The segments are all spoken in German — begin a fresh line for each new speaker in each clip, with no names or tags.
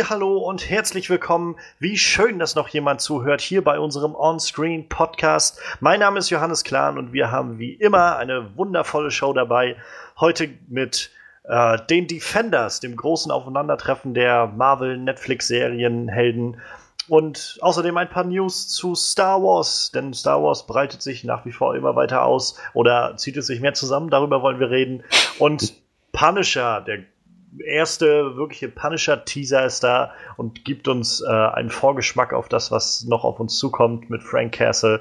Hallo und herzlich willkommen. Wie schön, dass noch jemand zuhört hier bei unserem On-Screen Podcast. Mein Name ist Johannes Klahn und wir haben wie immer eine wundervolle Show dabei. Heute mit äh, den Defenders, dem großen Aufeinandertreffen der Marvel Netflix Serienhelden und außerdem ein paar News zu Star Wars, denn Star Wars breitet sich nach wie vor immer weiter aus oder zieht es sich mehr zusammen, darüber wollen wir reden. Und Punisher, der erste wirkliche Punisher-Teaser ist da und gibt uns äh, einen Vorgeschmack auf das, was noch auf uns zukommt mit Frank Castle.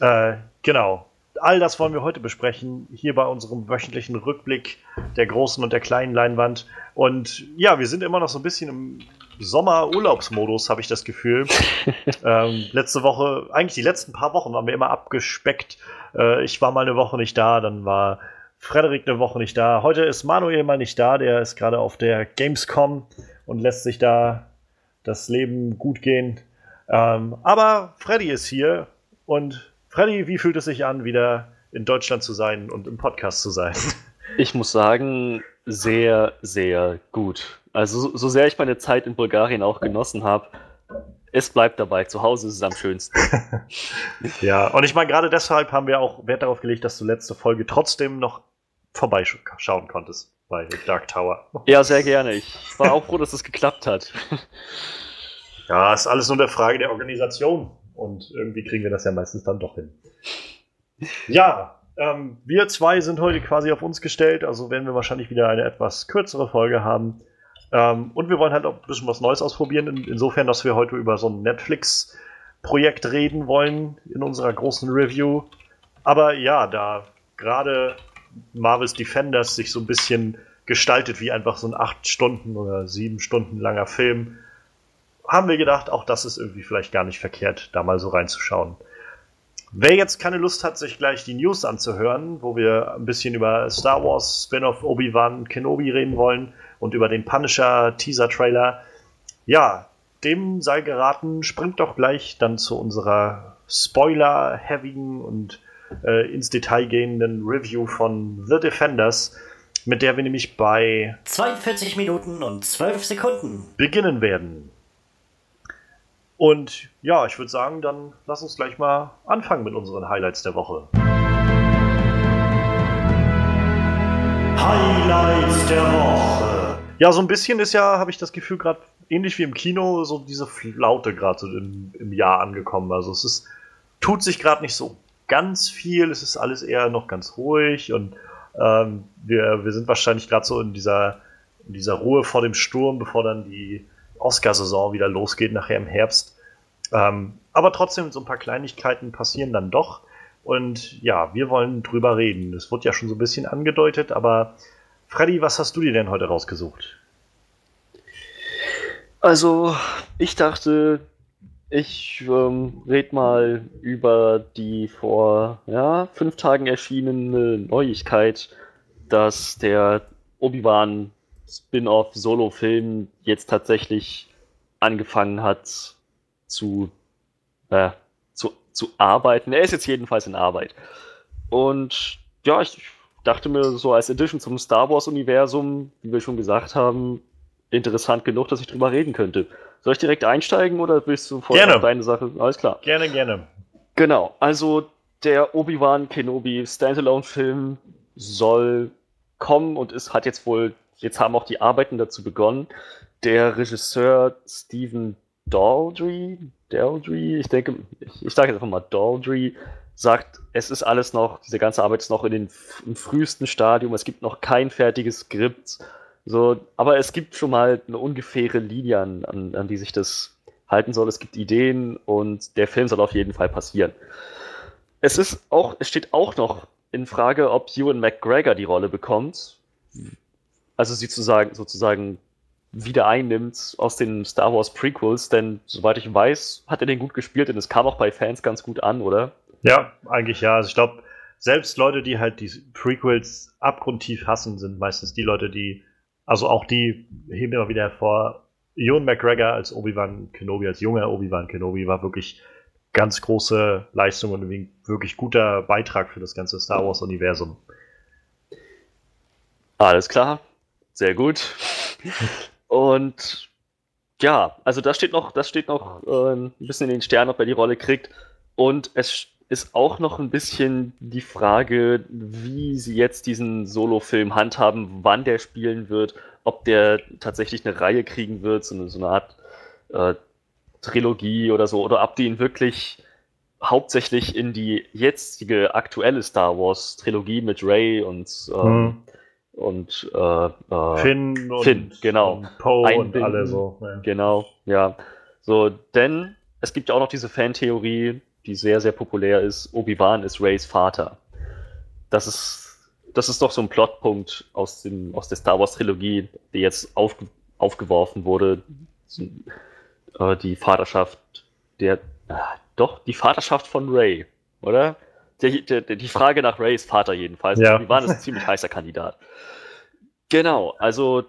Äh, genau. All das wollen wir heute besprechen, hier bei unserem wöchentlichen Rückblick der großen und der kleinen Leinwand. Und ja, wir sind immer noch so ein bisschen im Sommerurlaubsmodus, habe ich das Gefühl. ähm, letzte Woche, eigentlich die letzten paar Wochen waren wir immer abgespeckt. Äh, ich war mal eine Woche nicht da, dann war Frederik eine Woche nicht da. Heute ist Manuel mal nicht da, der ist gerade auf der Gamescom und lässt sich da das Leben gut gehen. Ähm, aber Freddy ist hier und Freddy, wie fühlt es sich an, wieder in Deutschland zu sein und im Podcast zu sein?
Ich muss sagen, sehr, sehr gut. Also so sehr ich meine Zeit in Bulgarien auch genossen habe, es bleibt dabei. Zu Hause ist es am schönsten.
ja, und ich meine, gerade deshalb haben wir auch Wert darauf gelegt, dass du letzte Folge trotzdem noch vorbeischauen konntest bei Dark Tower.
Ja, sehr gerne. Ich war auch froh, dass es geklappt hat.
Ja, ist alles nur eine Frage der Organisation. Und irgendwie kriegen wir das ja meistens dann doch hin. Ja, ähm, wir zwei sind heute quasi auf uns gestellt, also werden wir wahrscheinlich wieder eine etwas kürzere Folge haben. Ähm, und wir wollen halt auch ein bisschen was Neues ausprobieren, in, insofern, dass wir heute über so ein Netflix-Projekt reden wollen in unserer großen Review. Aber ja, da gerade Marvel's Defenders sich so ein bisschen gestaltet wie einfach so ein acht Stunden oder sieben Stunden langer Film, haben wir gedacht, auch das ist irgendwie vielleicht gar nicht verkehrt, da mal so reinzuschauen. Wer jetzt keine Lust hat, sich gleich die News anzuhören, wo wir ein bisschen über Star Wars Spin-off Obi-Wan Kenobi reden wollen und über den Punisher Teaser Trailer, ja, dem sei geraten, springt doch gleich dann zu unserer Spoiler-heavigen und äh, ins Detail gehenden Review von The Defenders, mit der wir nämlich bei
42 Minuten und 12 Sekunden
beginnen werden. Und ja, ich würde sagen, dann lass uns gleich mal anfangen mit unseren Highlights der Woche. Highlights der Woche. Ja, so ein bisschen ist ja, habe ich das Gefühl, gerade ähnlich wie im Kino, so diese Flaute gerade so im, im Jahr angekommen. Also es ist, tut sich gerade nicht so ganz viel, es ist alles eher noch ganz ruhig und ähm, wir, wir sind wahrscheinlich gerade so in dieser, in dieser Ruhe vor dem Sturm, bevor dann die Oscarsaison wieder losgeht, nachher im Herbst. Ähm, aber trotzdem, so ein paar Kleinigkeiten passieren dann doch. Und ja, wir wollen drüber reden. Es wurde ja schon so ein bisschen angedeutet, aber Freddy, was hast du dir denn heute rausgesucht?
Also, ich dachte, ich ähm, rede mal über die vor ja, fünf Tagen erschienene Neuigkeit, dass der Obi-Wan Spin-off Solo-Film jetzt tatsächlich angefangen hat zu, äh, zu, zu arbeiten. Er ist jetzt jedenfalls in Arbeit. Und ja, ich dachte mir so als Edition zum Star Wars-Universum, wie wir schon gesagt haben, interessant genug, dass ich drüber reden könnte. Soll ich direkt einsteigen oder willst du vorher
gerne.
deine Sache? Alles klar.
Gerne, gerne.
Genau, also der Obi-Wan Kenobi Standalone-Film soll kommen und es hat jetzt wohl, jetzt haben auch die Arbeiten dazu begonnen. Der Regisseur Stephen Daldry, Daldry, ich denke, ich, ich sage jetzt einfach mal Daldry, sagt, es ist alles noch, diese ganze Arbeit ist noch in den, im frühesten Stadium, es gibt noch kein fertiges Skript so, aber es gibt schon mal eine ungefähre Linie, an, an, an die sich das halten soll. Es gibt Ideen und der Film soll auf jeden Fall passieren. Es ist auch, es steht auch noch in Frage, ob Ewan McGregor die Rolle bekommt. Also sie sozusagen, sozusagen wieder einnimmt aus den Star Wars Prequels, denn soweit ich weiß, hat er den gut gespielt und es kam auch bei Fans ganz gut an, oder?
Ja, eigentlich ja. Also ich glaube, selbst Leute, die halt die Prequels abgrundtief hassen, sind meistens die Leute, die also auch die heben immer wieder hervor. Ewan McGregor als Obi-Wan Kenobi, als junger Obi-Wan Kenobi, war wirklich ganz große Leistung und ein wirklich guter Beitrag für das ganze Star Wars-Universum.
Alles klar, sehr gut. Und ja, also das steht noch, das steht noch äh, ein bisschen in den Sternen, ob er die Rolle kriegt. Und es ist auch noch ein bisschen die Frage, wie sie jetzt diesen Solo-Film handhaben, wann der spielen wird, ob der tatsächlich eine Reihe kriegen wird, so eine, so eine Art äh, Trilogie oder so, oder ob die ihn wirklich hauptsächlich in die jetzige aktuelle Star Wars Trilogie mit Ray und äh, hm. und äh, äh,
Finn
und Finn, genau,
und Poe und alle so.
Ja. Genau, ja. So, denn es gibt ja auch noch diese Fantheorie, die sehr, sehr populär ist, Obi-Wan ist Rays Vater. Das ist, das ist doch so ein Plotpunkt aus, dem, aus der Star Wars-Trilogie, die jetzt auf, aufgeworfen wurde. Äh, die Vaterschaft der, äh, doch, die Vaterschaft von Ray, oder? Die, die, die Frage nach Rays Vater jedenfalls. Ja. Obi-Wan ist ein ziemlich heißer Kandidat. Genau, also,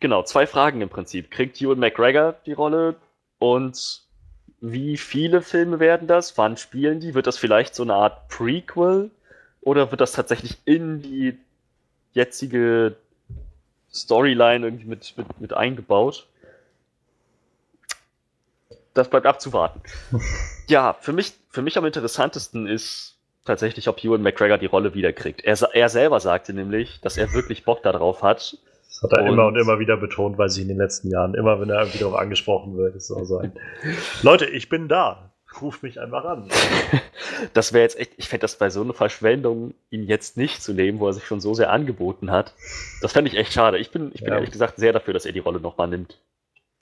genau, zwei Fragen im Prinzip. Kriegt Ewan McGregor die Rolle und wie viele Filme werden das? Wann spielen die? Wird das vielleicht so eine Art Prequel? Oder wird das tatsächlich in die jetzige Storyline irgendwie mit, mit, mit eingebaut? Das bleibt abzuwarten. ja, für mich, für mich am interessantesten ist tatsächlich, ob Ewan McGregor die Rolle wiederkriegt. Er, er selber sagte nämlich, dass er wirklich Bock darauf hat
das hat er und immer und immer wieder betont, weil sich in den letzten Jahren, immer wenn er irgendwie darauf angesprochen wird, ist so ein Leute, ich bin da. Ruf mich einfach an.
Das wäre jetzt echt, ich fände das bei so einer Verschwendung, ihn jetzt nicht zu nehmen, wo er sich schon so sehr angeboten hat. Das fände ich echt schade. Ich bin, ich bin ja. ehrlich gesagt sehr dafür, dass er die Rolle nochmal nimmt.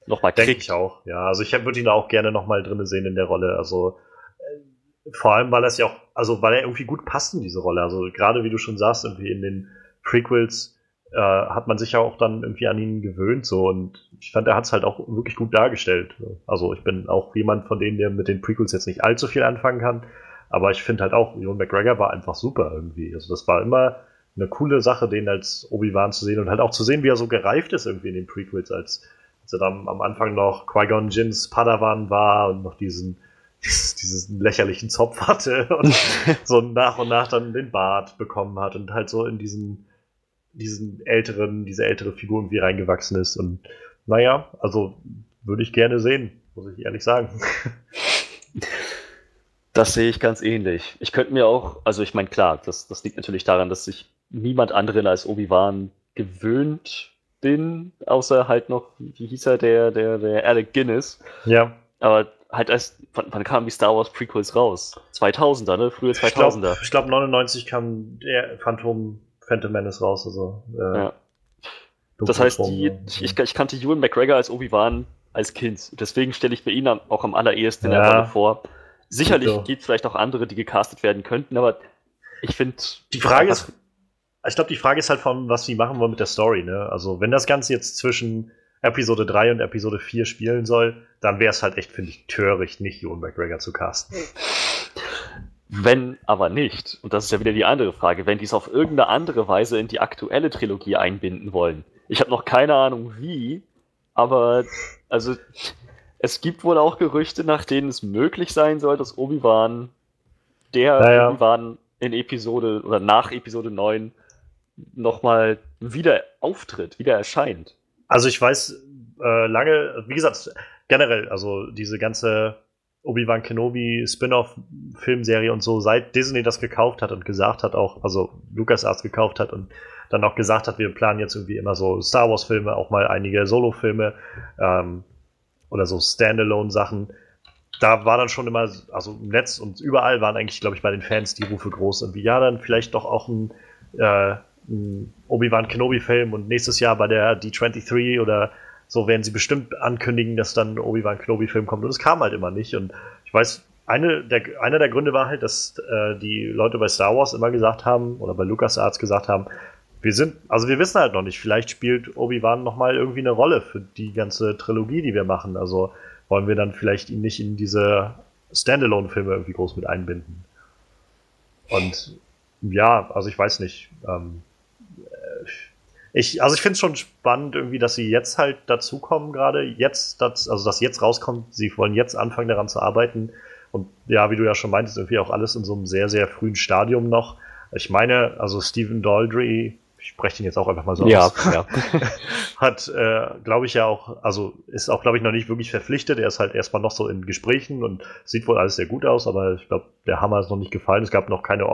Nochmal kriegt. Denke ich auch, ja. Also ich würde ihn auch gerne nochmal drin sehen in der Rolle. Also äh, vor allem, weil er es ja auch, also weil er irgendwie gut passt in diese Rolle. Also gerade wie du schon sagst, irgendwie in den Prequels äh, hat man sich ja auch dann irgendwie an ihn gewöhnt so und ich fand, er hat es halt auch wirklich gut dargestellt. Also ich bin auch jemand von denen, der mit den Prequels jetzt nicht allzu viel anfangen kann, aber ich finde halt auch, Ewan McGregor war einfach super irgendwie. Also das war immer eine coole Sache, den als Obi-Wan zu sehen und halt auch zu sehen, wie er so gereift ist irgendwie in den Prequels, als, als er dann am Anfang noch Qui-Gon Jins Padawan war und noch diesen diesen lächerlichen Zopf hatte und so nach und nach dann den Bart bekommen hat und halt so in diesen diesen älteren, diese ältere Figur irgendwie reingewachsen ist. Und naja, also würde ich gerne sehen, muss ich ehrlich sagen.
Das sehe ich ganz ähnlich. Ich könnte mir auch, also ich meine, klar, das, das liegt natürlich daran, dass ich niemand anderen als Obi-Wan gewöhnt bin, außer halt noch, wie hieß er, der, der, der Alec Guinness.
Ja.
Aber halt erst, wann, wann kamen die Star Wars Prequels raus? 2000er, ne? Frühe 2000er.
Ich glaube, glaub, 99 kam der Phantom Phantom Menace raus. Also,
äh, ja. Das heißt, die, ich, ich, kannte Ewan McGregor als Obi-Wan als Kind. Deswegen stelle ich mir ihn auch am allerersten in der Rolle vor. Sicherlich so. gibt es vielleicht auch andere, die gecastet werden könnten, aber ich finde.
Die Frage ist, ich glaube, die Frage ist halt von, was sie machen wollen mit der Story. Ne? Also, wenn das Ganze jetzt zwischen Episode 3 und Episode 4 spielen soll, dann wäre es halt echt, finde ich, töricht, nicht Ewan McGregor zu casten.
Wenn aber nicht, und das ist ja wieder die andere Frage, wenn die es auf irgendeine andere Weise in die aktuelle Trilogie einbinden wollen. Ich habe noch keine Ahnung wie, aber also es gibt wohl auch Gerüchte, nach denen es möglich sein soll, dass Obi-Wan, der naja. Obi-Wan in Episode oder nach Episode 9 nochmal wieder auftritt, wieder erscheint.
Also ich weiß äh, lange, wie gesagt, generell, also diese ganze Obi-Wan Kenobi Spin-off-Filmserie und so, seit Disney das gekauft hat und gesagt hat auch, also LucasArts gekauft hat und dann auch gesagt hat, wir planen jetzt irgendwie immer so Star Wars-Filme, auch mal einige Solo-Filme ähm, oder so Standalone-Sachen. Da war dann schon immer, also im Netz und überall waren eigentlich, glaube ich, bei den Fans die Rufe groß. Und wie ja, dann vielleicht doch auch ein, äh, ein Obi-Wan Kenobi-Film und nächstes Jahr bei der D23 oder so werden sie bestimmt ankündigen, dass dann Obi-Wan Kenobi-Film kommt. Und es kam halt immer nicht. Und ich weiß, eine der, einer der Gründe war halt, dass äh, die Leute bei Star Wars immer gesagt haben, oder bei LucasArts gesagt haben, wir sind, also wir wissen halt noch nicht, vielleicht spielt Obi-Wan nochmal irgendwie eine Rolle für die ganze Trilogie, die wir machen. Also wollen wir dann vielleicht ihn nicht in diese Standalone-Filme irgendwie groß mit einbinden. Und ja, also ich weiß nicht. Ähm, ich, also ich finde es schon spannend irgendwie, dass sie jetzt halt dazukommen gerade, jetzt, das, also dass jetzt rauskommt, sie wollen jetzt anfangen daran zu arbeiten und ja, wie du ja schon meintest, irgendwie auch alles in so einem sehr, sehr frühen Stadium noch. Ich meine, also Stephen Daldry, ich spreche den jetzt auch einfach mal so
ja,
aus.
Ja.
Hat, äh, glaube ich, ja auch, also ist auch, glaube ich, noch nicht wirklich verpflichtet. Er ist halt erstmal noch so in Gesprächen und sieht wohl alles sehr gut aus, aber ich glaube, der Hammer ist noch nicht gefallen. Es gab noch keine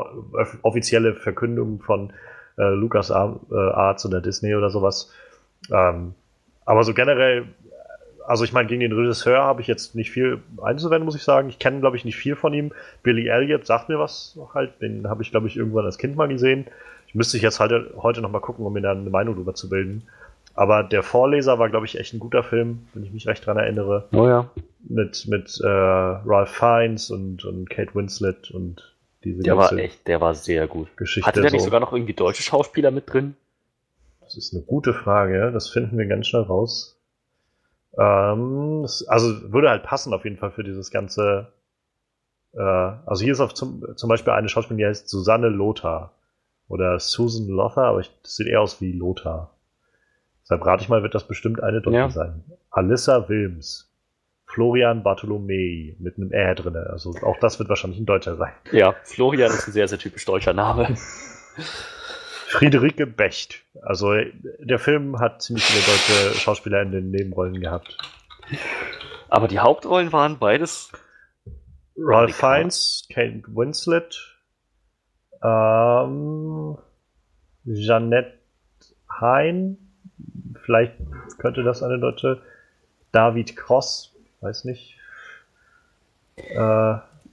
offizielle Verkündung von äh, Lucas Arts oder Disney oder sowas. Ähm, aber so generell, also ich meine, gegen den Regisseur habe ich jetzt nicht viel einzuwenden, muss ich sagen. Ich kenne, glaube ich, nicht viel von ihm. Billy Elliot sagt mir was halt. Den habe ich, glaube ich, irgendwann als Kind mal gesehen. Ich müsste ich jetzt halt heute noch mal gucken, um mir da eine Meinung drüber zu bilden. Aber der Vorleser war, glaube ich, echt ein guter Film, wenn ich mich recht dran erinnere.
Oh ja.
Mit, mit äh, Ralph Fiennes und, und Kate Winslet und diese
Der war echt, der war sehr gut.
Geschichte.
Hatte der
so.
nicht sogar noch irgendwie deutsche Schauspieler mit drin?
Das ist eine gute Frage, das finden wir ganz schnell raus. Ähm, das, also würde halt passen auf jeden Fall für dieses ganze. Äh, also hier ist auf zum, zum Beispiel eine Schauspielerin, die heißt Susanne Lothar. Oder Susan Lothar, aber ich, das sieht eher aus wie Lothar. Deshalb rate ich mal, wird das bestimmt eine Deutsche
Ja.
sein. Alissa Wilms. Florian Bartholomei mit einem R drin. Also auch das wird wahrscheinlich ein Deutscher sein.
Ja, Florian ist ein sehr, sehr typisch deutscher Name.
Friederike Becht. Also der Film hat ziemlich viele deutsche Schauspieler in den Nebenrollen gehabt.
Aber die Hauptrollen waren beides.
Ralph. Fiennes, Kate Winslet, ähm, Jeanette Hein, vielleicht könnte das eine deutsche, David Cross, weiß nicht. Äh,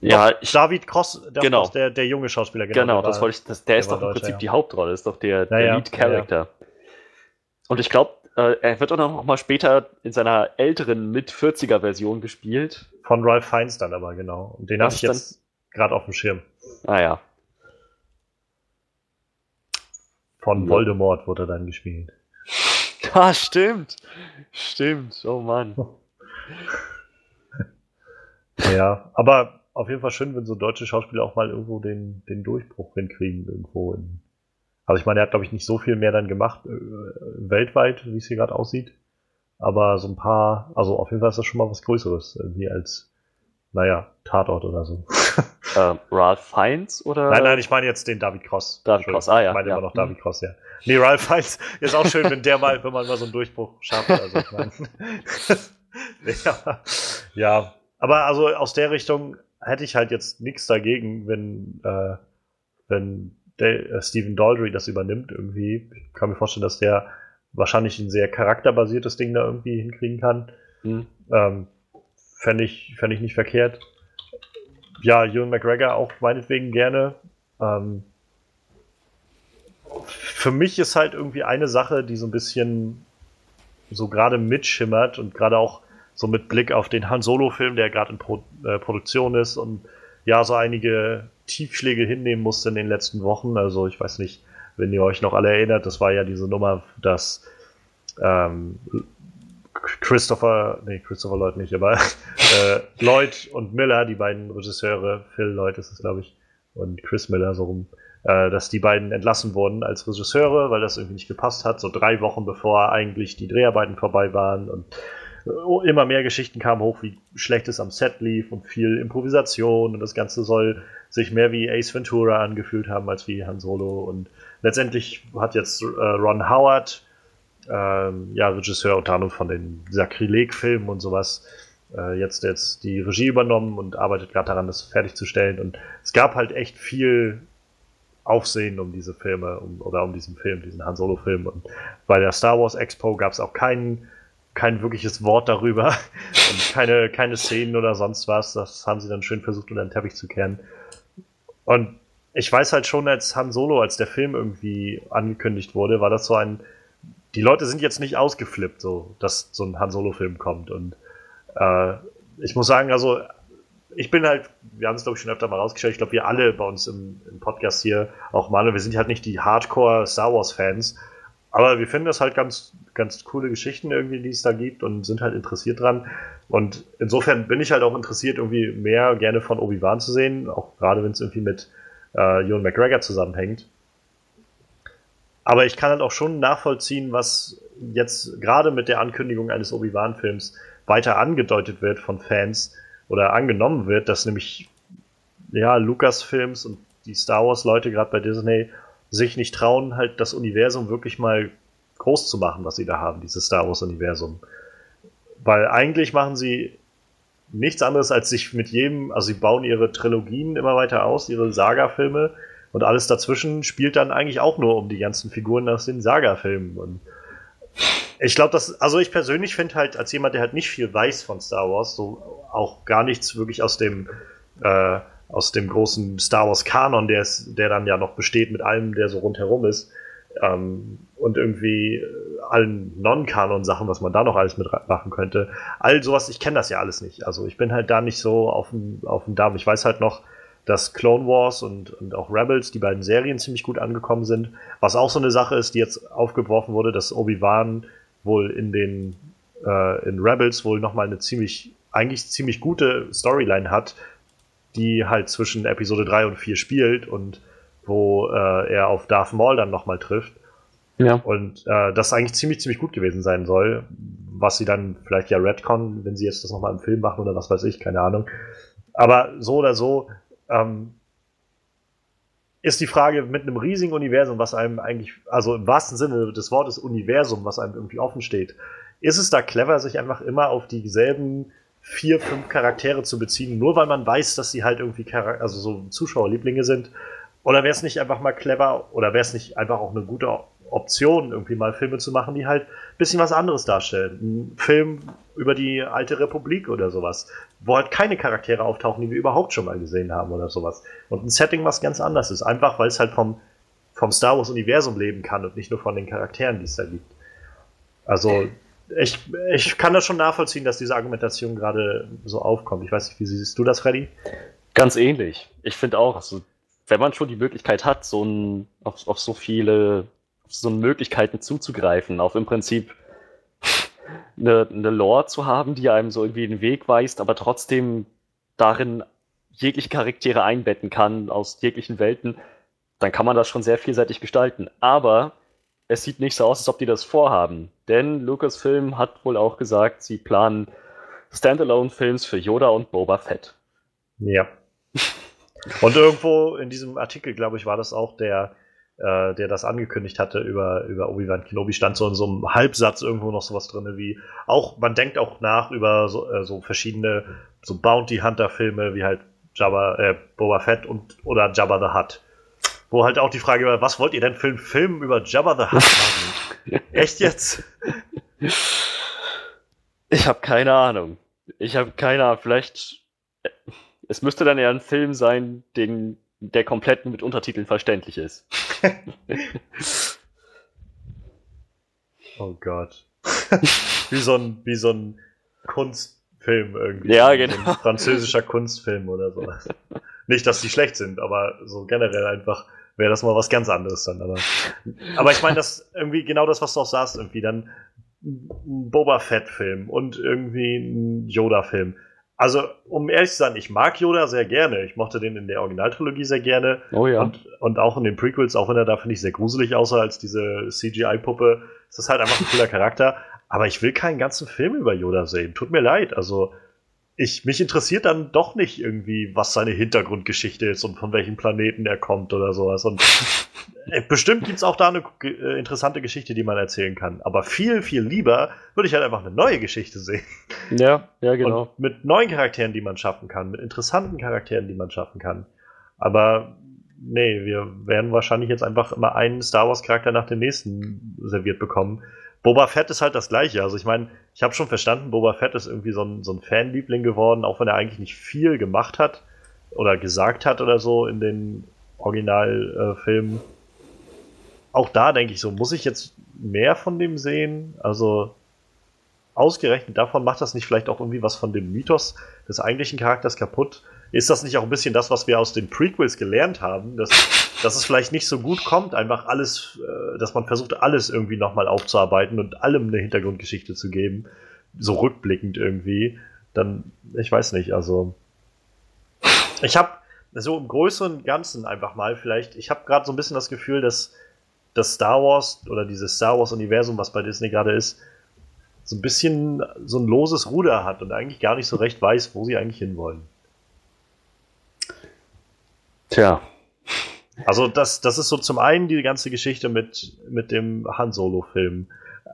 Ja, ich,
David Cross, der,
Genau.
Cross, der, der junge Schauspieler, genau.
genau,
der
das wollte ich. Das, der ist
war
doch im
Deutscher,
Prinzip
ja.
die Hauptrolle, ist doch der, der
ja,
Lead Character. Und ich glaube, äh, er wird auch noch mal später in seiner älteren mit 40er Version gespielt.
Von Ralph Fiennes dann aber, genau. Und den habe ich jetzt gerade auf dem Schirm.
Ah ja.
Von
Ja.
Voldemort wurde er dann gespielt.
Ah, stimmt. Stimmt. Oh Mann.
Ja, aber auf jeden Fall schön, wenn so deutsche Schauspieler auch mal irgendwo den, den Durchbruch hinkriegen irgendwo. In, also ich meine, er hat glaube ich nicht so viel mehr dann gemacht äh, weltweit, wie es hier gerade aussieht. Aber so ein paar, also auf jeden Fall ist das schon mal was Größeres, irgendwie als, naja, Tatort oder so.
ähm, Ralph Fiennes oder?
nein, nein, ich meine jetzt den David Cross.
David Cross, ah, ja,
Ich meine
ja.
immer noch David Cross, ja. Nee, Ralph Fiennes ist auch schön, wenn der mal, wenn man mal so einen Durchbruch schafft. Also ich meine, ja, ja, aber also aus der Richtung hätte ich halt jetzt nichts dagegen, wenn, äh, wenn der, äh, Stephen Daldry das übernimmt irgendwie. Ich kann mir vorstellen, dass der wahrscheinlich ein sehr charakterbasiertes Ding da irgendwie hinkriegen kann.
Hm.
Ähm, Fände ich, fänd ich nicht verkehrt. Ja, Ewan McGregor auch meinetwegen gerne. Ähm, für mich ist halt irgendwie eine Sache, die so ein bisschen so gerade mitschimmert und gerade auch so mit Blick auf den Han Solo-Film, der gerade in Pro äh, Produktion ist und ja, so einige Tiefschläge hinnehmen musste in den letzten Wochen. Also ich weiß nicht, wenn ihr euch noch alle erinnert, das war ja diese Nummer, dass ähm, Christopher, nee, Christopher Lloyd nicht, aber äh, Lloyd und Miller, die beiden Regisseure, Phil Lloyd ist es, glaube ich, und Chris Miller so rum, äh, dass die beiden entlassen wurden als Regisseure, weil das irgendwie nicht gepasst hat, so drei Wochen bevor eigentlich die Dreharbeiten vorbei waren und immer mehr Geschichten kamen hoch, wie schlecht es am Set lief und viel Improvisation und das Ganze soll sich mehr wie Ace Ventura angefühlt haben als wie Han Solo und letztendlich hat jetzt äh, Ron Howard ähm, ja, Regisseur unter anderem von den Sakrileg-Filmen und sowas, äh, jetzt, jetzt die Regie übernommen und arbeitet gerade daran, das fertigzustellen. Und es gab halt echt viel Aufsehen um diese Filme um, oder um diesen Film, diesen Han Solo-Film. Und bei der Star Wars Expo gab es auch kein, kein wirkliches Wort darüber und keine, keine Szenen oder sonst was. Das haben sie dann schön versucht, unter den Teppich zu kehren. Und ich weiß halt schon, als Han Solo, als der Film irgendwie angekündigt wurde, war das so ein die Leute sind jetzt nicht ausgeflippt, so, dass so ein Han Solo-Film kommt. Und äh, ich muss sagen, also ich bin halt, wir haben es glaube ich schon öfter mal rausgestellt, ich glaube wir alle bei uns im, im Podcast hier, auch Manu, wir sind halt nicht die Hardcore Star Wars-Fans, aber wir finden das halt ganz, ganz coole Geschichten irgendwie, die es da gibt und sind halt interessiert dran. Und insofern bin ich halt auch interessiert, irgendwie mehr gerne von Obi-Wan zu sehen, auch gerade wenn es irgendwie mit äh, Ewan McGregor zusammenhängt. Aber ich kann halt auch schon nachvollziehen, was jetzt gerade mit der Ankündigung eines Obi-Wan-Films weiter angedeutet wird von Fans oder angenommen wird, dass nämlich ja Lucasfilms und die Star Wars-Leute gerade bei Disney sich nicht trauen, halt das Universum wirklich mal groß zu machen, was sie da haben, dieses Star Wars-Universum. Weil eigentlich machen sie nichts anderes, als sich mit jedem, also sie bauen ihre Trilogien immer weiter aus, ihre Saga-Filme und alles dazwischen spielt dann eigentlich auch nur um die ganzen Figuren aus den Saga-Filmen. Und ich glaube, dass, also ich persönlich finde halt, als jemand, der halt nicht viel weiß von Star Wars, so auch gar nichts wirklich aus dem, äh, aus dem großen Star Wars Kanon, der, ist, der dann ja noch besteht mit allem, der so rundherum ist, ähm, und irgendwie allen Non-Kanon-Sachen, was man da noch alles mitmachen könnte. All sowas, ich kenne das ja alles nicht. Also ich bin halt da nicht so auf dem, Damm. Ich weiß halt noch, dass Clone Wars und, und auch Rebels, die beiden Serien, ziemlich gut angekommen sind. Was auch so eine Sache ist, die jetzt aufgeworfen wurde, dass Obi-Wan wohl in den äh, in Rebels wohl nochmal eine ziemlich, eigentlich ziemlich gute Storyline hat, die halt zwischen Episode 3 und 4 spielt und wo äh, er auf Darth Maul dann nochmal trifft. Ja. Und äh, das eigentlich ziemlich, ziemlich gut gewesen sein soll, was sie dann vielleicht ja Redcon, wenn sie jetzt das nochmal im Film machen oder was weiß ich, keine Ahnung. Aber so oder so ähm, ist die Frage mit einem riesigen Universum, was einem eigentlich, also im wahrsten Sinne des Wortes Universum, was einem irgendwie offen steht, ist es da clever, sich einfach immer auf dieselben vier, fünf Charaktere zu beziehen, nur weil man weiß, dass sie halt irgendwie also so Zuschauerlieblinge sind? Oder wäre es nicht einfach mal clever oder wäre es nicht einfach auch eine gute Option, irgendwie mal Filme zu machen, die halt ein bisschen was anderes darstellen? Ein Film über die alte Republik oder sowas, wo halt keine Charaktere auftauchen, die wir überhaupt schon mal gesehen haben oder sowas. Und ein Setting, was ganz anders ist, einfach weil es halt vom, vom Star Wars-Universum leben kann und nicht nur von den Charakteren, die es da gibt. Also, ich, ich kann das schon nachvollziehen, dass diese Argumentation gerade so aufkommt. Ich weiß nicht, wie siehst du das, Freddy?
Ganz ähnlich. Ich finde auch, also wenn man schon die Möglichkeit hat, so ein, auf, auf so viele auf so Möglichkeiten zuzugreifen, auf im Prinzip eine, eine Lore zu haben, die einem so irgendwie den Weg weist, aber trotzdem darin jegliche Charaktere einbetten kann aus jeglichen Welten, dann kann man das schon sehr vielseitig gestalten. Aber es sieht nicht so aus, als ob die das vorhaben. Denn Lucasfilm hat wohl auch gesagt, sie planen Standalone-Films für Yoda und Boba Fett.
Ja. Und irgendwo in diesem Artikel, glaube ich, war das auch der, äh, der das angekündigt hatte über, über Obi-Wan Kenobi, stand so in so einem Halbsatz irgendwo noch sowas drin wie, auch, man denkt auch nach über so, äh, so verschiedene, so Bounty Hunter-Filme wie halt Jabba, äh, Boba Fett und, oder Jabba the Hutt. Wo halt auch die Frage war, was wollt ihr denn für einen Film über Jabba the Hutt machen? Echt jetzt?
Ich habe keine Ahnung. Ich habe keine Ahnung. Vielleicht es müsste dann eher ein Film sein, den, der komplett mit Untertiteln verständlich ist.
oh Gott. wie, so ein, wie so ein Kunstfilm irgendwie.
Ja, genau.
ein französischer Kunstfilm oder sowas. Nicht, dass die schlecht sind, aber so generell einfach wäre das mal was ganz anderes dann. Aber, aber ich meine, das irgendwie genau das, was du auch sagst, irgendwie dann ein Boba Fett-Film und irgendwie ein Yoda-Film also, um ehrlich zu sein, ich mag Yoda sehr gerne. Ich mochte den in der Originaltrilogie sehr gerne.
Oh ja.
Und, und auch in den Prequels, auch wenn er da, finde ich, sehr gruselig aussah als diese CGI-Puppe. Es ist halt einfach ein cooler Charakter. Aber ich will keinen ganzen Film über Yoda sehen. Tut mir leid. Also, ich, mich interessiert dann doch nicht irgendwie, was seine Hintergrundgeschichte ist und von welchem Planeten er kommt oder sowas. Und äh, bestimmt gibt es auch da eine äh, interessante Geschichte, die man erzählen kann. Aber viel, viel lieber würde ich halt einfach eine neue Geschichte sehen.
Ja, ja, genau.
Und mit neuen Charakteren, die man schaffen kann, mit interessanten Charakteren, die man schaffen kann. Aber nee, wir werden wahrscheinlich jetzt einfach immer einen Star Wars-Charakter nach dem nächsten serviert bekommen. Boba Fett ist halt das gleiche. Also ich meine, ich habe schon verstanden, Boba Fett ist irgendwie so ein, so ein Fanliebling geworden, auch wenn er eigentlich nicht viel gemacht hat oder gesagt hat oder so in den Originalfilmen. Äh, auch da denke ich so, muss ich jetzt mehr von dem sehen? Also ausgerechnet davon macht das nicht vielleicht auch irgendwie was von dem Mythos des eigentlichen Charakters kaputt? Ist das nicht auch ein bisschen das, was wir aus den Prequels gelernt haben, dass, dass es vielleicht nicht so gut kommt, einfach alles, äh, dass man versucht, alles irgendwie nochmal aufzuarbeiten und allem eine Hintergrundgeschichte zu geben, so rückblickend irgendwie, dann, ich weiß nicht, also ich habe so im größeren Ganzen einfach mal vielleicht, ich habe gerade so ein bisschen das Gefühl, dass das Star Wars oder dieses Star Wars Universum, was bei Disney gerade ist, so ein bisschen so ein loses Ruder hat und eigentlich gar nicht so recht weiß, wo sie eigentlich hinwollen.
Tja.
Also das, das ist so zum einen die ganze Geschichte mit, mit dem Han Solo-Film.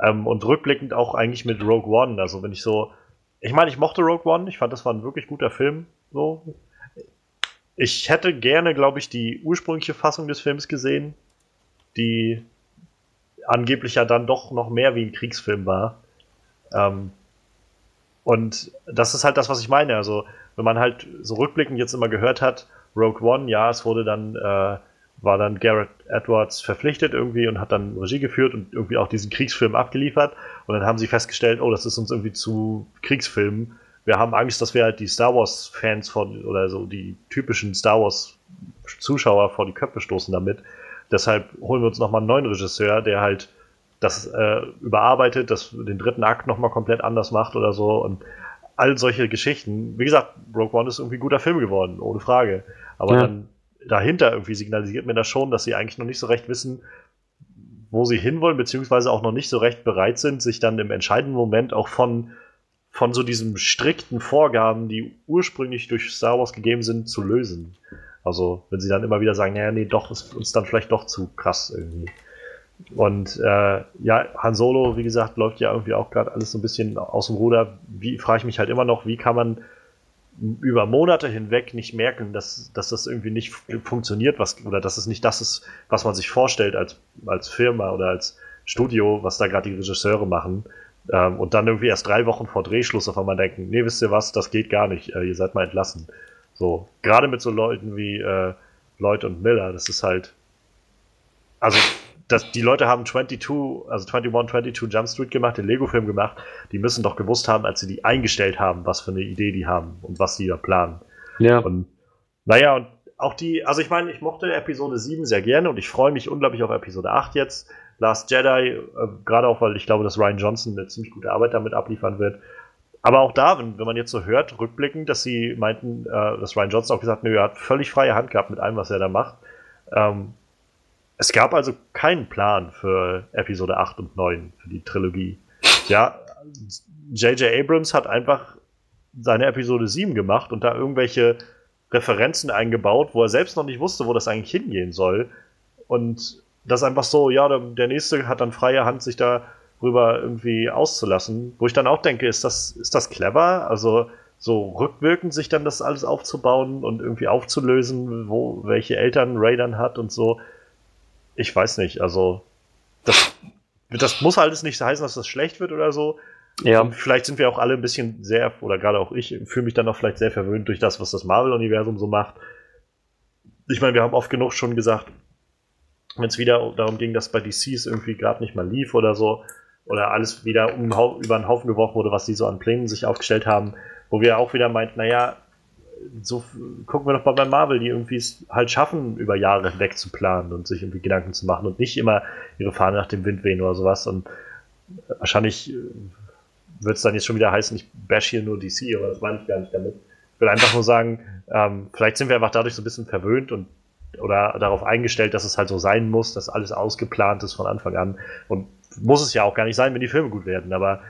Ähm, und rückblickend auch eigentlich mit Rogue One. Also wenn ich so. Ich meine, ich mochte Rogue One, ich fand, das war ein wirklich guter Film. So. Ich hätte gerne, glaube ich, die ursprüngliche Fassung des Films gesehen, die angeblich ja dann doch noch mehr wie ein Kriegsfilm war. Ähm, und das ist halt das, was ich meine. Also, wenn man halt so rückblickend jetzt immer gehört hat, Rogue One, ja, es wurde dann, äh, war dann Garrett Edwards verpflichtet irgendwie und hat dann Regie geführt und irgendwie auch diesen Kriegsfilm abgeliefert. Und dann haben sie festgestellt, oh, das ist uns irgendwie zu Kriegsfilmen. Wir haben Angst, dass wir halt die Star Wars-Fans von, oder so die typischen Star Wars-Zuschauer vor die Köpfe stoßen damit. Deshalb holen wir uns nochmal einen neuen Regisseur, der halt das äh, überarbeitet, das den dritten Akt nochmal komplett anders macht oder so und all solche Geschichten. Wie gesagt, Rogue One ist irgendwie ein guter Film geworden, ohne Frage. Aber ja. dann dahinter irgendwie signalisiert mir das schon, dass sie eigentlich noch nicht so recht wissen, wo sie hinwollen, beziehungsweise auch noch nicht so recht bereit sind, sich dann im entscheidenden Moment auch von, von so diesen strikten Vorgaben, die ursprünglich durch Star Wars gegeben sind, zu lösen. Also, wenn sie dann immer wieder sagen, naja, nee, doch, ist uns dann vielleicht doch zu krass irgendwie. Und äh, ja, Han Solo, wie gesagt, läuft ja irgendwie auch gerade alles so ein bisschen aus dem Ruder. Wie frage ich mich halt immer noch, wie kann man über Monate hinweg nicht merken, dass, dass das irgendwie nicht funktioniert, was, oder dass es nicht das ist, was man sich vorstellt als, als Firma oder als Studio, was da gerade die Regisseure machen. Ähm, und dann irgendwie erst drei Wochen vor Drehschluss auf einmal denken, nee, wisst ihr was, das geht gar nicht, äh, ihr seid mal entlassen. So, gerade mit so Leuten wie äh, Lloyd und Miller, das ist halt, also das, die Leute haben 22, also 21, 22 Jump Street gemacht, den Lego-Film gemacht. Die müssen doch gewusst haben, als sie die eingestellt haben, was für eine Idee die haben und was die da planen. Ja. Und naja, und auch die, also ich meine, ich mochte Episode 7 sehr gerne und ich freue mich unglaublich auf Episode 8 jetzt. Last Jedi, äh, gerade auch, weil ich glaube, dass Ryan Johnson eine ziemlich gute Arbeit damit abliefern wird. Aber auch da, wenn, wenn man jetzt so hört, rückblickend, dass sie meinten, äh, dass Ryan Johnson auch gesagt hat, nö, er hat völlig freie Hand gehabt mit allem, was er da macht. Ähm, es gab also keinen Plan für Episode 8 und 9, für die Trilogie. Ja, J.J. Abrams hat einfach seine Episode 7 gemacht und da irgendwelche Referenzen eingebaut, wo er selbst noch nicht wusste, wo das eigentlich hingehen soll. Und das einfach so, ja, der, der nächste hat dann freie Hand, sich darüber irgendwie auszulassen. Wo ich dann auch denke, ist das, ist das clever? Also so rückwirkend sich dann das alles aufzubauen und irgendwie aufzulösen, wo welche Eltern Ray dann hat und so ich weiß nicht, also das, das muss alles nicht heißen, dass das schlecht wird oder so. Ja. Und vielleicht sind wir auch alle ein bisschen sehr, oder gerade auch ich, fühle mich dann auch vielleicht sehr verwöhnt durch das, was das Marvel-Universum so macht. Ich meine, wir haben oft genug schon gesagt, wenn es wieder darum ging, dass bei DCs irgendwie gerade nicht mal lief oder so, oder alles wieder um, über den Haufen geworfen wurde, was die so an Plänen sich aufgestellt haben, wo wir auch wieder meinten, naja, so gucken wir doch mal bei Marvel, die irgendwie es halt schaffen, über Jahre hinweg zu planen und sich irgendwie Gedanken zu machen und nicht immer ihre Fahne nach dem Wind wehen oder sowas. Und wahrscheinlich äh, wird es dann jetzt schon wieder heißen, ich bash hier nur DC, aber das meine ich gar nicht damit. Ich will einfach nur sagen, ähm, vielleicht sind wir einfach dadurch so ein bisschen verwöhnt und oder darauf eingestellt, dass es halt so sein muss, dass alles ausgeplant ist von Anfang an. Und muss es ja auch gar nicht sein, wenn die Filme gut werden. Aber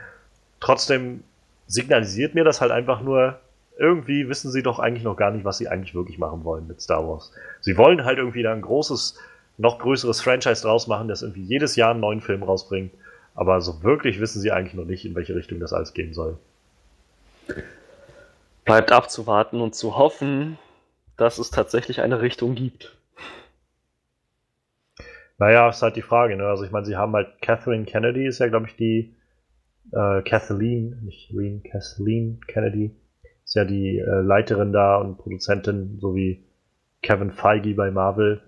trotzdem signalisiert mir das halt einfach nur, irgendwie wissen sie doch eigentlich noch gar nicht, was sie eigentlich wirklich machen wollen mit Star Wars. Sie wollen halt irgendwie da ein großes, noch größeres Franchise draus machen, das irgendwie jedes Jahr einen neuen Film rausbringt. Aber so wirklich wissen sie eigentlich noch nicht, in welche Richtung das alles gehen soll.
Bleibt abzuwarten und zu hoffen, dass es tatsächlich eine Richtung gibt.
Naja, ist halt die Frage, ne? Also ich meine, sie haben halt Catherine Kennedy, ist ja, glaube ich, die äh, Kathleen, nicht Reen, Kathleen Kennedy, ist ja die äh, Leiterin da und Produzentin, so wie Kevin Feige bei Marvel.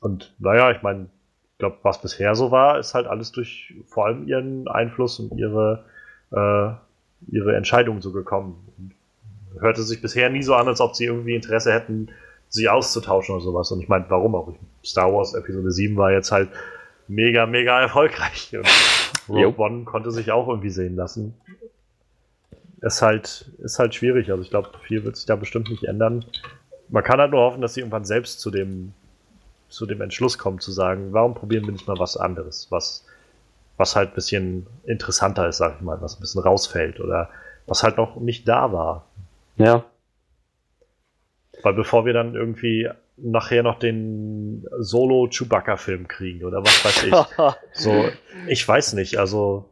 Und naja, ich meine, ich glaube, was bisher so war, ist halt alles durch vor allem ihren Einfluss und ihre, äh, ihre Entscheidungen so gekommen. Und hörte sich bisher nie so an, als ob sie irgendwie Interesse hätten, sie auszutauschen oder sowas. Und ich meine, warum auch? Star Wars Episode 7 war jetzt halt mega, mega erfolgreich. Und Rogue One konnte sich auch irgendwie sehen lassen ist halt, ist halt schwierig. Also ich glaube, viel wird sich da bestimmt nicht ändern. Man kann halt nur hoffen, dass sie irgendwann selbst zu dem, zu dem Entschluss kommen, zu sagen, warum probieren wir nicht mal was anderes, was, was halt ein bisschen interessanter ist, sag ich mal, was ein bisschen rausfällt oder was halt noch nicht da war.
Ja.
Weil bevor wir dann irgendwie nachher noch den Solo-Chewbacca-Film kriegen oder was weiß ich. so, ich weiß nicht, also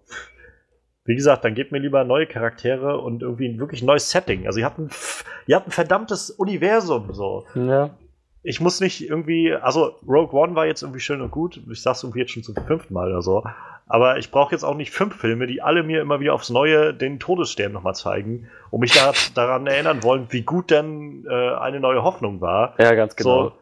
wie gesagt, dann gebt mir lieber neue Charaktere und irgendwie ein wirklich neues Setting. Also ihr habt ein, ihr habt ein verdammtes Universum so.
Ja.
Ich muss nicht irgendwie, also Rogue One war jetzt irgendwie schön und gut. Ich sag's irgendwie jetzt schon zum fünften Mal oder so. Aber ich brauche jetzt auch nicht fünf Filme, die alle mir immer wieder aufs Neue den Todesstern nochmal zeigen und mich da, daran erinnern wollen, wie gut denn äh, eine neue Hoffnung war.
Ja, ganz genau.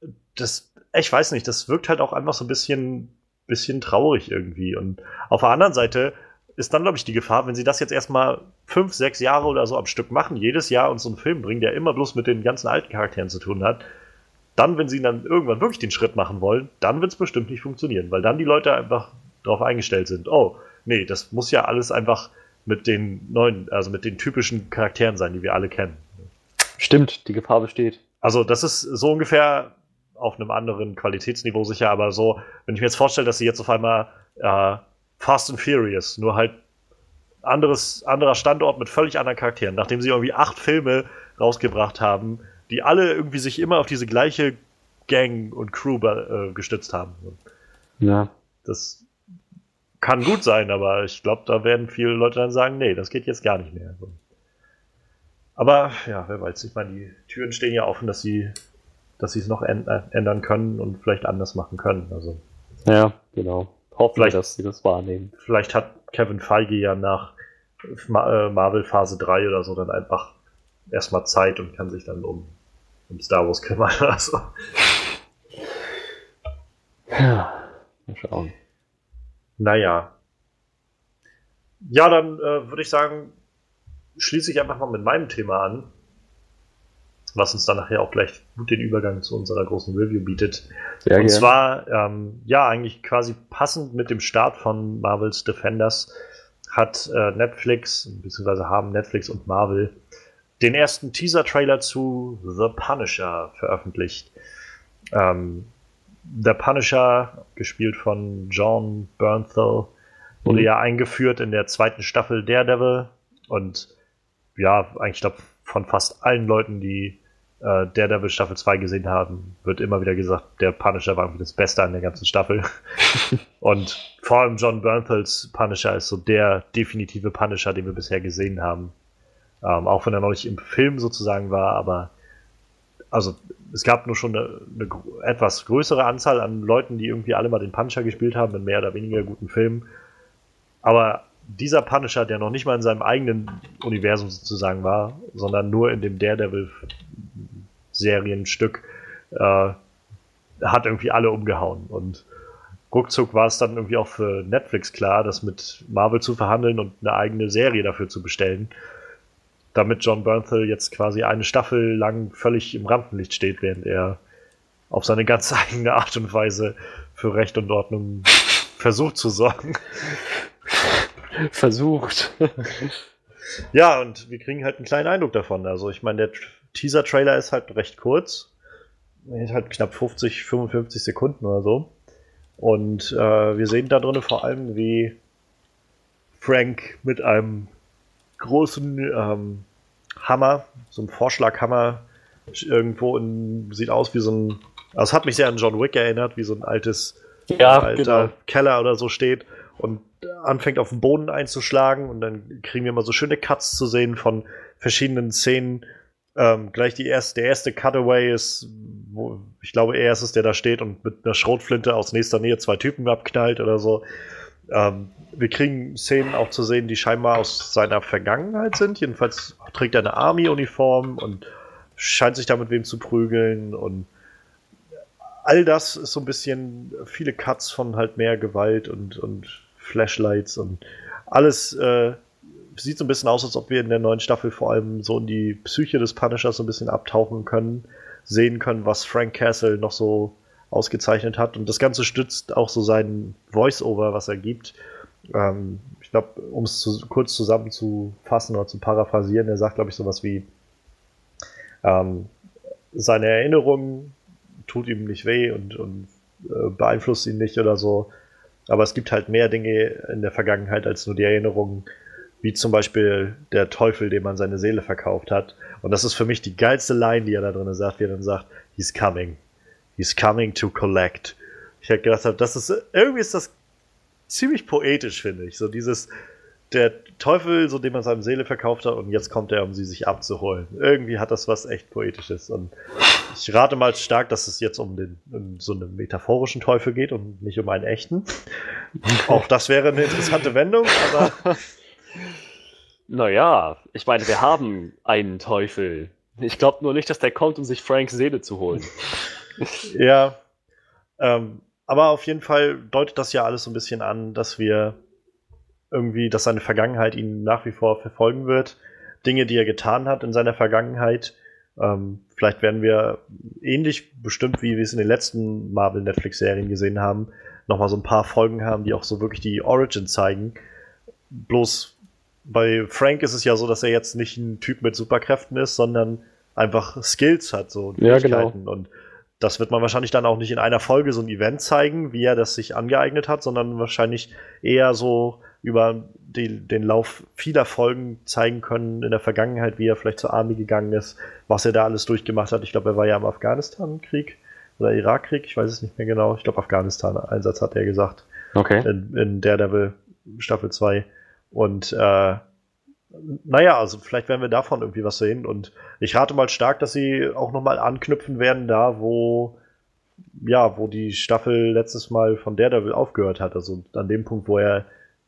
So, das, ich weiß nicht, das wirkt halt auch einfach so ein bisschen, bisschen traurig irgendwie. Und auf der anderen Seite ist dann, glaube ich, die Gefahr, wenn sie das jetzt erstmal fünf, sechs Jahre oder so am Stück machen, jedes Jahr uns so einen Film bringen, der immer bloß mit den ganzen alten Charakteren zu tun hat, dann, wenn sie dann irgendwann wirklich den Schritt machen wollen, dann wird es bestimmt nicht funktionieren, weil dann die Leute einfach darauf eingestellt sind. Oh, nee, das muss ja alles einfach mit den neuen, also mit den typischen Charakteren sein, die wir alle kennen.
Stimmt, die Gefahr besteht.
Also, das ist so ungefähr auf einem anderen Qualitätsniveau sicher, aber so, wenn ich mir jetzt vorstelle, dass sie jetzt auf einmal äh, Fast and Furious, nur halt anderes, anderer Standort mit völlig anderen Charakteren, nachdem sie irgendwie acht Filme rausgebracht haben, die alle irgendwie sich immer auf diese gleiche Gang und Crew äh, gestützt haben.
Ja.
Das kann gut sein, aber ich glaube, da werden viele Leute dann sagen, nee, das geht jetzt gar nicht mehr. Aber ja, wer weiß, ich meine, die Türen stehen ja offen, dass sie dass sie es noch ändern können und vielleicht anders machen können. Also.
Ja, genau. Hoffen wir, dass sie das wahrnehmen.
Vielleicht hat Kevin Feige ja nach äh, Marvel Phase 3 oder so dann einfach erstmal Zeit und kann sich dann um, um Star Wars kümmern oder so.
Ja, mal schauen.
Naja. Ja, dann äh, würde ich sagen, schließe ich einfach mal mit meinem Thema an, was uns dann nachher auch gleich gut den Übergang zu unserer großen Review bietet. Sehr Und gerne. zwar, ähm, ja, eigentlich quasi passend mit dem Start von Marvels Defenders hat äh, Netflix, beziehungsweise haben Netflix und Marvel den ersten Teaser-Trailer zu The Punisher veröffentlicht. Ähm, The Punisher, gespielt von John Bernthal, wurde mhm. ja eingeführt in der zweiten Staffel Daredevil und ja, eigentlich glaube von fast allen Leuten, die äh, Daredevil Staffel 2 gesehen haben, wird immer wieder gesagt, der Punisher war irgendwie das Beste an der ganzen Staffel. und vor allem John Bernthals Punisher ist so der definitive Punisher, den wir bisher gesehen haben. Ähm, auch wenn er noch nicht im Film sozusagen war, aber also es gab nur schon eine, eine, etwas größere Anzahl an Leuten, die irgendwie alle mal den Punisher gespielt haben in mehr oder weniger guten Filmen. Aber dieser Punisher, der noch nicht mal in seinem eigenen Universum sozusagen war, sondern nur in dem Daredevil-Serienstück, äh, hat irgendwie alle umgehauen. Und ruckzuck war es dann irgendwie auch für Netflix klar, das mit Marvel zu verhandeln und eine eigene Serie dafür zu bestellen damit John Bernthal jetzt quasi eine Staffel lang völlig im Rampenlicht steht, während er auf seine ganz eigene Art und Weise für Recht und Ordnung versucht zu sorgen.
Versucht.
ja, und wir kriegen halt einen kleinen Eindruck davon. Also ich meine, der Teaser-Trailer ist halt recht kurz. Ist halt knapp 50, 55 Sekunden oder so. Und äh, wir sehen da drin vor allem, wie Frank mit einem großen ähm, Hammer, so ein Vorschlaghammer, irgendwo in, sieht aus wie so ein, also es hat mich sehr an John Wick erinnert, wie so ein altes
ja, alter genau.
Keller oder so steht und anfängt auf den Boden einzuschlagen und dann kriegen wir mal so schöne Cuts zu sehen von verschiedenen Szenen. Ähm, gleich die erste, der erste Cutaway ist, wo ich glaube, er ist es, der da steht und mit einer Schrotflinte aus nächster Nähe zwei Typen abknallt oder so. Ähm, wir kriegen Szenen auch zu sehen, die scheinbar aus seiner Vergangenheit sind. Jedenfalls trägt er eine Army-Uniform und scheint sich da mit wem zu prügeln und all das ist so ein bisschen viele Cuts von halt mehr Gewalt und, und Flashlights und alles äh, sieht so ein bisschen aus, als ob wir in der neuen Staffel vor allem so in die Psyche des Punishers so ein bisschen abtauchen können, sehen können, was Frank Castle noch so ausgezeichnet hat. Und das Ganze stützt auch so seinen Voice-Over, was er gibt. Ähm, ich glaube, um es zu, kurz zusammenzufassen oder zu paraphrasieren, er sagt, glaube ich, sowas wie, ähm, seine Erinnerung tut ihm nicht weh und, und äh, beeinflusst ihn nicht oder so. Aber es gibt halt mehr Dinge in der Vergangenheit als nur die Erinnerung, wie zum Beispiel der Teufel, dem man seine Seele verkauft hat. Und das ist für mich die geilste Line, die er da drin sagt, wie er dann sagt, he's coming. He's coming to collect. Ich hätte gedacht, das ist, irgendwie ist das ziemlich poetisch, finde ich. So dieses, der Teufel, so dem man seine Seele verkauft hat, und jetzt kommt er, um sie sich abzuholen. Irgendwie hat das was echt Poetisches. Und ich rate mal stark, dass es jetzt um, den, um so einen metaphorischen Teufel geht und nicht um einen echten. Auch das wäre eine interessante Wendung, aber.
Naja, ich meine, wir haben einen Teufel. Ich glaube nur nicht, dass der kommt, um sich Franks Seele zu holen.
ja. Ähm, aber auf jeden Fall deutet das ja alles so ein bisschen an, dass wir irgendwie, dass seine Vergangenheit ihn nach wie vor verfolgen wird. Dinge, die er getan hat in seiner Vergangenheit. Ähm, vielleicht werden wir ähnlich bestimmt, wie wir es in den letzten Marvel-Netflix-Serien gesehen haben, nochmal so ein paar Folgen haben, die auch so wirklich die Origin zeigen. Bloß bei Frank ist es ja so, dass er jetzt nicht ein Typ mit Superkräften ist, sondern einfach Skills hat, so
ja, genau.
und das wird man wahrscheinlich dann auch nicht in einer Folge so ein Event zeigen, wie er das sich angeeignet hat, sondern wahrscheinlich eher so über die, den Lauf vieler Folgen zeigen können in der Vergangenheit, wie er vielleicht zur Army gegangen ist, was er da alles durchgemacht hat. Ich glaube, er war ja im Afghanistan-Krieg oder Irakkrieg, ich weiß es nicht mehr genau. Ich glaube, Afghanistan-Einsatz hat er gesagt.
Okay.
In, in Daredevil Staffel 2. Und äh, naja, also vielleicht werden wir davon irgendwie was sehen. Und ich rate mal stark, dass sie auch nochmal anknüpfen werden, da wo, ja, wo die Staffel letztes Mal von Daredevil aufgehört hat. Also an dem Punkt, wo er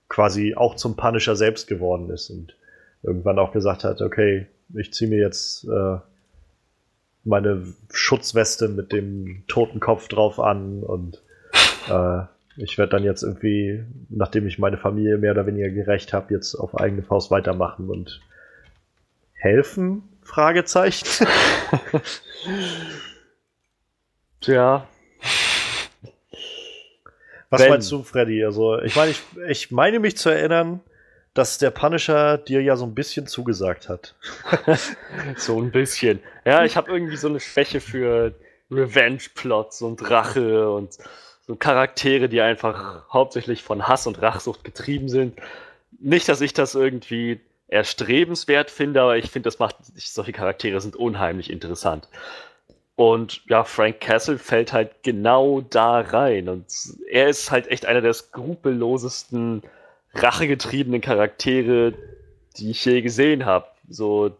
quasi auch zum Punisher selbst geworden ist und irgendwann auch gesagt hat, okay, ich ziehe mir jetzt äh, meine Schutzweste mit dem toten Kopf drauf an und äh, ich werde dann jetzt irgendwie, nachdem ich meine Familie mehr oder weniger gerecht habe, jetzt auf eigene Faust weitermachen und helfen? Fragezeichen.
Tja.
Was Wenn. meinst du, Freddy? Also, ich meine, ich, ich meine mich zu erinnern, dass der Punisher dir ja so ein bisschen zugesagt hat.
so ein bisschen. Ja, ich habe irgendwie so eine Schwäche für Revenge-Plots und Rache und so Charaktere, die einfach hauptsächlich von Hass und Rachsucht getrieben sind. Nicht, dass ich das irgendwie erstrebenswert finde, aber ich finde, das macht, solche Charaktere sind unheimlich interessant. Und ja, Frank Castle fällt halt genau da rein. Und er ist halt echt einer der skrupellosesten, rachegetriebenen Charaktere, die ich je gesehen habe. So,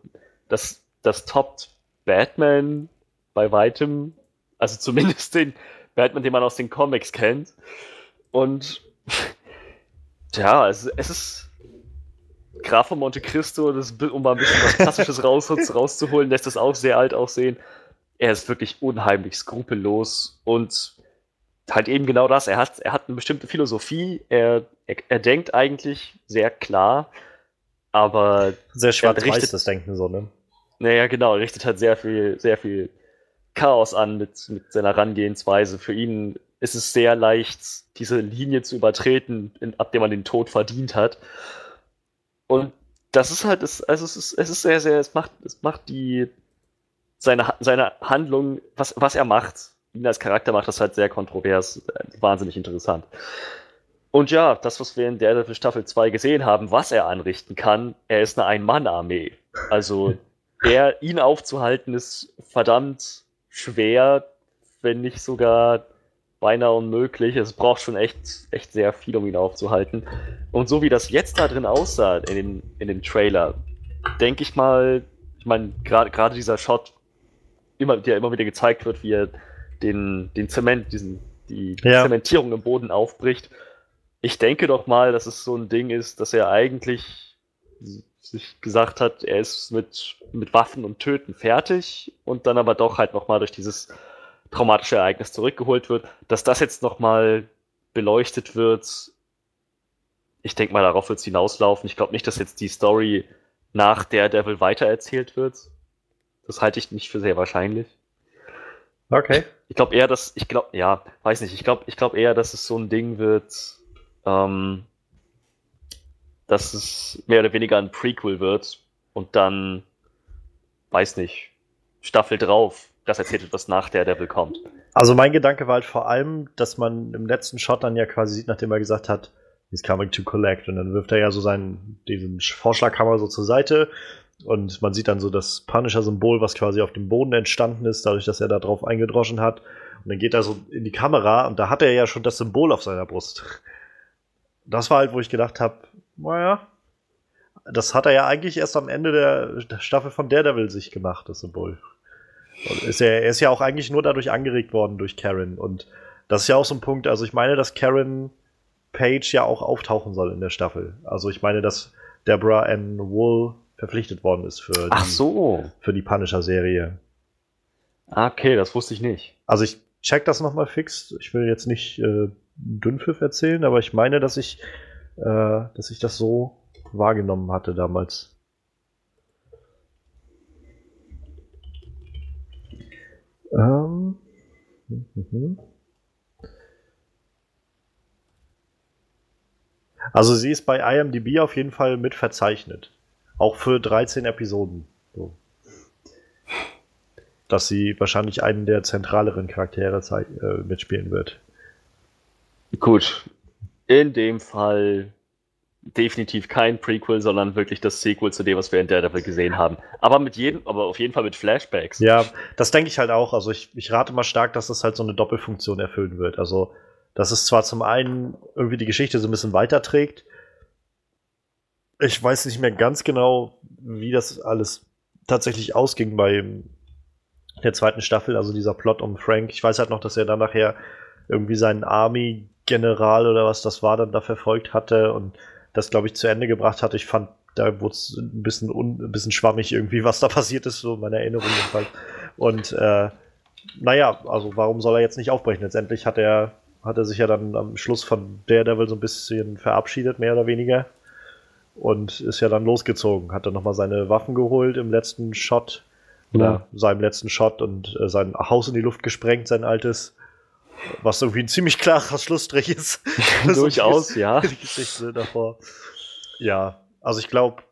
das, das toppt Batman bei weitem, also zumindest den, Batman, den man aus den Comics kennt. Und ja, es, es ist Graf von Monte Cristo, das, um mal ein bisschen was Klassisches raus, rauszuholen, lässt das auch sehr alt aussehen. Er ist wirklich unheimlich skrupellos und halt eben genau das. Er hat, er hat eine bestimmte Philosophie. Er, er, er denkt eigentlich sehr klar, aber.
Sehr schwarz-weiß das Denken so, ne?
Naja, genau. Er richtet halt sehr viel, sehr viel Chaos an mit, mit seiner Herangehensweise. Für ihn ist es sehr leicht, diese Linie zu übertreten, in, ab der man den Tod verdient hat. Und das ist halt, es, also es ist, es ist sehr, sehr, es macht, es macht die, seine, seine Handlung, was, was er macht, ihn als Charakter macht das halt sehr kontrovers, äh, wahnsinnig interessant. Und ja, das, was wir in der Staffel 2 gesehen haben, was er anrichten kann, er ist eine Ein-Mann-Armee. Also, er, ihn aufzuhalten, ist verdammt schwer, wenn nicht sogar beinahe unmöglich. Es braucht schon echt, echt sehr viel, um ihn aufzuhalten. Und so wie das jetzt da drin aussah in dem, in dem Trailer, denke ich mal, ich meine, gerade dieser Shot, immer, der immer wieder gezeigt wird, wie er den, den Zement, diesen, die ja. Zementierung im Boden aufbricht. Ich denke doch mal, dass es so ein Ding ist, dass er eigentlich sich gesagt hat, er ist mit, mit Waffen und Töten fertig und dann aber doch halt nochmal durch dieses traumatische Ereignis zurückgeholt wird, dass das jetzt nochmal beleuchtet wird. Ich denke mal, darauf wird es hinauslaufen. Ich glaube nicht, dass jetzt die Story nach Daredevil weitererzählt wird. Das halte ich nicht für sehr wahrscheinlich.
Okay.
Ich glaube eher, dass, ich glaube, ja, weiß nicht, ich glaube ich glaub eher, dass es so ein Ding wird, ähm, dass es mehr oder weniger ein Prequel wird und dann, weiß nicht, Staffel drauf, das erzählt wird, was nach der Devil kommt.
Also mein Gedanke war halt vor allem, dass man im letzten Shot dann ja quasi sieht, nachdem er gesagt hat, he's coming to collect. Und dann wirft er ja so seinen, diesen Vorschlaghammer so zur Seite und man sieht dann so das Punisher-Symbol, was quasi auf dem Boden entstanden ist, dadurch, dass er da drauf eingedroschen hat. Und dann geht er so in die Kamera und da hat er ja schon das Symbol auf seiner Brust. Das war halt, wo ich gedacht habe, naja, das hat er ja eigentlich erst am Ende der, Staffel von Daredevil sich gemacht, das Symbol. Ist er, er ist ja auch eigentlich nur dadurch angeregt worden durch Karen. Und das ist ja auch so ein Punkt, also ich meine, dass Karen Page ja auch auftauchen soll in der Staffel. Also ich meine, dass Deborah Ann Wool verpflichtet worden ist für die,
Ach so.
für die Punisher-Serie.
Ah, okay, das wusste ich nicht.
Also ich check das nochmal fix. Ich will jetzt nicht äh, Dünnpfiff erzählen, aber ich meine, dass ich, dass ich das so wahrgenommen hatte damals. Ähm. Mhm. Also sie ist bei IMDb auf jeden Fall mit verzeichnet. Auch für 13 Episoden. So. Dass sie wahrscheinlich einen der zentraleren Charaktere äh, mitspielen wird.
Gut. In dem Fall definitiv kein Prequel, sondern wirklich das Sequel zu dem, was wir in Daredevil gesehen haben. Aber mit jedem, aber auf jeden Fall mit Flashbacks.
Ja, das denke ich halt auch. Also ich, ich rate mal stark, dass das halt so eine Doppelfunktion erfüllen wird. Also, dass es zwar zum einen irgendwie die Geschichte so ein bisschen weiterträgt. Ich weiß nicht mehr ganz genau, wie das alles tatsächlich ausging bei der zweiten Staffel, also dieser Plot um Frank. Ich weiß halt noch, dass er dann nachher irgendwie seinen Army-General oder was das war, dann da verfolgt hatte und das, glaube ich, zu Ende gebracht hat. Ich fand, da wurde es ein bisschen, un, ein bisschen schwammig irgendwie, was da passiert ist, so meine Erinnerung jedenfalls. Und äh, naja, also warum soll er jetzt nicht aufbrechen? Letztendlich hat er, hat er sich ja dann am Schluss von Daredevil so ein bisschen verabschiedet, mehr oder weniger. Und ist ja dann losgezogen, hat dann nochmal seine Waffen geholt im letzten Shot. Oder ja. seinem letzten Shot und äh, sein Haus in die Luft gesprengt, sein altes. Was irgendwie ein ziemlich klarer Schlussstrich ist.
Durchaus, ja.
Die Geschichte davor. Ja, also ich glaube,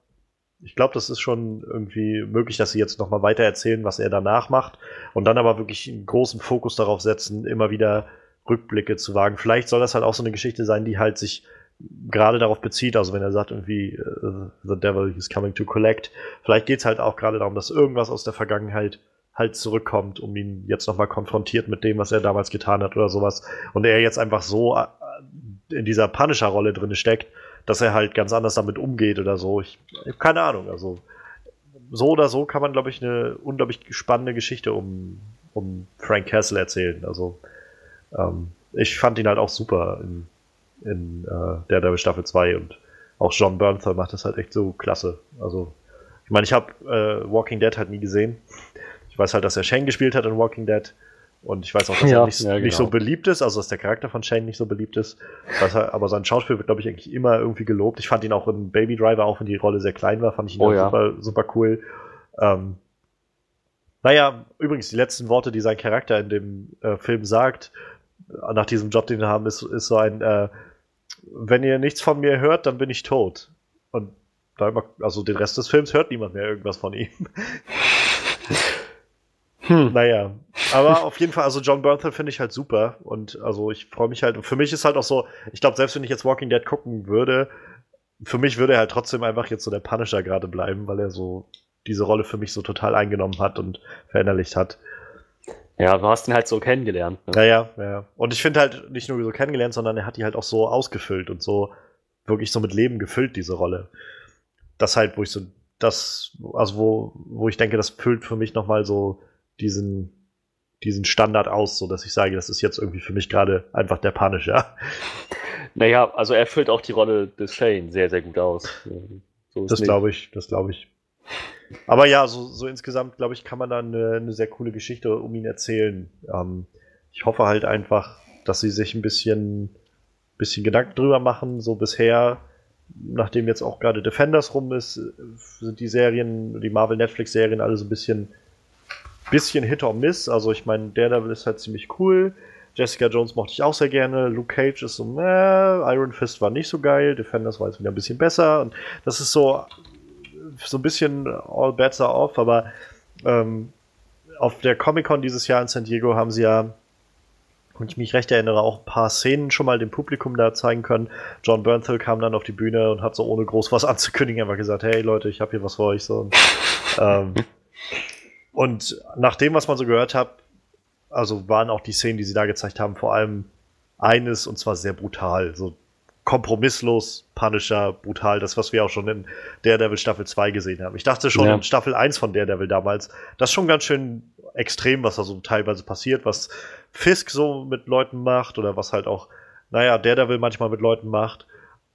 ich glaube, das ist schon irgendwie möglich, dass sie jetzt nochmal weiter erzählen, was er danach macht. Und dann aber wirklich einen großen Fokus darauf setzen, immer wieder Rückblicke zu wagen. Vielleicht soll das halt auch so eine Geschichte sein, die halt sich gerade darauf bezieht, also wenn er sagt irgendwie uh, The Devil is coming to collect, vielleicht geht es halt auch gerade darum, dass irgendwas aus der Vergangenheit halt zurückkommt, um ihn jetzt nochmal konfrontiert mit dem, was er damals getan hat oder sowas. Und er jetzt einfach so äh, in dieser Punisher-Rolle drin steckt, dass er halt ganz anders damit umgeht oder so. Ich, ich habe keine Ahnung. Also so oder so kann man, glaube ich, eine unglaublich spannende Geschichte um, um Frank Castle erzählen. Also ähm, ich fand ihn halt auch super in, in äh, Daredevil Staffel 2 und auch John Bernthal macht das halt echt so klasse. Also ich meine, ich habe äh, Walking Dead halt nie gesehen. Ich weiß halt, dass er Shane gespielt hat in Walking Dead. Und ich weiß auch, dass ja, er nicht, ja, genau. nicht, so beliebt ist, also dass der charakter von Shane nicht so beliebt ist. Er, aber sein Schauspiel wird, glaube ich, eigentlich immer irgendwie gelobt. Ich fand ihn auch in Baby Driver, auch wenn die Rolle sehr klein war, fand ich ihn oh, ja. super, super cool. Ähm, naja, übrigens, die letzten Worte, die sein Charakter in dem äh, Film sagt, äh, nach diesem Job, den wir haben, ist, ist so ein, äh, wenn ihr nichts von mir hört, dann bin ich tot. Und da immer, also den Rest des Films hört niemand mehr irgendwas von ihm. Hm. Naja, aber auf jeden Fall, also John Bernthal finde ich halt super und also ich freue mich halt. Und für mich ist halt auch so, ich glaube, selbst wenn ich jetzt Walking Dead gucken würde, für mich würde er halt trotzdem einfach jetzt so der Punisher gerade bleiben, weil er so diese Rolle für mich so total eingenommen hat und verinnerlicht hat.
Ja, du hast ihn halt so kennengelernt.
Ne? Ja, ja, ja. Und ich finde halt nicht nur so kennengelernt, sondern er hat die halt auch so ausgefüllt und so wirklich so mit Leben gefüllt, diese Rolle. Das halt, wo ich so, das, also wo, wo ich denke, das füllt für mich nochmal so diesen, diesen Standard aus, so dass ich sage, das ist jetzt irgendwie für mich gerade einfach der Punisher.
Naja, also er füllt auch die Rolle des Shane sehr, sehr gut aus.
So das glaube ich, das glaube ich. Aber ja, so, so insgesamt, glaube ich, kann man da eine, eine, sehr coole Geschichte um ihn erzählen. Ähm, ich hoffe halt einfach, dass sie sich ein bisschen, bisschen Gedanken drüber machen. So bisher, nachdem jetzt auch gerade Defenders rum ist, sind die Serien, die Marvel Netflix-Serien alle so ein bisschen bisschen Hit or Miss. Also ich meine, Daredevil ist halt ziemlich cool. Jessica Jones mochte ich auch sehr gerne. Luke Cage ist so, äh, Iron Fist war nicht so geil. Defenders war jetzt wieder ein bisschen besser. Und das ist so, so ein bisschen all bets are off. Aber ähm, auf der Comic Con dieses Jahr in San Diego haben sie ja und ich mich recht erinnere, auch ein paar Szenen schon mal dem Publikum da zeigen können. John Bernthal kam dann auf die Bühne und hat so ohne groß was anzukündigen einfach gesagt, hey Leute, ich habe hier was für euch. So. ähm, und nach dem, was man so gehört hat, also waren auch die Szenen, die sie da gezeigt haben, vor allem eines und zwar sehr brutal. So kompromisslos, Punisher, brutal, das, was wir auch schon in Daredevil Staffel 2 gesehen haben. Ich dachte schon ja. in Staffel 1 von Daredevil damals, das ist schon ganz schön extrem, was da so teilweise passiert, was Fisk so mit Leuten macht oder was halt auch, naja, Daredevil manchmal mit Leuten macht.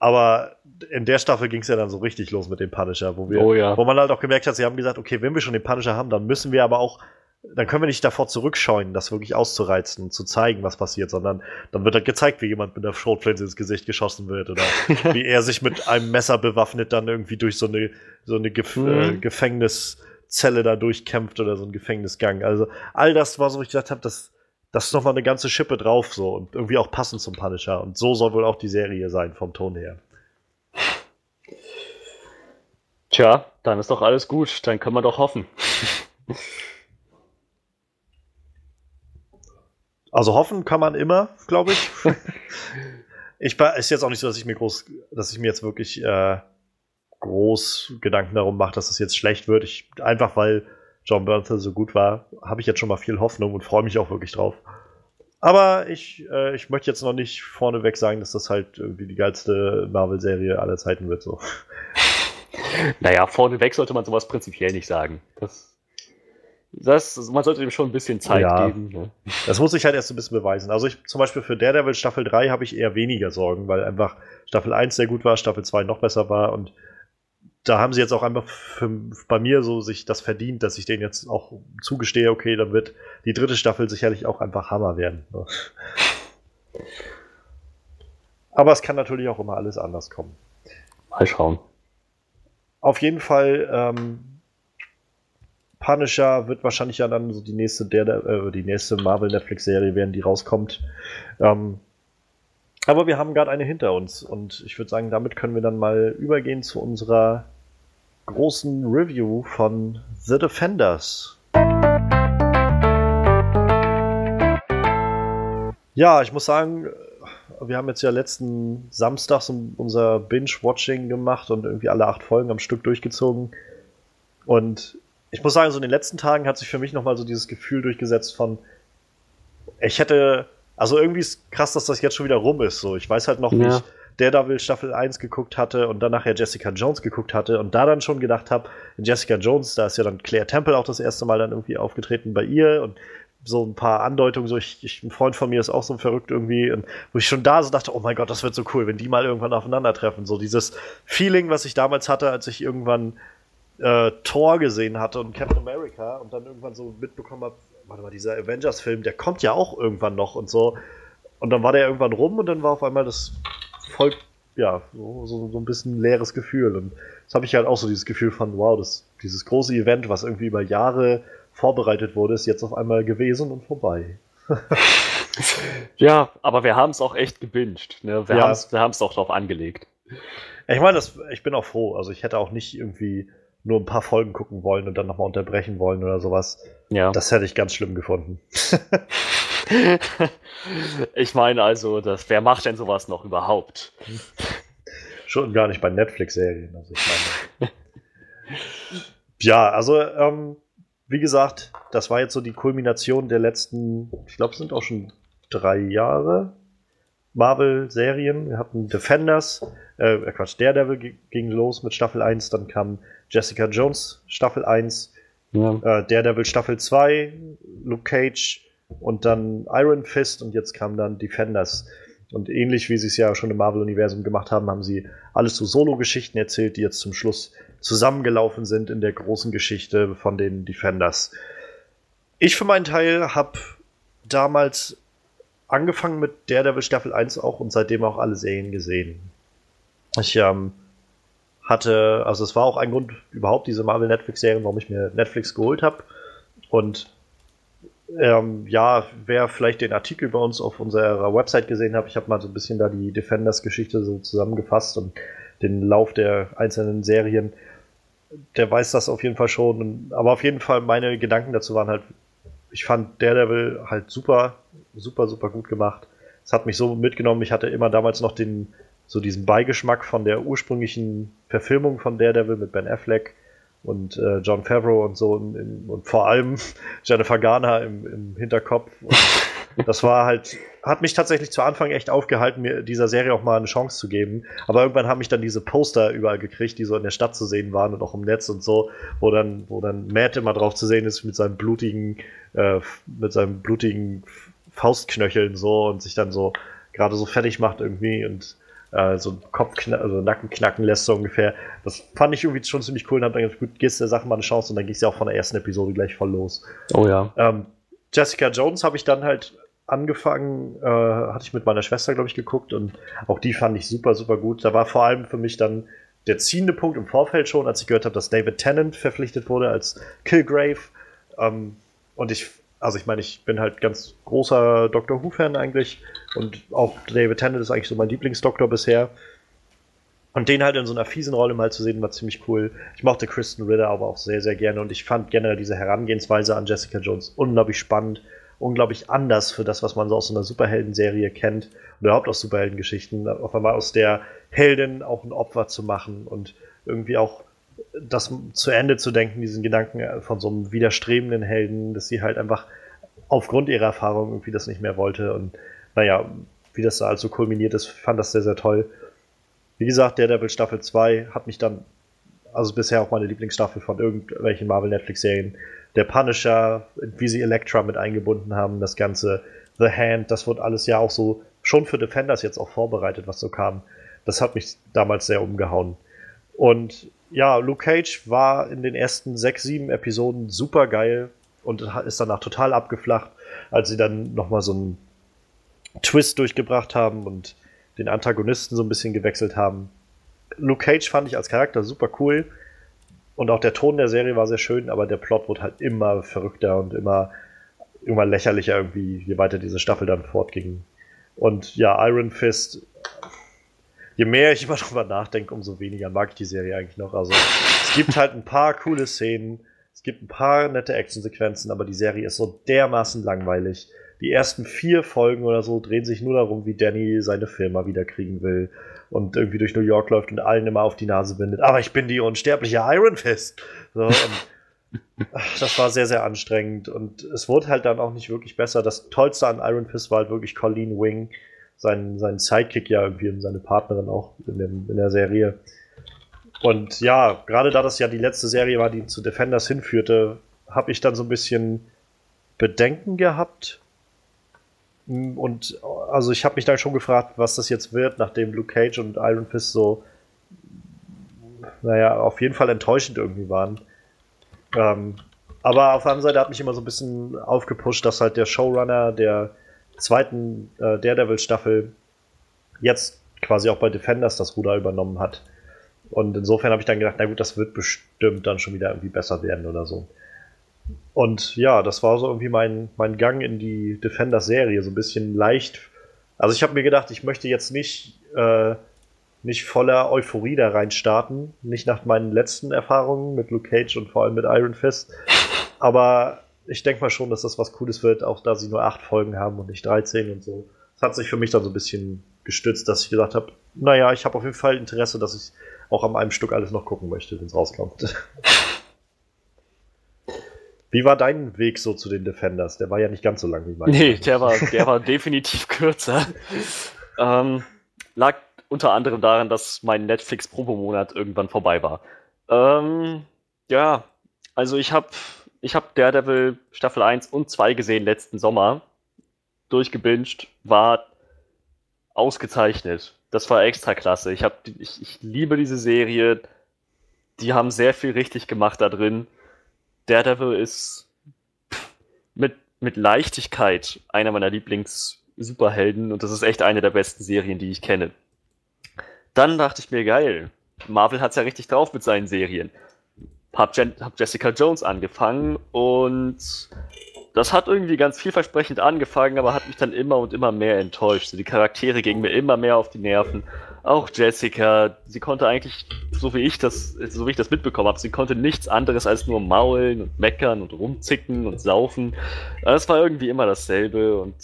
Aber in der Staffel ging es ja dann so richtig los mit dem Punisher, wo wir,
oh ja.
wo man halt auch gemerkt hat, sie haben gesagt, okay, wenn wir schon den Punisher haben, dann müssen wir aber auch dann können wir nicht davor zurückscheuen, das wirklich auszureizen, zu zeigen, was passiert, sondern dann wird halt gezeigt, wie jemand mit einer Schrotflinte ins Gesicht geschossen wird oder wie er sich mit einem Messer bewaffnet dann irgendwie durch so eine, so eine Gef mhm. äh, Gefängniszelle da durchkämpft oder so ein Gefängnisgang. Also all das war so, ich gedacht habe, das, das ist nochmal eine ganze Schippe drauf so und irgendwie auch passend zum Punisher. Und so soll wohl auch die Serie sein, vom Ton her.
Tja, dann ist doch alles gut. Dann kann man doch hoffen.
Also hoffen kann man immer, glaube ich. ich ist jetzt auch nicht so, dass ich mir groß, dass ich mir jetzt wirklich äh, groß Gedanken darum mache, dass es jetzt schlecht wird. Ich, einfach weil John Bernthal so gut war, habe ich jetzt schon mal viel Hoffnung und freue mich auch wirklich drauf. Aber ich, äh, ich möchte jetzt noch nicht vorneweg sagen, dass das halt irgendwie die geilste Marvel-Serie aller Zeiten wird. So.
Naja, vorneweg sollte man sowas prinzipiell nicht sagen. Das das, man sollte dem schon ein bisschen Zeit ja, geben. Ne?
Das muss ich halt erst ein bisschen beweisen. Also ich zum Beispiel für Daredevil Staffel 3 habe ich eher weniger Sorgen, weil einfach Staffel 1 sehr gut war, Staffel 2 noch besser war und da haben sie jetzt auch einfach für, bei mir so sich das verdient, dass ich denen jetzt auch zugestehe, okay, dann wird die dritte Staffel sicherlich auch einfach Hammer werden. Ne? Aber es kann natürlich auch immer alles anders kommen.
Mal schauen.
Auf jeden Fall ähm, Punisher wird wahrscheinlich ja dann so die nächste, der, äh, die nächste Marvel-Netflix-Serie werden, die rauskommt. Ähm, aber wir haben gerade eine hinter uns und ich würde sagen, damit können wir dann mal übergehen zu unserer großen Review von The Defenders. Ja, ich muss sagen, wir haben jetzt ja letzten Samstag unser Binge-Watching gemacht und irgendwie alle acht Folgen am Stück durchgezogen. Und ich muss sagen, so in den letzten Tagen hat sich für mich nochmal so dieses Gefühl durchgesetzt von, ich hätte, also irgendwie ist krass, dass das jetzt schon wieder rum ist. So, ich weiß halt noch, ja. ich Daredevil Staffel 1 geguckt hatte und dann nachher Jessica Jones geguckt hatte und da dann schon gedacht habe, in Jessica Jones, da ist ja dann Claire Temple auch das erste Mal dann irgendwie aufgetreten bei ihr und so ein paar Andeutungen, so ich, ich, ein Freund von mir ist auch so verrückt irgendwie, und wo ich schon da so dachte, oh mein Gott, das wird so cool, wenn die mal irgendwann aufeinandertreffen. So dieses Feeling, was ich damals hatte, als ich irgendwann äh, Thor gesehen hatte und Captain America und dann irgendwann so mitbekommen habe, warte mal, dieser Avengers-Film, der kommt ja auch irgendwann noch und so. Und dann war der irgendwann rum und dann war auf einmal das voll, ja, so, so, ein bisschen leeres Gefühl. Und das habe ich halt auch so dieses Gefühl von, wow, das, dieses große Event, was irgendwie über Jahre vorbereitet wurde, ist jetzt auf einmal gewesen und vorbei.
ja, aber wir haben es auch echt gebinged. Ne? Wir ja. haben es auch drauf angelegt.
Ich meine, ich bin auch froh. Also ich hätte auch nicht irgendwie nur ein paar Folgen gucken wollen und dann nochmal unterbrechen wollen oder sowas. Ja. Das hätte ich ganz schlimm gefunden.
ich meine also, dass, wer macht denn sowas noch überhaupt?
Schon gar nicht bei Netflix-Serien. Also ich meine. ja, also, ähm, wie gesagt, das war jetzt so die Kulmination der letzten, ich glaube, es sind auch schon drei Jahre Marvel-Serien. Wir hatten Defenders, äh, Quatsch, Daredevil ging los mit Staffel 1, dann kam Jessica Jones Staffel 1, ja. äh, Daredevil Staffel 2, Luke Cage und dann Iron Fist und jetzt kam dann Defenders. Und ähnlich wie sie es ja schon im Marvel-Universum gemacht haben, haben sie alles zu Solo-Geschichten erzählt, die jetzt zum Schluss zusammengelaufen sind in der großen Geschichte von den Defenders. Ich für meinen Teil habe damals angefangen mit Daredevil Staffel 1 auch und seitdem auch alle Serien gesehen. Ich ähm, hatte, also es war auch ein Grund überhaupt diese Marvel Netflix Serien, warum ich mir Netflix geholt habe. Und ähm, ja, wer vielleicht den Artikel bei uns auf unserer Website gesehen hat, ich habe mal so ein bisschen da die Defenders-Geschichte so zusammengefasst und den Lauf der einzelnen Serien. Der weiß das auf jeden Fall schon. Aber auf jeden Fall meine Gedanken dazu waren halt, ich fand Daredevil halt super super, super gut gemacht. Es hat mich so mitgenommen. Ich hatte immer damals noch den, so diesen Beigeschmack von der ursprünglichen Verfilmung von Daredevil mit Ben Affleck und äh, John Favreau und so und, und vor allem Jennifer Garner im, im Hinterkopf. Und das war halt, hat mich tatsächlich zu Anfang echt aufgehalten, mir dieser Serie auch mal eine Chance zu geben. Aber irgendwann haben mich dann diese Poster überall gekriegt, die so in der Stadt zu sehen waren und auch im Netz und so, wo dann, wo dann Matt immer drauf zu sehen ist mit seinem blutigen, äh, mit seinem blutigen Faustknöcheln so und sich dann so gerade so fertig macht irgendwie und äh, so Kopf, also Nacken knacken lässt so ungefähr. Das fand ich irgendwie schon ziemlich cool und hab dann gedacht, gut, gehst der Sache mal eine Chance und dann ging es ja auch von der ersten Episode gleich voll los.
Oh ja.
Ähm, Jessica Jones habe ich dann halt angefangen, äh, hatte ich mit meiner Schwester, glaube ich, geguckt und auch die fand ich super, super gut. Da war vor allem für mich dann der ziehende Punkt im Vorfeld schon, als ich gehört habe, dass David Tennant verpflichtet wurde als Kilgrave. Ähm, und ich also ich meine, ich bin halt ganz großer Doctor Who-Fan eigentlich und auch David Tennant ist eigentlich so mein Lieblingsdoktor bisher. Und den halt in so einer fiesen Rolle mal zu sehen, war ziemlich cool. Ich mochte Kristen Ritter aber auch sehr, sehr gerne und ich fand generell diese Herangehensweise an Jessica Jones unglaublich spannend, unglaublich anders für das, was man so aus so einer Superhelden-Serie kennt oder überhaupt aus Superheldengeschichten. Auf einmal aus der Heldin auch ein Opfer zu machen und irgendwie auch das zu Ende zu denken, diesen Gedanken von so einem widerstrebenden Helden, dass sie halt einfach aufgrund ihrer Erfahrung irgendwie das nicht mehr wollte. Und naja, wie das da also kulminiert ist, fand das sehr, sehr toll. Wie gesagt, Daredevil Staffel 2 hat mich dann, also bisher auch meine Lieblingsstaffel von irgendwelchen Marvel-Netflix-Serien. Der Punisher, wie sie Elektra mit eingebunden haben, das ganze The Hand, das wurde alles ja auch so schon für Defenders jetzt auch vorbereitet, was so kam. Das hat mich damals sehr umgehauen. Und ja, Luke Cage war in den ersten sechs, sieben Episoden super geil und ist danach total abgeflacht, als sie dann nochmal so einen Twist durchgebracht haben und den Antagonisten so ein bisschen gewechselt haben. Luke Cage fand ich als Charakter super cool und auch der Ton der Serie war sehr schön, aber der Plot wurde halt immer verrückter und immer, immer lächerlicher irgendwie, je weiter diese Staffel dann fortging. Und ja, Iron Fist je mehr ich immer drüber nachdenke, umso weniger mag ich die Serie eigentlich noch. Also es gibt halt ein paar coole Szenen, es gibt ein paar nette Actionsequenzen, aber die Serie ist so dermaßen langweilig. Die ersten vier Folgen oder so drehen sich nur darum, wie Danny seine Firma wiederkriegen will und irgendwie durch New York läuft und allen immer auf die Nase bindet. Aber ich bin die unsterbliche Iron Fist. So, das war sehr, sehr anstrengend und es wurde halt dann auch nicht wirklich besser. Das Tollste an Iron Fist war halt wirklich Colleen Wing, sein, sein Sidekick ja irgendwie und seine Partnerin auch in, dem, in der Serie. Und ja, gerade da das ja die letzte Serie war, die zu Defenders hinführte, habe ich dann so ein bisschen Bedenken gehabt. Und also ich habe mich dann schon gefragt, was das jetzt wird, nachdem Luke Cage und Iron Fist so, naja, auf jeden Fall enttäuschend irgendwie waren. Ähm, aber auf der anderen Seite hat mich immer so ein bisschen aufgepusht, dass halt der Showrunner, der zweiten äh, Daredevil-Staffel jetzt quasi auch bei Defenders das Ruder übernommen hat. Und insofern habe ich dann gedacht, na gut, das wird bestimmt dann schon wieder irgendwie besser werden oder so. Und ja, das war so irgendwie mein, mein Gang in die Defenders-Serie, so ein bisschen leicht. Also ich habe mir gedacht, ich möchte jetzt nicht, äh, nicht voller Euphorie da rein starten, nicht nach meinen letzten Erfahrungen mit Luke Cage und vor allem mit Iron Fist. Aber ich denke mal schon, dass das was Cooles wird, auch da sie nur acht Folgen haben und nicht 13 und so. Das hat sich für mich dann so ein bisschen gestützt, dass ich gesagt habe, naja, ich habe auf jeden Fall Interesse, dass ich auch an einem Stück alles noch gucken möchte, wenn es rauskommt. Wie war dein Weg so zu den Defenders? Der war ja nicht ganz so lang wie mein.
Nee, der war, der war definitiv kürzer. Ähm, lag unter anderem daran, dass mein Netflix-Probemonat irgendwann vorbei war. Ähm, ja, also ich habe ich habe Daredevil Staffel 1 und 2 gesehen letzten Sommer. Durchgebinged, war ausgezeichnet. Das war extra klasse. Ich, hab, ich, ich liebe diese Serie. Die haben sehr viel richtig gemacht da drin. Daredevil ist mit, mit Leichtigkeit einer meiner Lieblings-Superhelden und das ist echt eine der besten Serien, die ich kenne. Dann dachte ich mir, geil, Marvel hat's ja richtig drauf mit seinen Serien habe hab Jessica Jones angefangen und das hat irgendwie ganz vielversprechend angefangen, aber hat mich dann immer und immer mehr enttäuscht. die Charaktere gingen mir immer mehr auf die Nerven. auch Jessica, sie konnte eigentlich, so wie ich das, so wie ich das mitbekommen habe, sie konnte nichts anderes als nur maulen und meckern und rumzicken und saufen. Es war irgendwie immer dasselbe und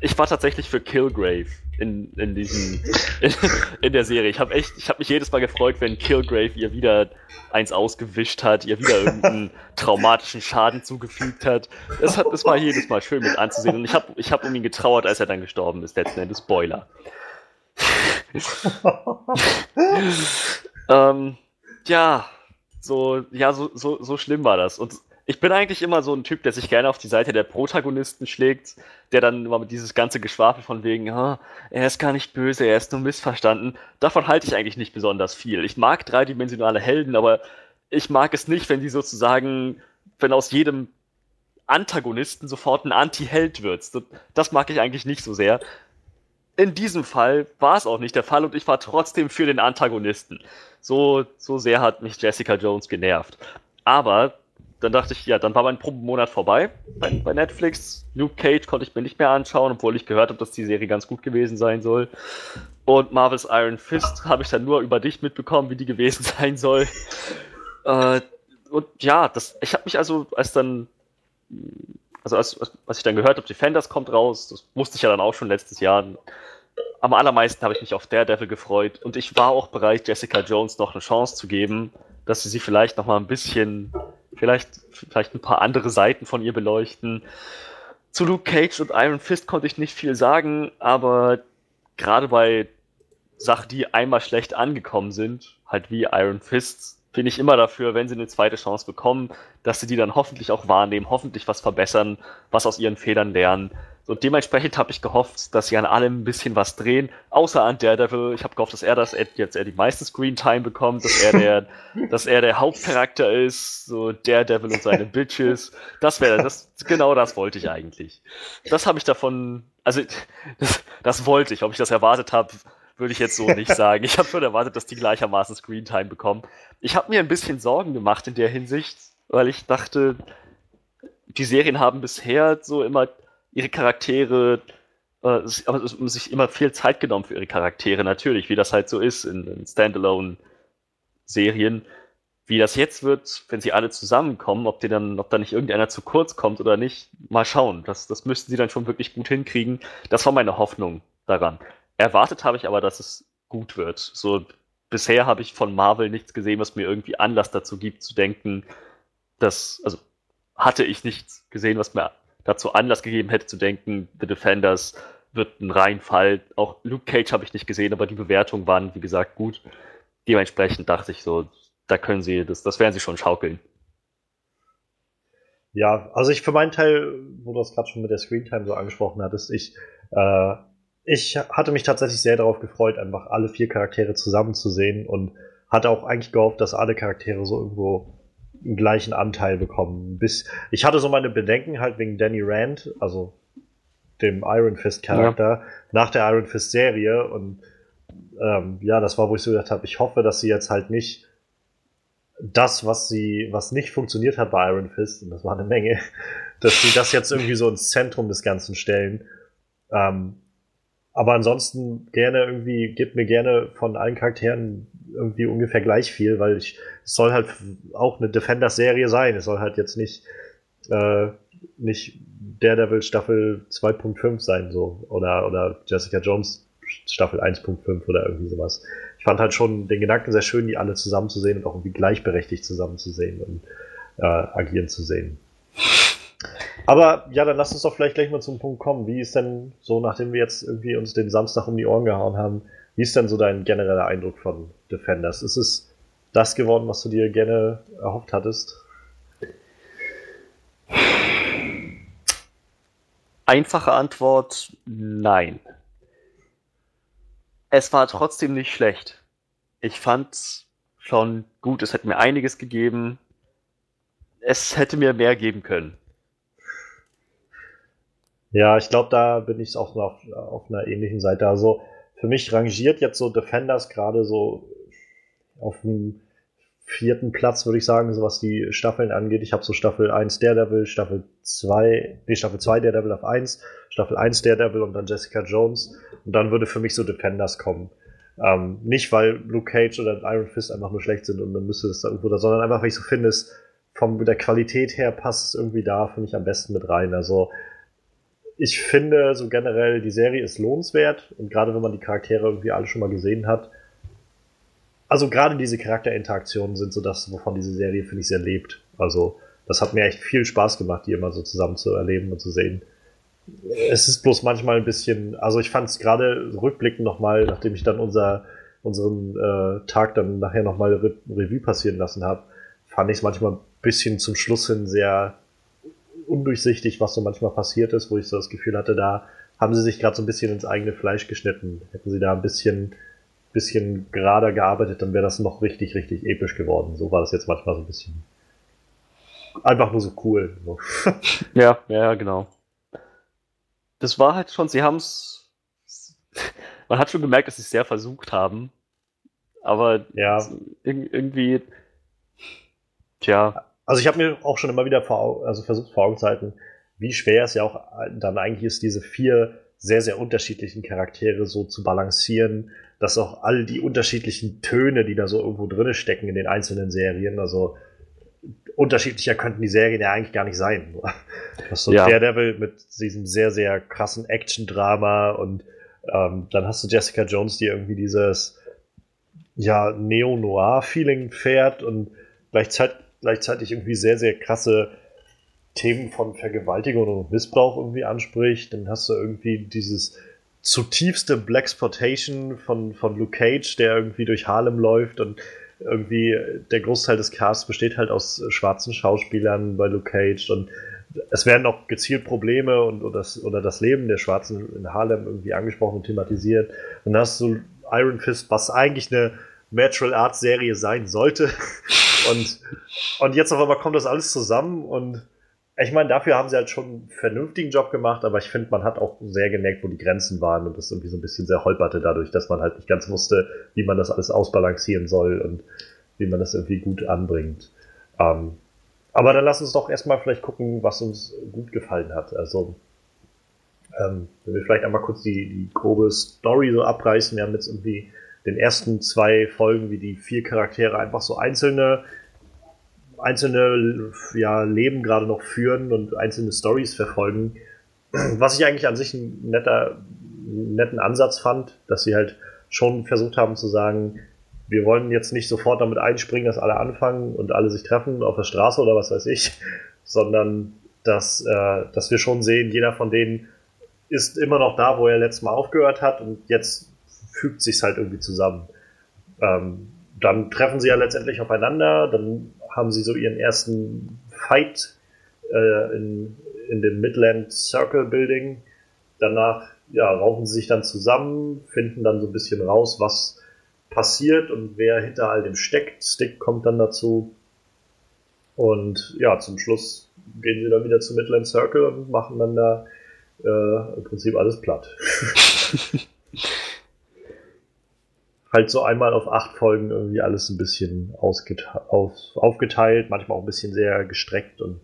ich war tatsächlich für Killgrave in, in diesem in, in der Serie. Ich habe echt, ich habe mich jedes Mal gefreut, wenn Killgrave ihr wieder eins ausgewischt hat, ihr wieder irgendeinen traumatischen Schaden zugefügt hat. Es hat, es war jedes Mal schön mit anzusehen und ich habe, ich habe um ihn getrauert, als er dann gestorben ist. Letzten Endes Spoiler. ähm, ja, so, ja, so, so, so schlimm war das. Und ich bin eigentlich immer so ein Typ, der sich gerne auf die Seite der Protagonisten schlägt, der dann immer mit dieses ganze Geschwafel von wegen, oh, er ist gar nicht böse, er ist nur missverstanden. Davon halte ich eigentlich nicht besonders viel. Ich mag dreidimensionale Helden, aber ich mag es nicht, wenn die sozusagen, wenn aus jedem Antagonisten sofort ein Anti-Held wird. Das mag ich eigentlich nicht so sehr. In diesem Fall war es auch nicht der Fall und ich war trotzdem für den Antagonisten. So, so sehr hat mich Jessica Jones genervt. Aber dann dachte ich, ja, dann war mein Probenmonat vorbei bei, bei, Netflix. Luke Cage konnte ich mir nicht mehr anschauen, obwohl ich gehört habe, dass die Serie ganz gut gewesen sein soll. Und Marvel's Iron Fist habe ich dann nur über dich mitbekommen, wie die gewesen sein soll. Äh, und ja, das, ich habe mich also, als dann, also als, als ich dann gehört habe, Defenders kommt raus, das wusste ich ja dann auch schon letztes Jahr. Am allermeisten habe ich mich auf Daredevil gefreut und ich war auch bereit, Jessica Jones noch eine Chance zu geben, dass sie sie vielleicht noch mal ein bisschen vielleicht, vielleicht ein paar andere Seiten von ihr beleuchten. Zu Luke Cage und Iron Fist konnte ich nicht viel sagen, aber gerade bei Sachen, die einmal schlecht angekommen sind, halt wie Iron Fist, bin ich immer dafür, wenn sie eine zweite Chance bekommen, dass sie die dann hoffentlich auch wahrnehmen, hoffentlich was verbessern, was aus ihren Fehlern lernen und dementsprechend habe ich gehofft, dass sie an allem ein bisschen was drehen, außer an Daredevil. Ich habe gehofft, dass er das jetzt er die meiste Screentime bekommt, dass er der, dass er der Hauptcharakter ist, so Daredevil und seine Bitches. Das wäre das, genau das wollte ich eigentlich. Das habe ich davon, also das, das wollte ich. Ob ich das erwartet habe, würde ich jetzt so nicht sagen. Ich habe schon erwartet, dass die gleichermaßen Screentime bekommen. Ich habe mir ein bisschen Sorgen gemacht in der Hinsicht, weil ich dachte, die Serien haben bisher so immer ihre Charaktere, äh, sich immer viel Zeit genommen für ihre Charaktere, natürlich, wie das halt so ist in, in Standalone-Serien. Wie das jetzt wird, wenn sie alle zusammenkommen, ob, die dann, ob da nicht irgendeiner zu kurz kommt oder nicht, mal schauen. Das, das müssten sie dann schon wirklich gut hinkriegen. Das war meine Hoffnung daran. Erwartet habe ich aber, dass es gut wird. So, bisher habe ich von Marvel nichts gesehen, was mir irgendwie Anlass dazu gibt, zu denken, dass, also hatte ich nichts gesehen, was mir dazu Anlass gegeben hätte zu denken, The Defenders wird ein Reinfall. Auch Luke Cage habe ich nicht gesehen, aber die Bewertungen waren, wie gesagt, gut. Dementsprechend dachte ich so, da können sie, das, das werden sie schon schaukeln.
Ja, also ich für meinen Teil, wo du das gerade schon mit der Screentime so angesprochen hattest, ich, äh, ich hatte mich tatsächlich sehr darauf gefreut, einfach alle vier Charaktere zusammenzusehen und hatte auch eigentlich gehofft, dass alle Charaktere so irgendwo einen gleichen Anteil bekommen. Bis ich hatte so meine Bedenken halt wegen Danny Rand, also dem Iron Fist Charakter, ja. nach der Iron Fist Serie und ähm, ja, das war, wo ich so gedacht habe, ich hoffe, dass sie jetzt halt nicht das, was sie, was nicht funktioniert hat bei Iron Fist, und das war eine Menge, dass sie das jetzt irgendwie so ins Zentrum des Ganzen stellen. Ähm, aber ansonsten gerne irgendwie, gebt mir gerne von allen Charakteren irgendwie ungefähr gleich viel, weil ich, es soll halt auch eine Defenders-Serie sein. Es soll halt jetzt nicht, äh, nicht Daredevil Staffel 2.5 sein, so, oder, oder Jessica Jones Staffel 1.5 oder irgendwie sowas. Ich fand halt schon den Gedanken sehr schön, die alle zusammenzusehen und auch irgendwie gleichberechtigt zusammenzusehen und äh, agieren zu sehen. Aber ja, dann lass uns doch vielleicht gleich mal zum Punkt kommen. Wie ist denn so, nachdem wir jetzt irgendwie uns den Samstag um die Ohren gehauen haben, wie ist denn so dein genereller Eindruck von Defenders? Ist es das geworden, was du dir gerne erhofft hattest?
Einfache Antwort, nein. Es war trotzdem nicht schlecht. Ich fand's schon gut, es hätte mir einiges gegeben. Es hätte mir mehr geben können.
Ja, ich glaube, da bin ich auch auf, auf einer ähnlichen Seite. Also für mich rangiert jetzt so Defenders gerade so auf dem vierten Platz, würde ich sagen, so was die Staffeln angeht. Ich habe so Staffel 1 Daredevil, Staffel 2, nee, Staffel 2 Daredevil auf 1, Staffel 1 Daredevil und dann Jessica Jones. Und dann würde für mich so Defenders kommen. Ähm, nicht, weil Luke Cage oder Iron Fist einfach nur schlecht sind und dann müsste es da irgendwo da, sondern einfach, weil ich so finde, es von der Qualität her passt es irgendwie da für mich am besten mit rein. Also ich finde so generell, die Serie ist lohnenswert und gerade wenn man die Charaktere irgendwie alle schon mal gesehen hat, also gerade diese Charakterinteraktionen sind so das, wovon diese Serie, finde ich, sehr lebt. Also das hat mir echt viel Spaß gemacht, die immer so zusammen zu erleben und zu sehen. Es ist bloß manchmal ein bisschen, also ich fand es gerade rückblickend nochmal, nachdem ich dann unser, unseren äh, Tag dann nachher nochmal Re Revue passieren lassen habe, fand ich es manchmal ein bisschen zum Schluss hin sehr undurchsichtig, was so manchmal passiert ist, wo ich so das Gefühl hatte, da haben sie sich gerade so ein bisschen ins eigene Fleisch geschnitten. Hätten sie da ein bisschen, bisschen gerader gearbeitet, dann wäre das noch richtig, richtig episch geworden. So war das jetzt manchmal so ein bisschen. Einfach nur so cool. So.
Ja, ja, genau. Das war halt schon, sie haben es. Man hat schon gemerkt, dass sie es sehr versucht haben. Aber
ja.
irgendwie. Tja.
Also ich habe mir auch schon immer wieder vor, also versucht vor Augen zu halten, wie schwer es ja auch dann eigentlich ist, diese vier sehr, sehr unterschiedlichen Charaktere so zu balancieren, dass auch all die unterschiedlichen Töne, die da so irgendwo drinne stecken in den einzelnen Serien, also unterschiedlicher könnten die Serien ja eigentlich gar nicht sein. Das so ja. Daredevil mit diesem sehr, sehr krassen Action-Drama und ähm, dann hast du Jessica Jones, die irgendwie dieses ja, Neo-Noir-Feeling fährt und gleichzeitig gleichzeitig irgendwie sehr, sehr krasse Themen von Vergewaltigung und Missbrauch irgendwie anspricht. Dann hast du irgendwie dieses zutiefste Blaxploitation von, von Luke Cage, der irgendwie durch Harlem läuft und irgendwie der Großteil des Casts besteht halt aus schwarzen Schauspielern bei Luke Cage und es werden auch gezielt Probleme und oder das, oder das Leben der Schwarzen in Harlem irgendwie angesprochen und thematisiert. Und dann hast du Iron Fist, was eigentlich eine Natural Arts Serie sein sollte. Und, und jetzt auf einmal kommt das alles zusammen und ich meine, dafür haben sie halt schon einen vernünftigen Job gemacht, aber ich finde, man hat auch sehr gemerkt, wo die Grenzen waren und das irgendwie so ein bisschen sehr holperte dadurch, dass man halt nicht ganz wusste, wie man das alles ausbalancieren soll und wie man das irgendwie gut anbringt. Ähm, aber dann lass uns doch erstmal vielleicht gucken, was uns gut gefallen hat. Also, ähm, wenn wir vielleicht einmal kurz die, die grobe Story so abreißen. Wir haben jetzt irgendwie den ersten zwei Folgen, wie die vier Charaktere einfach so einzelne einzelne ja, Leben gerade noch führen und einzelne Stories verfolgen. Was ich eigentlich an sich einen netter, netten Ansatz fand, dass sie halt schon versucht haben zu sagen, wir wollen jetzt nicht sofort damit einspringen, dass alle anfangen und alle sich treffen auf der Straße oder was weiß ich, sondern dass, äh, dass wir schon sehen, jeder von denen ist immer noch da, wo er letztes Mal aufgehört hat und jetzt fügt sich halt irgendwie zusammen. Ähm, dann treffen sie ja letztendlich aufeinander, dann haben sie so ihren ersten Fight äh, in, in dem Midland Circle Building. Danach ja, raufen sie sich dann zusammen, finden dann so ein bisschen raus, was passiert und wer hinter all dem steckt. Stick kommt dann dazu. Und ja, zum Schluss gehen sie dann wieder zu Midland Circle und machen dann da äh, im Prinzip alles platt. halt so einmal auf acht Folgen irgendwie alles ein bisschen auf, aufgeteilt, manchmal auch ein bisschen sehr gestreckt und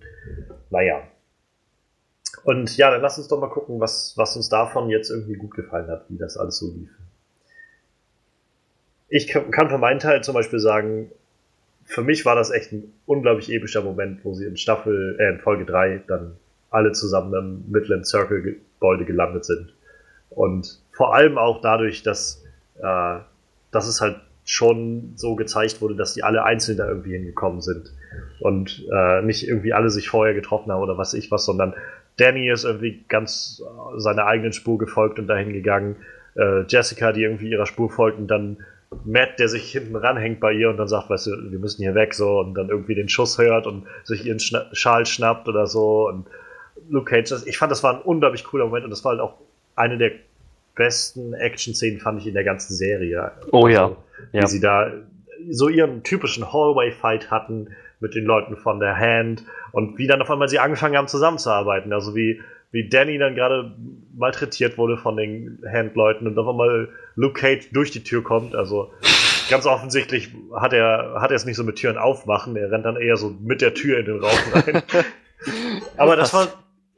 naja. Und ja, dann lass uns doch mal gucken, was, was uns davon jetzt irgendwie gut gefallen hat, wie das alles so lief. Ich kann für meinen Teil zum Beispiel sagen, für mich war das echt ein unglaublich epischer Moment, wo sie in Staffel, äh, in Folge 3 dann alle zusammen im Midland Circle Gebäude gelandet sind. Und vor allem auch dadurch, dass äh, dass es halt schon so gezeigt wurde, dass die alle einzeln da irgendwie hingekommen sind. Und äh, nicht irgendwie alle sich vorher getroffen haben oder was ich was, sondern Danny ist irgendwie ganz äh, seiner eigenen Spur gefolgt und dahin gegangen. Äh, Jessica, die irgendwie ihrer Spur folgt und dann Matt, der sich hinten ranhängt bei ihr und dann sagt, weißt du, wir müssen hier weg so und dann irgendwie den Schuss hört und sich ihren Schna Schal schnappt oder so und Luke Cage, ich fand, das war ein unglaublich cooler Moment und das war halt auch eine der besten Action-Szenen fand ich in der ganzen Serie.
Oh ja. Also,
wie ja. sie da so ihren typischen Hallway-Fight hatten mit den Leuten von der Hand und wie dann auf einmal sie angefangen haben zusammenzuarbeiten. Also wie, wie Danny dann gerade malträtiert wurde von den Handleuten und auf einmal Luke Cage durch die Tür kommt. Also ganz offensichtlich hat er, hat er es nicht so mit Türen aufmachen, er rennt dann eher so mit der Tür in den Raum rein. Aber das war,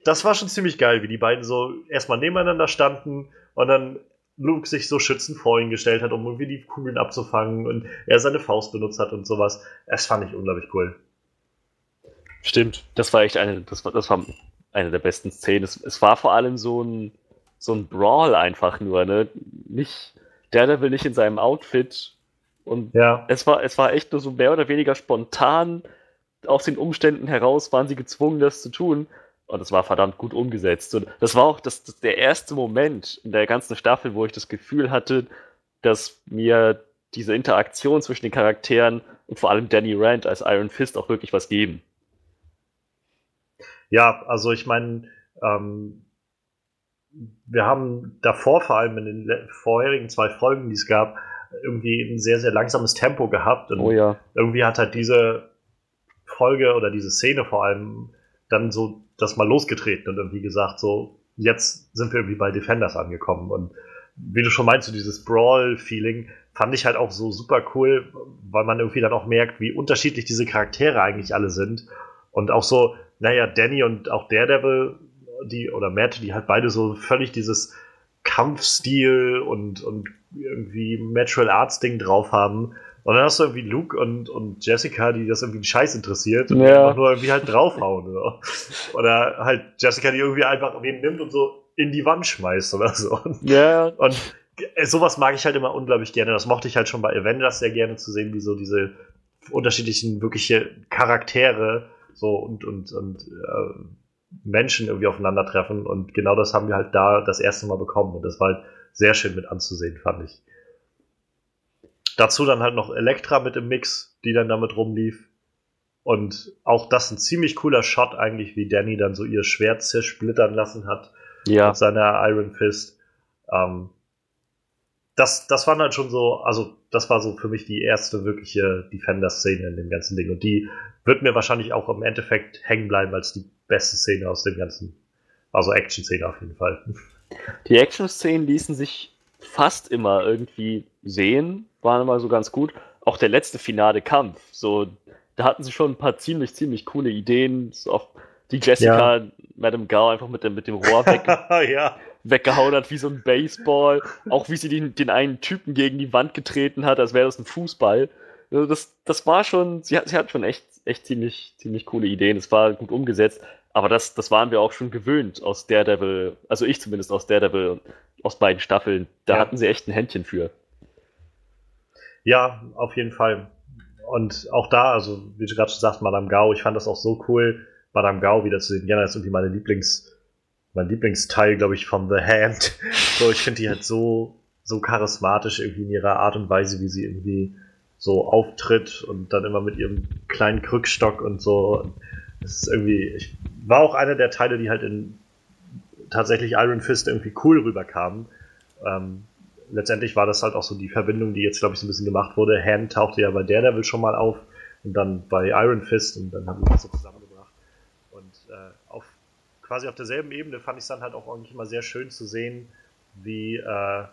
das war schon ziemlich geil, wie die beiden so erstmal nebeneinander standen und dann Luke sich so schützend vor ihn gestellt hat, um irgendwie die Kugeln abzufangen und er seine Faust benutzt hat und sowas. Das fand ich unglaublich cool.
Stimmt, das war echt eine, das war, das war eine der besten Szenen. Es, es war vor allem so ein, so ein Brawl einfach nur, ne? Nicht, Daredevil nicht in seinem Outfit und ja. es war, es war echt nur so mehr oder weniger spontan aus den Umständen heraus waren sie gezwungen, das zu tun. Und es war verdammt gut umgesetzt. Und das war auch das, das, der erste Moment in der ganzen Staffel, wo ich das Gefühl hatte, dass mir diese Interaktion zwischen den Charakteren und vor allem Danny Rand als Iron Fist auch wirklich was geben.
Ja, also ich meine, ähm, wir haben davor vor allem in den vorherigen zwei Folgen, die es gab, irgendwie ein sehr, sehr langsames Tempo gehabt. Und
oh ja.
irgendwie hat halt diese Folge oder diese Szene vor allem dann so das mal losgetreten und irgendwie gesagt, so, jetzt sind wir irgendwie bei Defenders angekommen. Und wie du schon meinst, so dieses Brawl-Feeling fand ich halt auch so super cool, weil man irgendwie dann auch merkt, wie unterschiedlich diese Charaktere eigentlich alle sind. Und auch so, naja, Danny und auch Daredevil, die, oder Matt, die halt beide so völlig dieses Kampfstil und, und irgendwie Natural Arts Ding drauf haben. Und dann hast du irgendwie Luke und, und Jessica, die das irgendwie einen Scheiß interessiert und ja. einfach nur irgendwie halt draufhauen. Oder? oder halt Jessica, die irgendwie einfach wen nimmt und so in die Wand schmeißt oder so.
Ja.
Und sowas mag ich halt immer unglaublich gerne. Das mochte ich halt schon bei Avengers sehr gerne zu sehen, wie so diese unterschiedlichen wirkliche Charaktere so und, und, und äh, Menschen irgendwie aufeinandertreffen. Und genau das haben wir halt da das erste Mal bekommen. Und das war halt sehr schön mit anzusehen, fand ich. Dazu dann halt noch Elektra mit im Mix, die dann damit rumlief. Und auch das ein ziemlich cooler Shot eigentlich, wie Danny dann so ihr Schwert zersplittern lassen hat.
Ja.
Mit seiner Iron Fist. Ähm, das, das waren halt schon so, also das war so für mich die erste wirkliche Defender-Szene in dem ganzen Ding. Und die wird mir wahrscheinlich auch im Endeffekt hängen bleiben als die beste Szene aus dem ganzen, also Action-Szene auf jeden Fall.
Die Action-Szenen ließen sich fast immer irgendwie sehen, waren immer so ganz gut. Auch der letzte finale Kampf, so, da hatten sie schon ein paar ziemlich, ziemlich coole Ideen. So auch die Jessica, ja. Madame Gao einfach mit dem, mit dem Rohr weg,
ja.
weggehauen hat wie so ein Baseball. Auch wie sie den, den einen Typen gegen die Wand getreten hat, als wäre das ein Fußball. Also das, das war schon, sie hat, sie hat schon echt, echt ziemlich, ziemlich coole Ideen. Es war gut umgesetzt. Aber das, das waren wir auch schon gewöhnt aus Daredevil, also ich zumindest aus Daredevil und aus beiden Staffeln. Da ja. hatten sie echt ein Händchen für.
Ja, auf jeden Fall. Und auch da, also wie du gerade schon sagst, Madame Gao, ich fand das auch so cool, Madame Gao wieder zu sehen. Ja, das ist irgendwie meine Lieblings, mein Lieblingsteil, glaube ich, von The Hand. So, ich finde die halt so, so charismatisch irgendwie in ihrer Art und Weise, wie sie irgendwie so auftritt und dann immer mit ihrem kleinen Krückstock und so. Das ist irgendwie, ich war auch einer der Teile, die halt in tatsächlich Iron Fist irgendwie cool rüberkamen. Ähm, letztendlich war das halt auch so die Verbindung, die jetzt, glaube ich, so ein bisschen gemacht wurde. Hand tauchte ja bei Daredevil schon mal auf und dann bei Iron Fist und dann haben wir das so zusammengebracht. Und äh, auf, quasi auf derselben Ebene fand ich es dann halt auch eigentlich immer sehr schön zu sehen, wie, äh,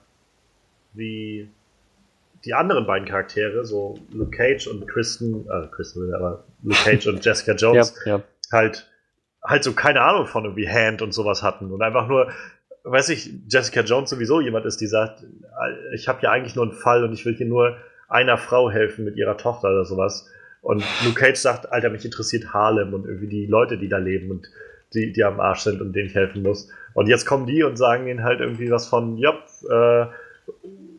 wie die anderen beiden Charaktere, so Luke Cage und Kristen, äh, Kristen, aber Luke Cage und Jessica Jones,
ja, ja.
halt halt so keine Ahnung von irgendwie Hand und sowas hatten und einfach nur, weiß ich, Jessica Jones sowieso jemand ist, die sagt, ich habe ja eigentlich nur einen Fall und ich will hier nur einer Frau helfen mit ihrer Tochter oder sowas. Und Luke Cage sagt, Alter, mich interessiert Harlem und irgendwie die Leute, die da leben und die, die am Arsch sind und denen ich helfen muss. Und jetzt kommen die und sagen ihnen halt irgendwie was von, ja, äh,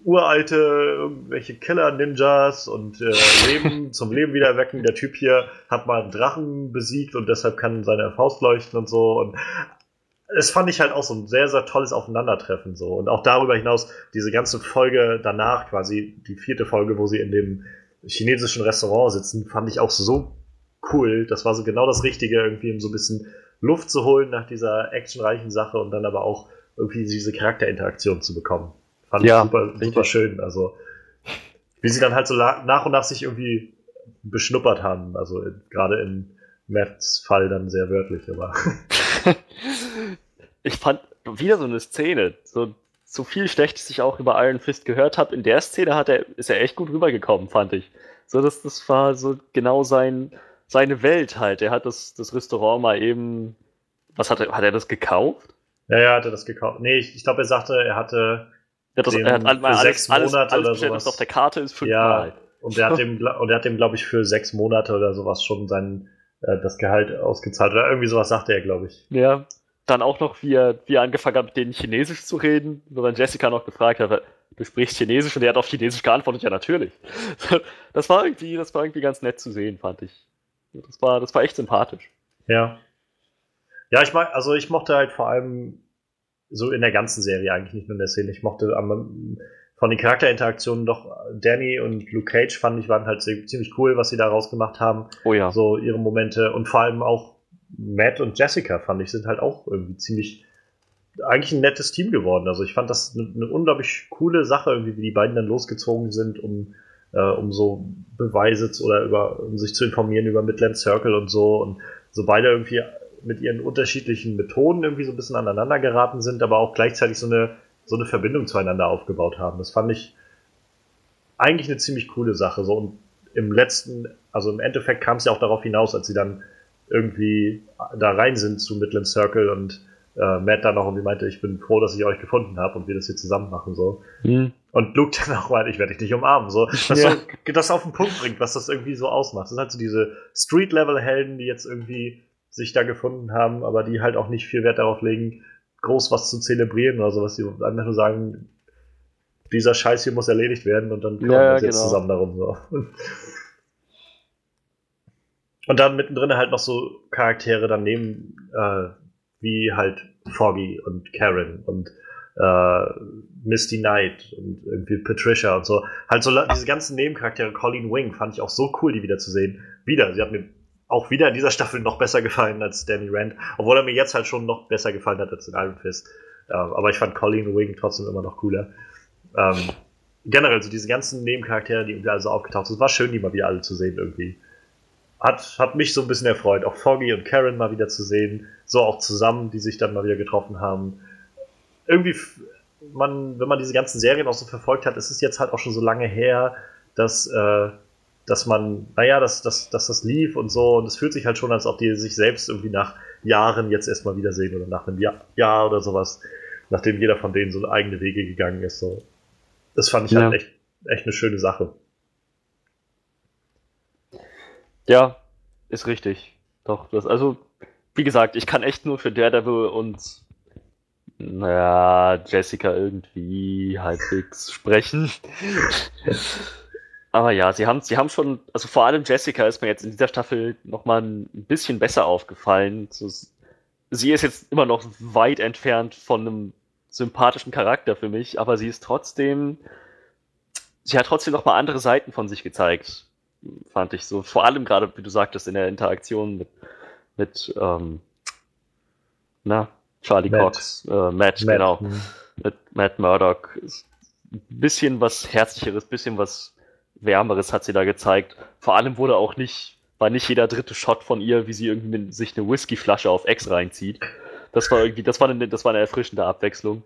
uralte irgendwelche Killer-Ninjas und äh, Leben zum Leben wieder wecken. Der Typ hier hat mal einen Drachen besiegt und deshalb kann seine Faust leuchten und so. Und es fand ich halt auch so ein sehr, sehr tolles Aufeinandertreffen so. Und auch darüber hinaus, diese ganze Folge danach, quasi die vierte Folge, wo sie in dem chinesischen Restaurant sitzen, fand ich auch so cool. Das war so genau das Richtige, irgendwie um so ein bisschen Luft zu holen nach dieser actionreichen Sache und dann aber auch irgendwie diese Charakterinteraktion zu bekommen. Fand ja, ich super, super schön. Also, wie sie dann halt so nach und nach sich irgendwie beschnuppert haben. Also gerade in Matts Fall dann sehr wörtlich, aber.
ich fand wieder so eine Szene. So, so viel Schlechtes ich auch über Iron Fist gehört habe, in der Szene hat er, ist er echt gut rübergekommen, fand ich. So, das, das war so genau sein, seine Welt halt. Er hat das, das Restaurant mal eben, was hat er, hat er das gekauft?
Ja, ja, hat er das gekauft. Nee, ich, ich glaube, er sagte, er hatte
hat, das, er hat alles,
sechs Monate
alles, alles
oder sowas.
was auf der Karte ist
Ja,
fünfmal.
und er hat dem, gla- und er hat dem, glaube ich, für sechs Monate oder sowas schon sein, äh, das Gehalt ausgezahlt. Oder irgendwie sowas sagte er, glaube ich.
Ja. Dann auch noch, wie er, wie er angefangen hat, mit denen Chinesisch zu reden, wo dann Jessica noch gefragt hat, du sprichst Chinesisch und er hat auf Chinesisch geantwortet, ja natürlich. Das war irgendwie, das war irgendwie ganz nett zu sehen, fand ich. Das war, das war echt sympathisch.
Ja. Ja, ich mag, also ich mochte halt vor allem so in der ganzen Serie eigentlich, nicht nur in der Szene. Ich mochte am, von den Charakterinteraktionen doch Danny und Luke Cage fand ich waren halt ziemlich cool, was sie da rausgemacht haben.
Oh ja.
So ihre Momente und vor allem auch Matt und Jessica fand ich sind halt auch irgendwie ziemlich eigentlich ein nettes Team geworden. Also ich fand das eine, eine unglaublich coole Sache, irgendwie, wie die beiden dann losgezogen sind, um, äh, um so Beweise zu, oder über, um sich zu informieren über Midland Circle und so. Und so beide irgendwie mit ihren unterschiedlichen Methoden irgendwie so ein bisschen aneinander geraten sind, aber auch gleichzeitig so eine, so eine Verbindung zueinander aufgebaut haben. Das fand ich eigentlich eine ziemlich coole Sache. So und im letzten, also im Endeffekt kam es ja auch darauf hinaus, als sie dann irgendwie da rein sind zu Midland Circle und äh, Matt dann noch irgendwie meinte, ich bin froh, dass ich euch gefunden habe und wir das hier zusammen machen so.
Hm.
Und Luke dann auch meinte, ich werde dich nicht umarmen. So, dass
Ja.
so, das auf den Punkt bringt, was das irgendwie so ausmacht. Das sind halt so diese Street-Level-Helden, die jetzt irgendwie sich da gefunden haben, aber die halt auch nicht viel Wert darauf legen, groß was zu zelebrieren oder sowas. Die einfach nur sagen, dieser Scheiß hier muss erledigt werden und dann kümmern
Ja,
wir uns jetzt
genau.
zusammen darum. So. Und dann mittendrin halt noch so Charaktere daneben, äh, wie halt Foggy und Karen und äh, Misty Knight und irgendwie Patricia und so. Halt so diese ganzen Nebencharaktere, Colleen Wing, fand ich auch so cool, die wiederzusehen. Wieder, sie hat mir auch wieder in dieser Staffel noch besser gefallen als Danny Rand, obwohl er mir jetzt halt schon noch besser gefallen hat als in Iron Fist. Äh, aber ich fand Colleen Wing trotzdem immer noch cooler. Ähm, generell, so diese ganzen Nebencharaktere, die irgendwie alle so aufgetaucht sind, war schön, die mal wieder alle zu sehen irgendwie. Hat, hat mich so ein bisschen erfreut, auch Foggy und Karen mal wieder zu sehen, so auch zusammen, die sich dann mal wieder getroffen haben. Irgendwie, man, wenn man diese ganzen Serien auch so verfolgt hat, ist es jetzt halt auch schon so lange her, dass, äh, dass man, naja, dass, dass, dass das lief und so, und es fühlt sich halt schon, als ob die sich selbst irgendwie nach Jahren jetzt erstmal wiedersehen oder nach einem Jahr, Jahr oder sowas, nachdem jeder von denen so eigene Wege gegangen ist. So. Das fand ich
Ja.
halt echt, echt eine schöne Sache.
Ja, ist richtig. Doch, das, also, wie gesagt, ich kann echt nur für Daredevil und naja, Jessica irgendwie halbwegs sprechen. Aber ja, sie haben, sie haben schon, also vor allem Jessica ist mir jetzt in dieser Staffel nochmal ein bisschen besser aufgefallen. So, sie ist jetzt immer noch weit entfernt von einem sympathischen Charakter für mich, aber sie ist trotzdem, sie hat trotzdem nochmal andere Seiten von sich gezeigt, fand ich so. Vor allem gerade, wie du sagtest, in der Interaktion mit, mit ähm, na, Charlie
Matt.
Cox, äh, Matt,
Matt,
genau
hm.
mit Matt Murdock. Ein bisschen was Herzlicheres, bisschen was Wärmeres hat sie da gezeigt. Vor allem wurde auch nicht, war nicht jeder dritte Shot von ihr, wie sie irgendwie sich eine Whiskyflasche auf Ex reinzieht. Das war irgendwie, das war eine, das war eine erfrischende Abwechslung.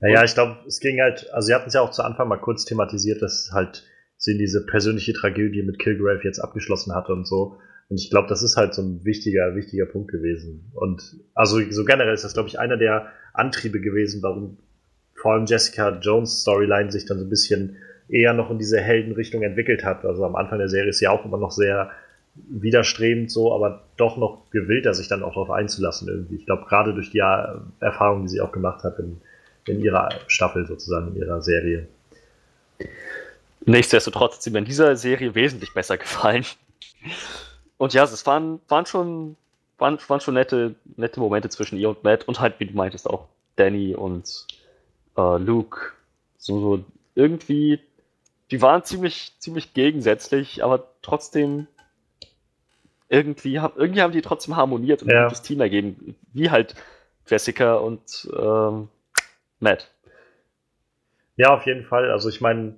Naja, ich glaube, es ging halt, also sie hatten es ja auch zu Anfang mal kurz thematisiert, dass halt sie diese persönliche Tragödie mit Kilgrave jetzt abgeschlossen hatte und so. Und ich glaube, das ist halt so ein wichtiger, wichtiger Punkt gewesen. Und also so generell ist das, glaube ich, einer der Antriebe gewesen, warum vor allem Jessica Jones Storyline sich dann so ein bisschen eher noch in diese Heldenrichtung entwickelt hat. Also am Anfang der Serie ist sie auch immer noch sehr widerstrebend so, aber doch noch gewillter, sich dann auch darauf einzulassen irgendwie. Ich glaube, gerade durch die äh, Erfahrung, die sie auch gemacht hat in, in ihrer Staffel sozusagen, in ihrer Serie.
Nichtsdestotrotz hat sie mir in dieser Serie wesentlich besser gefallen. Und ja, es waren, waren schon, waren, waren schon nette, nette Momente zwischen ihr und Matt und halt, wie du meintest, auch Danny und äh, Luke. So, so irgendwie, die waren ziemlich, ziemlich gegensätzlich, aber trotzdem irgendwie, haben- irgendwie haben die trotzdem harmoniert und ein
Ja.
gutes Team ergeben, wie halt Jessica und ähm, Matt.
Ja, auf jeden Fall. Also ich meine,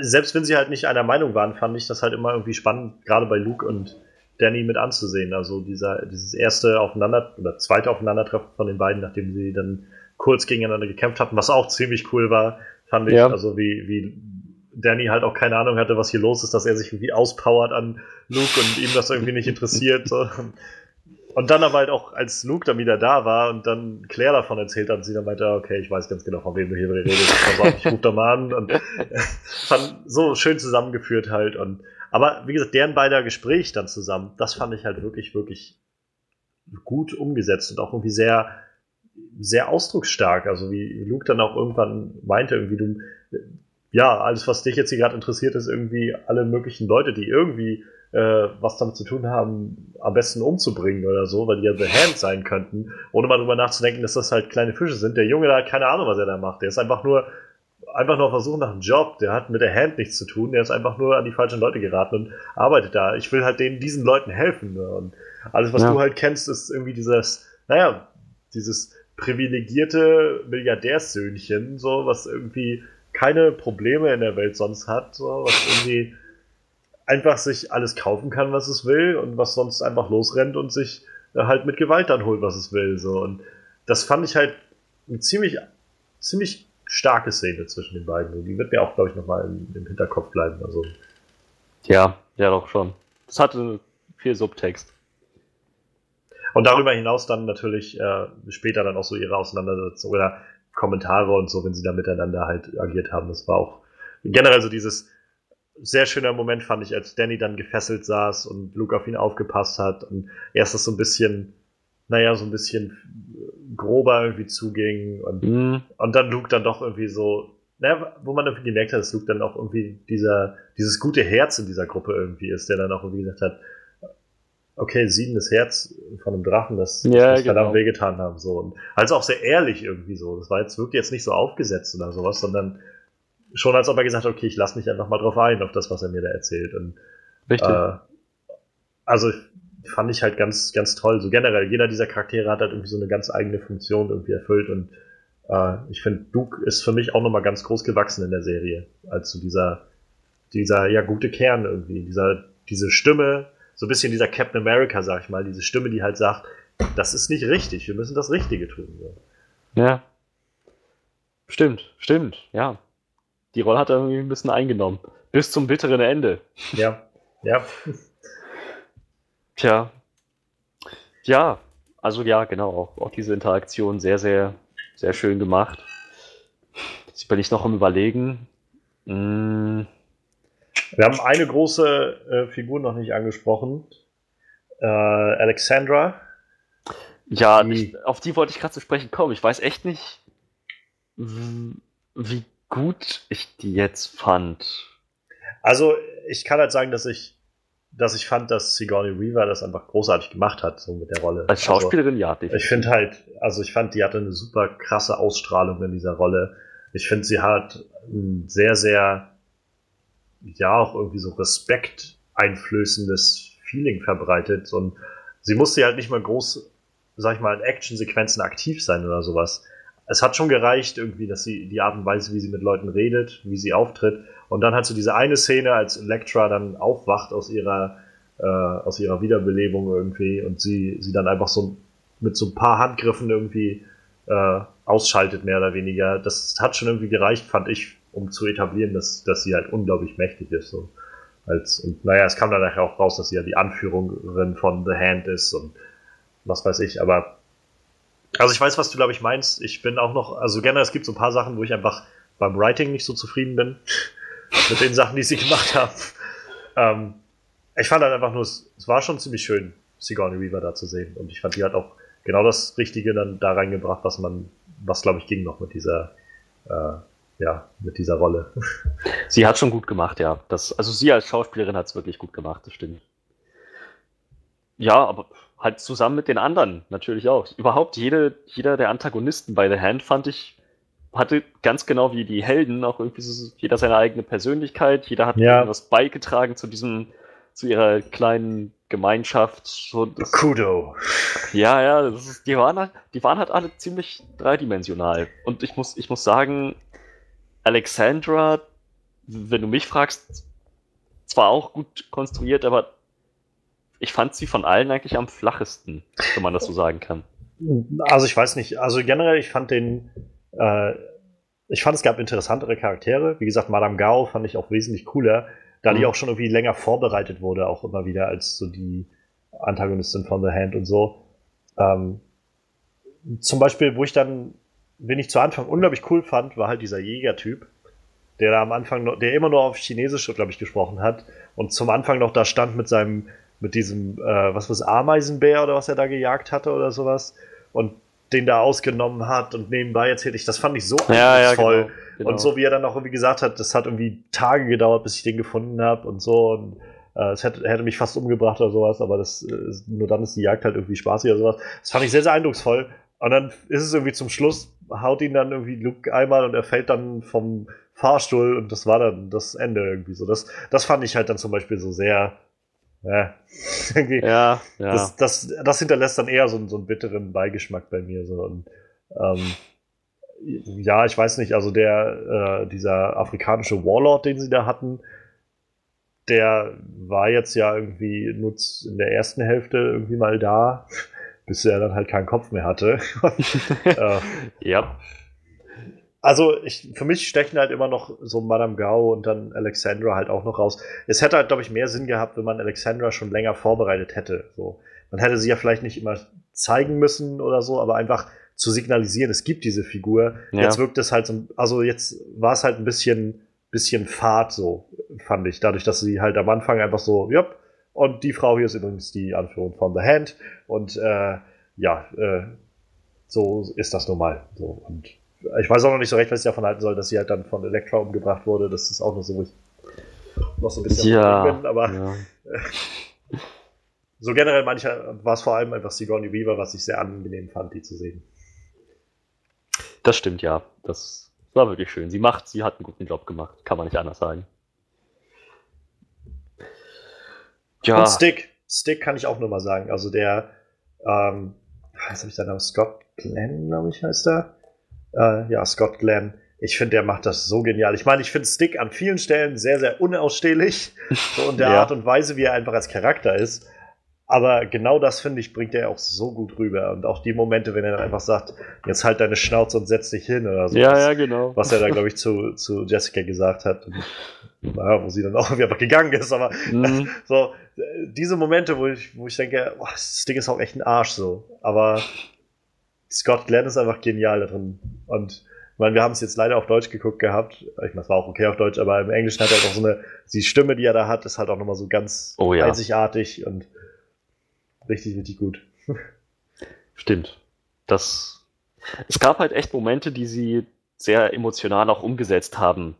selbst wenn sie halt nicht einer Meinung waren, fand ich das halt immer irgendwie spannend, gerade bei Luke und Danny mit anzusehen. Also dieser, dieses erste Aufeinander oder zweite Aufeinandertreffen von den beiden, nachdem sie dann kurz gegeneinander gekämpft hatten, was auch ziemlich cool war, fand ich. Ja. Also wie, wie Danny halt auch keine Ahnung hatte, was hier los ist, dass er sich irgendwie auspowert an Luke und ihm das irgendwie nicht interessiert. Und dann aber halt auch, als Luke dann wieder da war und dann Claire davon erzählt hat, und sie dann meinte, okay, ich weiß ganz genau, von wem du hier redest. Also, ich ruf da mal an und fand so schön zusammengeführt halt. Und, aber wie gesagt, deren beider Gespräch dann zusammen, das fand ich halt wirklich, wirklich gut umgesetzt und auch irgendwie sehr, sehr ausdrucksstark. Also wie Luke dann auch irgendwann meinte, irgendwie du, ja, alles, was dich jetzt hier gerade interessiert, ist irgendwie alle möglichen Leute, die irgendwie äh, was damit zu tun haben, am besten umzubringen oder so, weil die ja The Hand sein könnten, ohne mal drüber nachzudenken, dass das halt kleine Fische sind. Der Junge da hat keine Ahnung, was er da macht. Der ist einfach nur einfach nur versuchen nach einem Job, der hat mit der Hand nichts zu tun, der ist einfach nur an die falschen Leute geraten und arbeitet da. Ich will halt denen, diesen Leuten helfen. Ne? Und alles, was ja. du halt kennst, ist irgendwie dieses, naja, dieses privilegierte Milliardärssöhnchen, so, was irgendwie keine Probleme in der Welt sonst hat, so, was irgendwie einfach sich alles kaufen kann, was es will und was sonst einfach losrennt und sich äh, halt mit Gewalt dann holt, was es will. So. Und das fand ich halt eine ziemlich, ziemlich starke Szene zwischen den beiden. Die wird mir auch, glaube ich, nochmal im, im Hinterkopf bleiben. Also.
Ja, ja, doch schon. Das hatte viel Subtext.
Und darüber hinaus dann natürlich äh, später dann auch so ihre Auseinandersetzung oder Kommentare und so, wenn sie da miteinander halt agiert haben. Das war auch generell so dieses, sehr schöner Moment fand ich, als Danny dann gefesselt saß und Luke auf ihn aufgepasst hat und erst das so ein bisschen, naja, so ein bisschen grober irgendwie zuging und, mhm. und dann Luke dann doch irgendwie so, naja, wo man irgendwie gemerkt hat, dass Luke dann auch irgendwie dieser, dieses gute Herz in dieser Gruppe irgendwie ist, der dann auch irgendwie gesagt hat, okay, siedendes Herz von einem Drachen, das, ja, das genau. verdammt wehgetan haben, so. Und also auch sehr ehrlich irgendwie so. Das war jetzt, wirkt jetzt nicht so aufgesetzt oder sowas, sondern schon als ob er gesagt hat, okay, ich lasse mich einfach mal drauf ein, auf das, was er mir da erzählt. Und, Richtig. Äh, also fand ich halt ganz, ganz toll. So generell, jeder dieser Charaktere hat halt irgendwie so eine ganz eigene Funktion irgendwie erfüllt und äh, ich finde, Duke ist für mich auch nochmal ganz groß gewachsen in der Serie, als so dieser, dieser, ja, gute Kern irgendwie, dieser, diese Stimme, so ein bisschen dieser Captain America, sag ich mal, diese Stimme, die halt sagt, das ist nicht richtig, wir müssen das Richtige tun. So.
Ja. Stimmt, stimmt, ja die Rolle hat er irgendwie ein bisschen eingenommen. Bis zum bitteren Ende.
Ja, ja.
Tja. Ja, also ja, genau, auch, auch diese Interaktion sehr, sehr, sehr schön gemacht. Jetzt bin ich noch am Überlegen. Hm.
Wir haben eine große äh, Figur noch nicht angesprochen. Äh, Alexandra.
Ja, die... ich, auf die wollte ich gerade zu sprechen kommen. Ich weiß echt nicht, wie gut ich die jetzt fand.
Also, ich kann halt sagen, dass ich, dass ich fand, dass Sigourney Weaver das einfach großartig gemacht hat, so mit der Rolle.
Als Schauspielerin, also, ja,
definitiv. Ich finde halt, also ich fand, die hatte eine super krasse Ausstrahlung in dieser Rolle. Ich finde, sie hat ein sehr, sehr, ja, auch irgendwie so Respekt einflößendes Feeling verbreitet und sie musste halt nicht mal groß, sag ich mal, in Actionsequenzen aktiv sein oder sowas es hat schon gereicht, irgendwie, dass sie die Art und Weise, wie sie mit Leuten redet, wie sie auftritt. Und dann hat sie diese eine Szene, als Elektra dann aufwacht aus ihrer, äh, aus ihrer Wiederbelebung irgendwie und sie, sie dann einfach so mit so ein paar Handgriffen irgendwie äh, ausschaltet, mehr oder weniger. Das hat schon irgendwie gereicht, fand ich, um zu etablieren, dass, dass sie halt unglaublich mächtig ist. So. Als, und naja, es kam dann nachher auch raus, dass sie ja die Anführerin von The Hand ist und was weiß ich, aber also ich weiß, was du, glaube ich, meinst. Ich bin auch noch, also gerne, es gibt so ein paar Sachen, wo ich einfach beim Writing nicht so zufrieden bin. mit den Sachen, die sie gemacht haben. Ähm, ich fand halt einfach nur, es, es war schon ziemlich schön, Sigourney Weaver da zu sehen. Und ich fand, die hat auch genau das Richtige dann da reingebracht, was man, was glaube ich ging noch mit dieser, äh, ja, mit dieser Rolle.
Sie hat schon gut gemacht, ja. Das, also sie als Schauspielerin hat es wirklich gut gemacht, das stimmt. Ja, aber halt zusammen mit den anderen natürlich auch. Überhaupt jede, jeder der Antagonisten bei The Hand fand ich, hatte ganz genau wie die Helden auch irgendwie so, jeder seine eigene Persönlichkeit, jeder hat ja. was beigetragen zu diesem, zu ihrer kleinen Gemeinschaft. So
das, Kudo.
Ja, ja, ist, die, waren halt, die waren halt alle ziemlich dreidimensional. Und ich muss, ich muss sagen, Alexandra, wenn du mich fragst, zwar auch gut konstruiert, aber ich fand sie von allen eigentlich am flachesten, wenn man das so sagen kann.
Also ich weiß nicht, also generell, ich fand den, äh, ich fand es gab interessantere Charaktere. Wie gesagt, Madame Gao fand ich auch wesentlich cooler, da mhm. die auch schon irgendwie länger vorbereitet wurde, auch immer wieder als so die Antagonistin von The Hand und so. Ähm, zum Beispiel, wo ich dann, wen ich zu Anfang unglaublich cool fand, war halt dieser Jägertyp, der da am Anfang noch, der immer nur auf Chinesisch, glaube ich, gesprochen hat und zum Anfang noch da stand mit seinem, mit diesem, äh, was was Ameisenbär oder was er da gejagt hatte oder sowas und den da ausgenommen hat und nebenbei erzählt ich, das fand ich so
ja, ja, genau,
genau. Und so wie er dann auch irgendwie gesagt hat, das hat irgendwie Tage gedauert, bis ich den gefunden habe und so und äh, es hätte, hätte mich fast umgebracht oder sowas, aber das, äh, nur dann ist die Jagd halt irgendwie spaßig oder sowas. Das fand ich sehr, sehr eindrucksvoll. Und dann ist es irgendwie zum Schluss, haut ihn dann irgendwie Luke einmal und er fällt dann vom Fahrstuhl und das war dann das Ende irgendwie so. Das, das fand ich halt dann zum Beispiel so sehr,
äh, ja,
ja. Das, das, das hinterlässt dann eher so, so einen bitteren Beigeschmack bei mir. So. Und, ähm, ja, ich weiß nicht, also der, äh, dieser afrikanische Warlord, den sie da hatten, der war jetzt ja irgendwie nur in der ersten Hälfte irgendwie mal da, bis er dann halt keinen Kopf mehr hatte.
äh, ja.
Also ich, für mich stechen halt immer noch so Madame Gao und dann Alexandra halt auch noch raus. Es hätte halt, glaube ich, mehr Sinn gehabt, wenn man Alexandra schon länger vorbereitet hätte. So. Man hätte sie ja vielleicht nicht immer zeigen müssen oder so, aber einfach zu signalisieren, es gibt diese Figur. Ja. Jetzt wirkt es halt so, also jetzt war es halt ein bisschen bisschen Fahrt so, fand ich. Dadurch, dass sie halt am Anfang einfach so, ja, und die Frau hier ist übrigens die Anführung von The Hand. Und äh, ja, äh, so ist das nun mal. So. Und ich weiß auch noch nicht so recht, was ich davon halten soll, dass sie halt dann von Elektra umgebracht wurde. Das ist auch noch so, wo ich noch so ein bisschen
ja, bin, aber
ja. so generell mancher war es vor allem einfach Sigourney Weaver, was ich sehr angenehm fand, die zu sehen.
Das stimmt, ja. Das war wirklich schön. Sie macht, sie hat einen guten Job gemacht, kann man nicht anders sagen.
Ja. Und Stick. Stick kann ich auch nur mal sagen. Also der, ähm, was habe ich da noch? Scott Glenn, glaube ich, heißt er. Äh, ja, Scott Glenn. Ich finde, der macht das so genial. Ich meine, ich finde Stick an vielen Stellen sehr, sehr unausstehlich. So in der ja. Art und Weise, wie er einfach als Charakter ist. Aber genau das, finde ich, bringt er auch so gut rüber. Und auch die Momente, wenn er dann einfach sagt, jetzt halt deine Schnauze und setz dich hin oder so.
Ja, ja, genau.
Was er da, glaube ich, zu, zu Jessica gesagt hat. Und, naja, wo sie dann auch irgendwie einfach gegangen ist. Aber mhm. so, diese Momente, wo ich, wo ich denke, oh, das Ding ist auch echt ein Arsch so. Aber Scott Glenn ist einfach genial da drin. Und ich meine, wir haben es jetzt leider auf Deutsch geguckt gehabt. Ich meine, es war auch okay auf Deutsch, aber im Englischen hat er auch so eine, die Stimme, die er da hat, ist halt auch nochmal so ganz
oh, ja.
einzigartig und richtig, richtig gut.
Stimmt. Das, es gab halt echt Momente, die sie sehr emotional auch umgesetzt haben.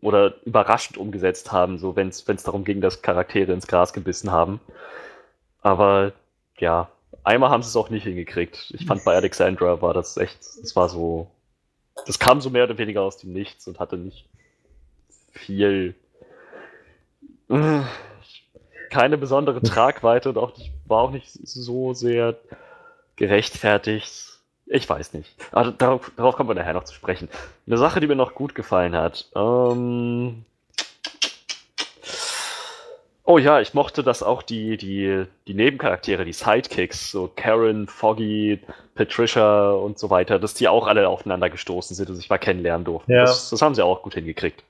Oder überraschend umgesetzt haben, so wenn es darum ging, dass Charaktere ins Gras gebissen haben. Aber ja, einmal haben sie es auch nicht hingekriegt. Ich fand bei Alexandra war das echt, das war so, das kam so mehr oder weniger aus dem Nichts und hatte nicht viel keine besondere Tragweite und auch nicht, war auch nicht so sehr gerechtfertigt. Ich weiß nicht. Aber darauf, darauf kommen wir nachher noch zu sprechen. Eine Sache, die mir noch gut gefallen hat. Ähm oh ja, ich mochte, dass auch die, die, die Nebencharaktere, die Sidekicks, so Karen, Foggy, Patricia und so weiter, dass die auch alle aufeinander gestoßen sind und sich mal kennenlernen durften. Ja. Das, das haben sie auch gut hingekriegt.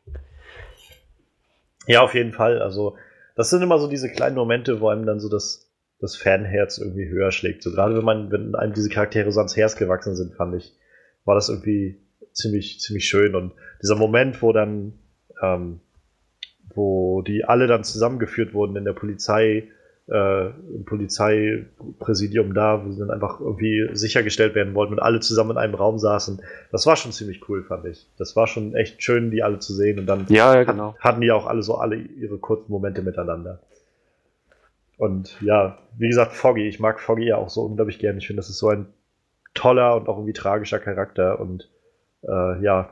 Ja, auf jeden Fall. Also das sind immer so diese kleinen Momente, wo einem dann so das, das Fanherz irgendwie höher schlägt. So gerade wenn man, wenn einem diese Charaktere so ans Herz gewachsen sind, fand ich, war das irgendwie ziemlich, ziemlich schön. Und dieser Moment, wo dann, ähm, wo die alle dann zusammengeführt wurden in der Polizei, äh, im Polizeipräsidium da, wo sie dann einfach irgendwie sichergestellt werden wollten und alle zusammen in einem Raum saßen. Das war schon ziemlich cool, fand ich. Das war schon echt schön, die alle zu sehen und dann
ja, ja, genau.
hat, hatten die auch alle so alle ihre kurzen Momente miteinander. Und ja, wie gesagt, Foggy, ich mag Foggy ja auch so unglaublich gern. Ich finde, das ist so ein toller und auch irgendwie tragischer Charakter und äh, ja,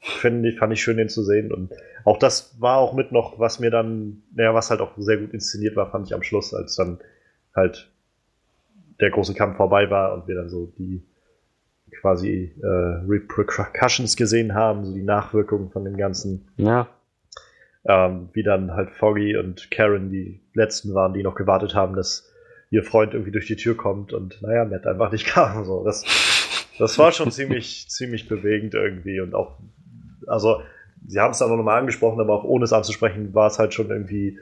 finde fand ich schön, den zu sehen. Und auch das war auch mit noch, was mir dann, naja, was halt auch sehr gut inszeniert war, fand ich am Schluss, als dann halt der große Kampf vorbei war und wir dann so die quasi äh, Repercussions gesehen haben, so die Nachwirkungen von dem Ganzen.
Ja.
Ähm, wie dann halt Foggy und Karen die letzten waren, die noch gewartet haben, dass ihr Freund irgendwie durch die Tür kommt und naja, Matt einfach nicht kam. So, das, das war schon ziemlich, ziemlich bewegend irgendwie und auch, also sie haben es dann nochmal angesprochen, aber auch ohne es anzusprechen, war es halt schon irgendwie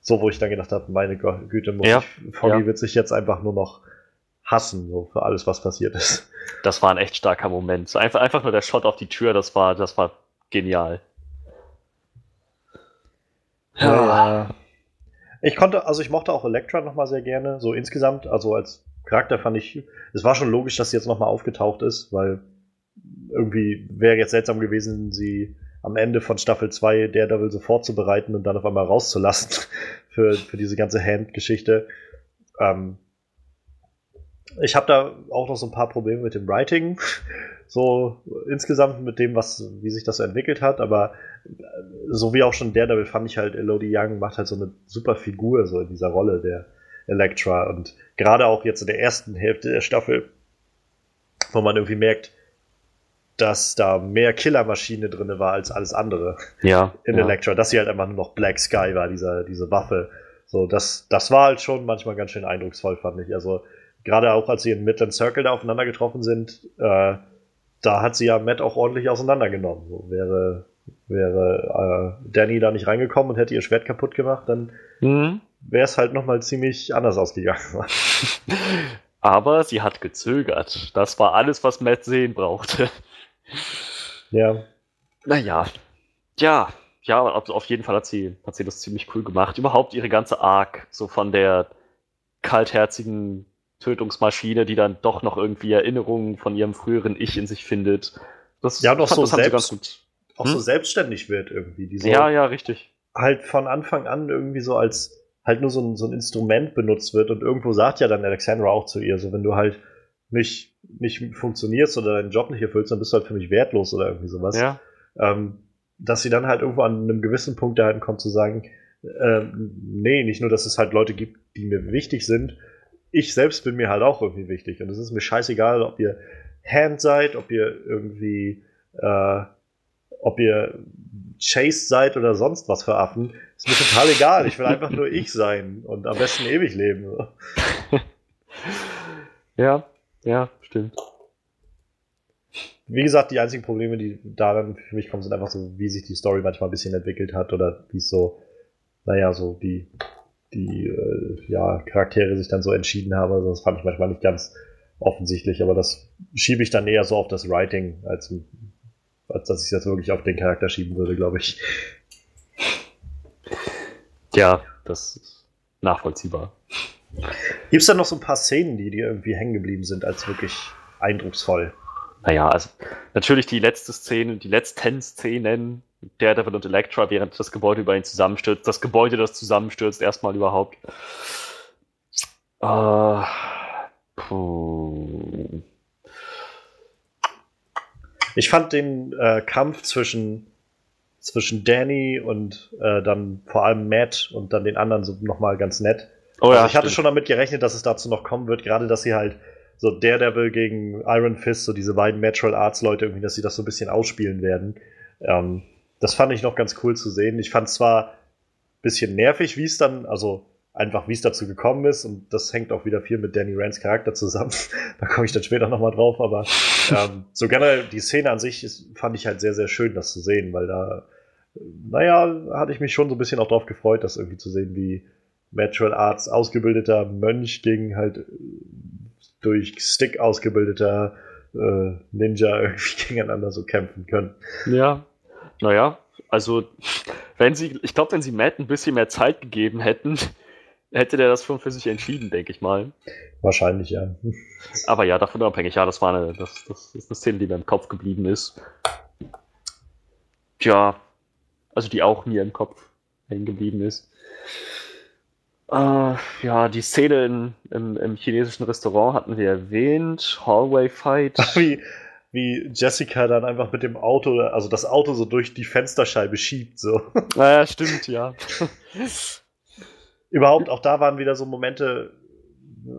so, wo ich dann gedacht habe, meine Güte, muss ja, ich, Foggy ja. wird sich jetzt einfach nur noch hassen, so für alles, was passiert ist.
Das war ein echt starker Moment. So einfach, einfach nur der Shot auf die Tür, das war, das war genial.
Ja. Ich konnte, also ich mochte auch Elektra nochmal sehr gerne, so insgesamt, also als Charakter fand ich, es war schon logisch, dass sie jetzt nochmal aufgetaucht ist, weil irgendwie wäre jetzt seltsam gewesen, sie am Ende von Staffel 2 Daredevil so vorzubereiten und dann auf einmal rauszulassen für, für diese ganze Hand-Geschichte. Ähm, ich habe da auch noch so ein paar Probleme mit dem Writing, so insgesamt mit dem, was, wie sich das so entwickelt hat, aber äh, so wie auch schon Daredevil fand ich halt, Elodie Young macht halt so eine super Figur so in dieser Rolle der Elektra und gerade auch jetzt in der ersten Hälfte der Staffel, wo man irgendwie merkt, dass da mehr Killermaschine drin war als alles andere.
Ja.
In
ja.
Elektra, dass sie halt einfach nur noch Black Sky war, dieser, diese Waffe. So, das, das war halt schon manchmal ganz schön eindrucksvoll, fand ich. Also, gerade auch als sie in Midland Circle da aufeinander getroffen sind, äh, da hat sie ja Matt auch ordentlich auseinandergenommen. So, wäre, wäre äh, Danny da nicht reingekommen und hätte ihr Schwert kaputt gemacht, dann mhm. wäre es halt nochmal ziemlich anders ausgegangen.
Aber sie hat gezögert. Das war alles, was Matt sehen brauchte.
Ja.
Naja. Ja, ja, auf jeden Fall hat sie, hat sie das ziemlich cool gemacht. Überhaupt ihre ganze Arc, so von der kaltherzigen Tötungsmaschine, die dann doch noch irgendwie Erinnerungen von ihrem früheren Ich in sich findet.
Das, ja, doch so selbst, auch hm? so selbstständig wird irgendwie.
Die so ja, ja, richtig.
Halt von Anfang an irgendwie so als halt nur so ein, so ein Instrument benutzt wird und irgendwo sagt ja dann Alexandra auch zu ihr, so wenn du halt nicht, nicht funktionierst oder deinen Job nicht erfüllst, dann bist du halt für mich wertlos oder irgendwie sowas.
Ja.
Ähm, dass sie dann halt irgendwo an einem gewissen Punkt dahin kommt zu sagen, äh, nee, nicht nur, dass es halt Leute gibt, die mir wichtig sind, ich selbst bin mir halt auch irgendwie wichtig. Und es ist mir scheißegal, ob ihr Hand seid, ob ihr irgendwie, äh, ob ihr Chase seid oder sonst was für Affen. Ist mir total egal. Ich will einfach nur ich sein und am besten ewig leben.
ja. Ja, stimmt.
Wie gesagt, die einzigen Probleme, die da dann für mich kommen, sind einfach so, wie sich die Story manchmal ein bisschen entwickelt hat oder wie es so, naja, so die, die äh, ja, Charaktere sich dann so entschieden haben. Also das fand ich manchmal nicht ganz offensichtlich, aber das schiebe ich dann eher so auf das Writing, als, als dass ich das wirklich auf den Charakter schieben würde, glaube ich.
Ja, das ist nachvollziehbar.
Gibt es da noch so ein paar Szenen, die dir irgendwie hängen geblieben sind, als wirklich eindrucksvoll?
Naja, also natürlich die letzte Szene, die letzten Szenen, Daredevil und Elektra, während das Gebäude über ihn zusammenstürzt, das Gebäude, das zusammenstürzt, erstmal überhaupt. Uh, puh.
Ich fand den äh, Kampf zwischen, zwischen Danny und äh, dann vor allem Matt und dann den anderen so nochmal ganz nett. Oh, also ja, ich hatte schon damit gerechnet, dass es dazu noch kommen wird, gerade dass sie halt so Daredevil gegen Iron Fist, so diese beiden Natural Arts Leute irgendwie, dass sie das so ein bisschen ausspielen werden. Ähm, das fand ich noch ganz cool zu sehen. Ich fand zwar ein bisschen nervig, wie es dann, also einfach wie es dazu gekommen ist und das hängt auch wieder viel mit Danny Rands Charakter zusammen. da komme ich dann später nochmal drauf, aber ähm, so generell die Szene an sich ist, fand ich halt sehr, sehr schön, das zu sehen, weil da, naja, hatte ich mich schon so ein bisschen auch drauf gefreut, das irgendwie zu sehen, wie Natural Arts ausgebildeter Mönch gegen halt äh, durch Stick ausgebildeter äh, Ninja irgendwie gegeneinander so kämpfen können.
Ja, naja, also wenn sie, ich glaube, wenn sie Matt ein bisschen mehr Zeit gegeben hätten, hätte der das schon für sich entschieden, denke ich mal.
Wahrscheinlich, ja.
Aber ja, davon abhängig, ja, das war eine, das, das ist eine Szene, die mir im Kopf geblieben ist. Tja, also die auch mir im Kopf hängen geblieben ist. Äh, ja, die Szene in, im, im, chinesischen Restaurant hatten wir erwähnt. Hallway Fight.
Wie, wie Jessica dann einfach mit dem Auto, also das Auto so durch die Fensterscheibe schiebt. So.
Naja, stimmt, ja.
Überhaupt, auch da waren wieder so Momente,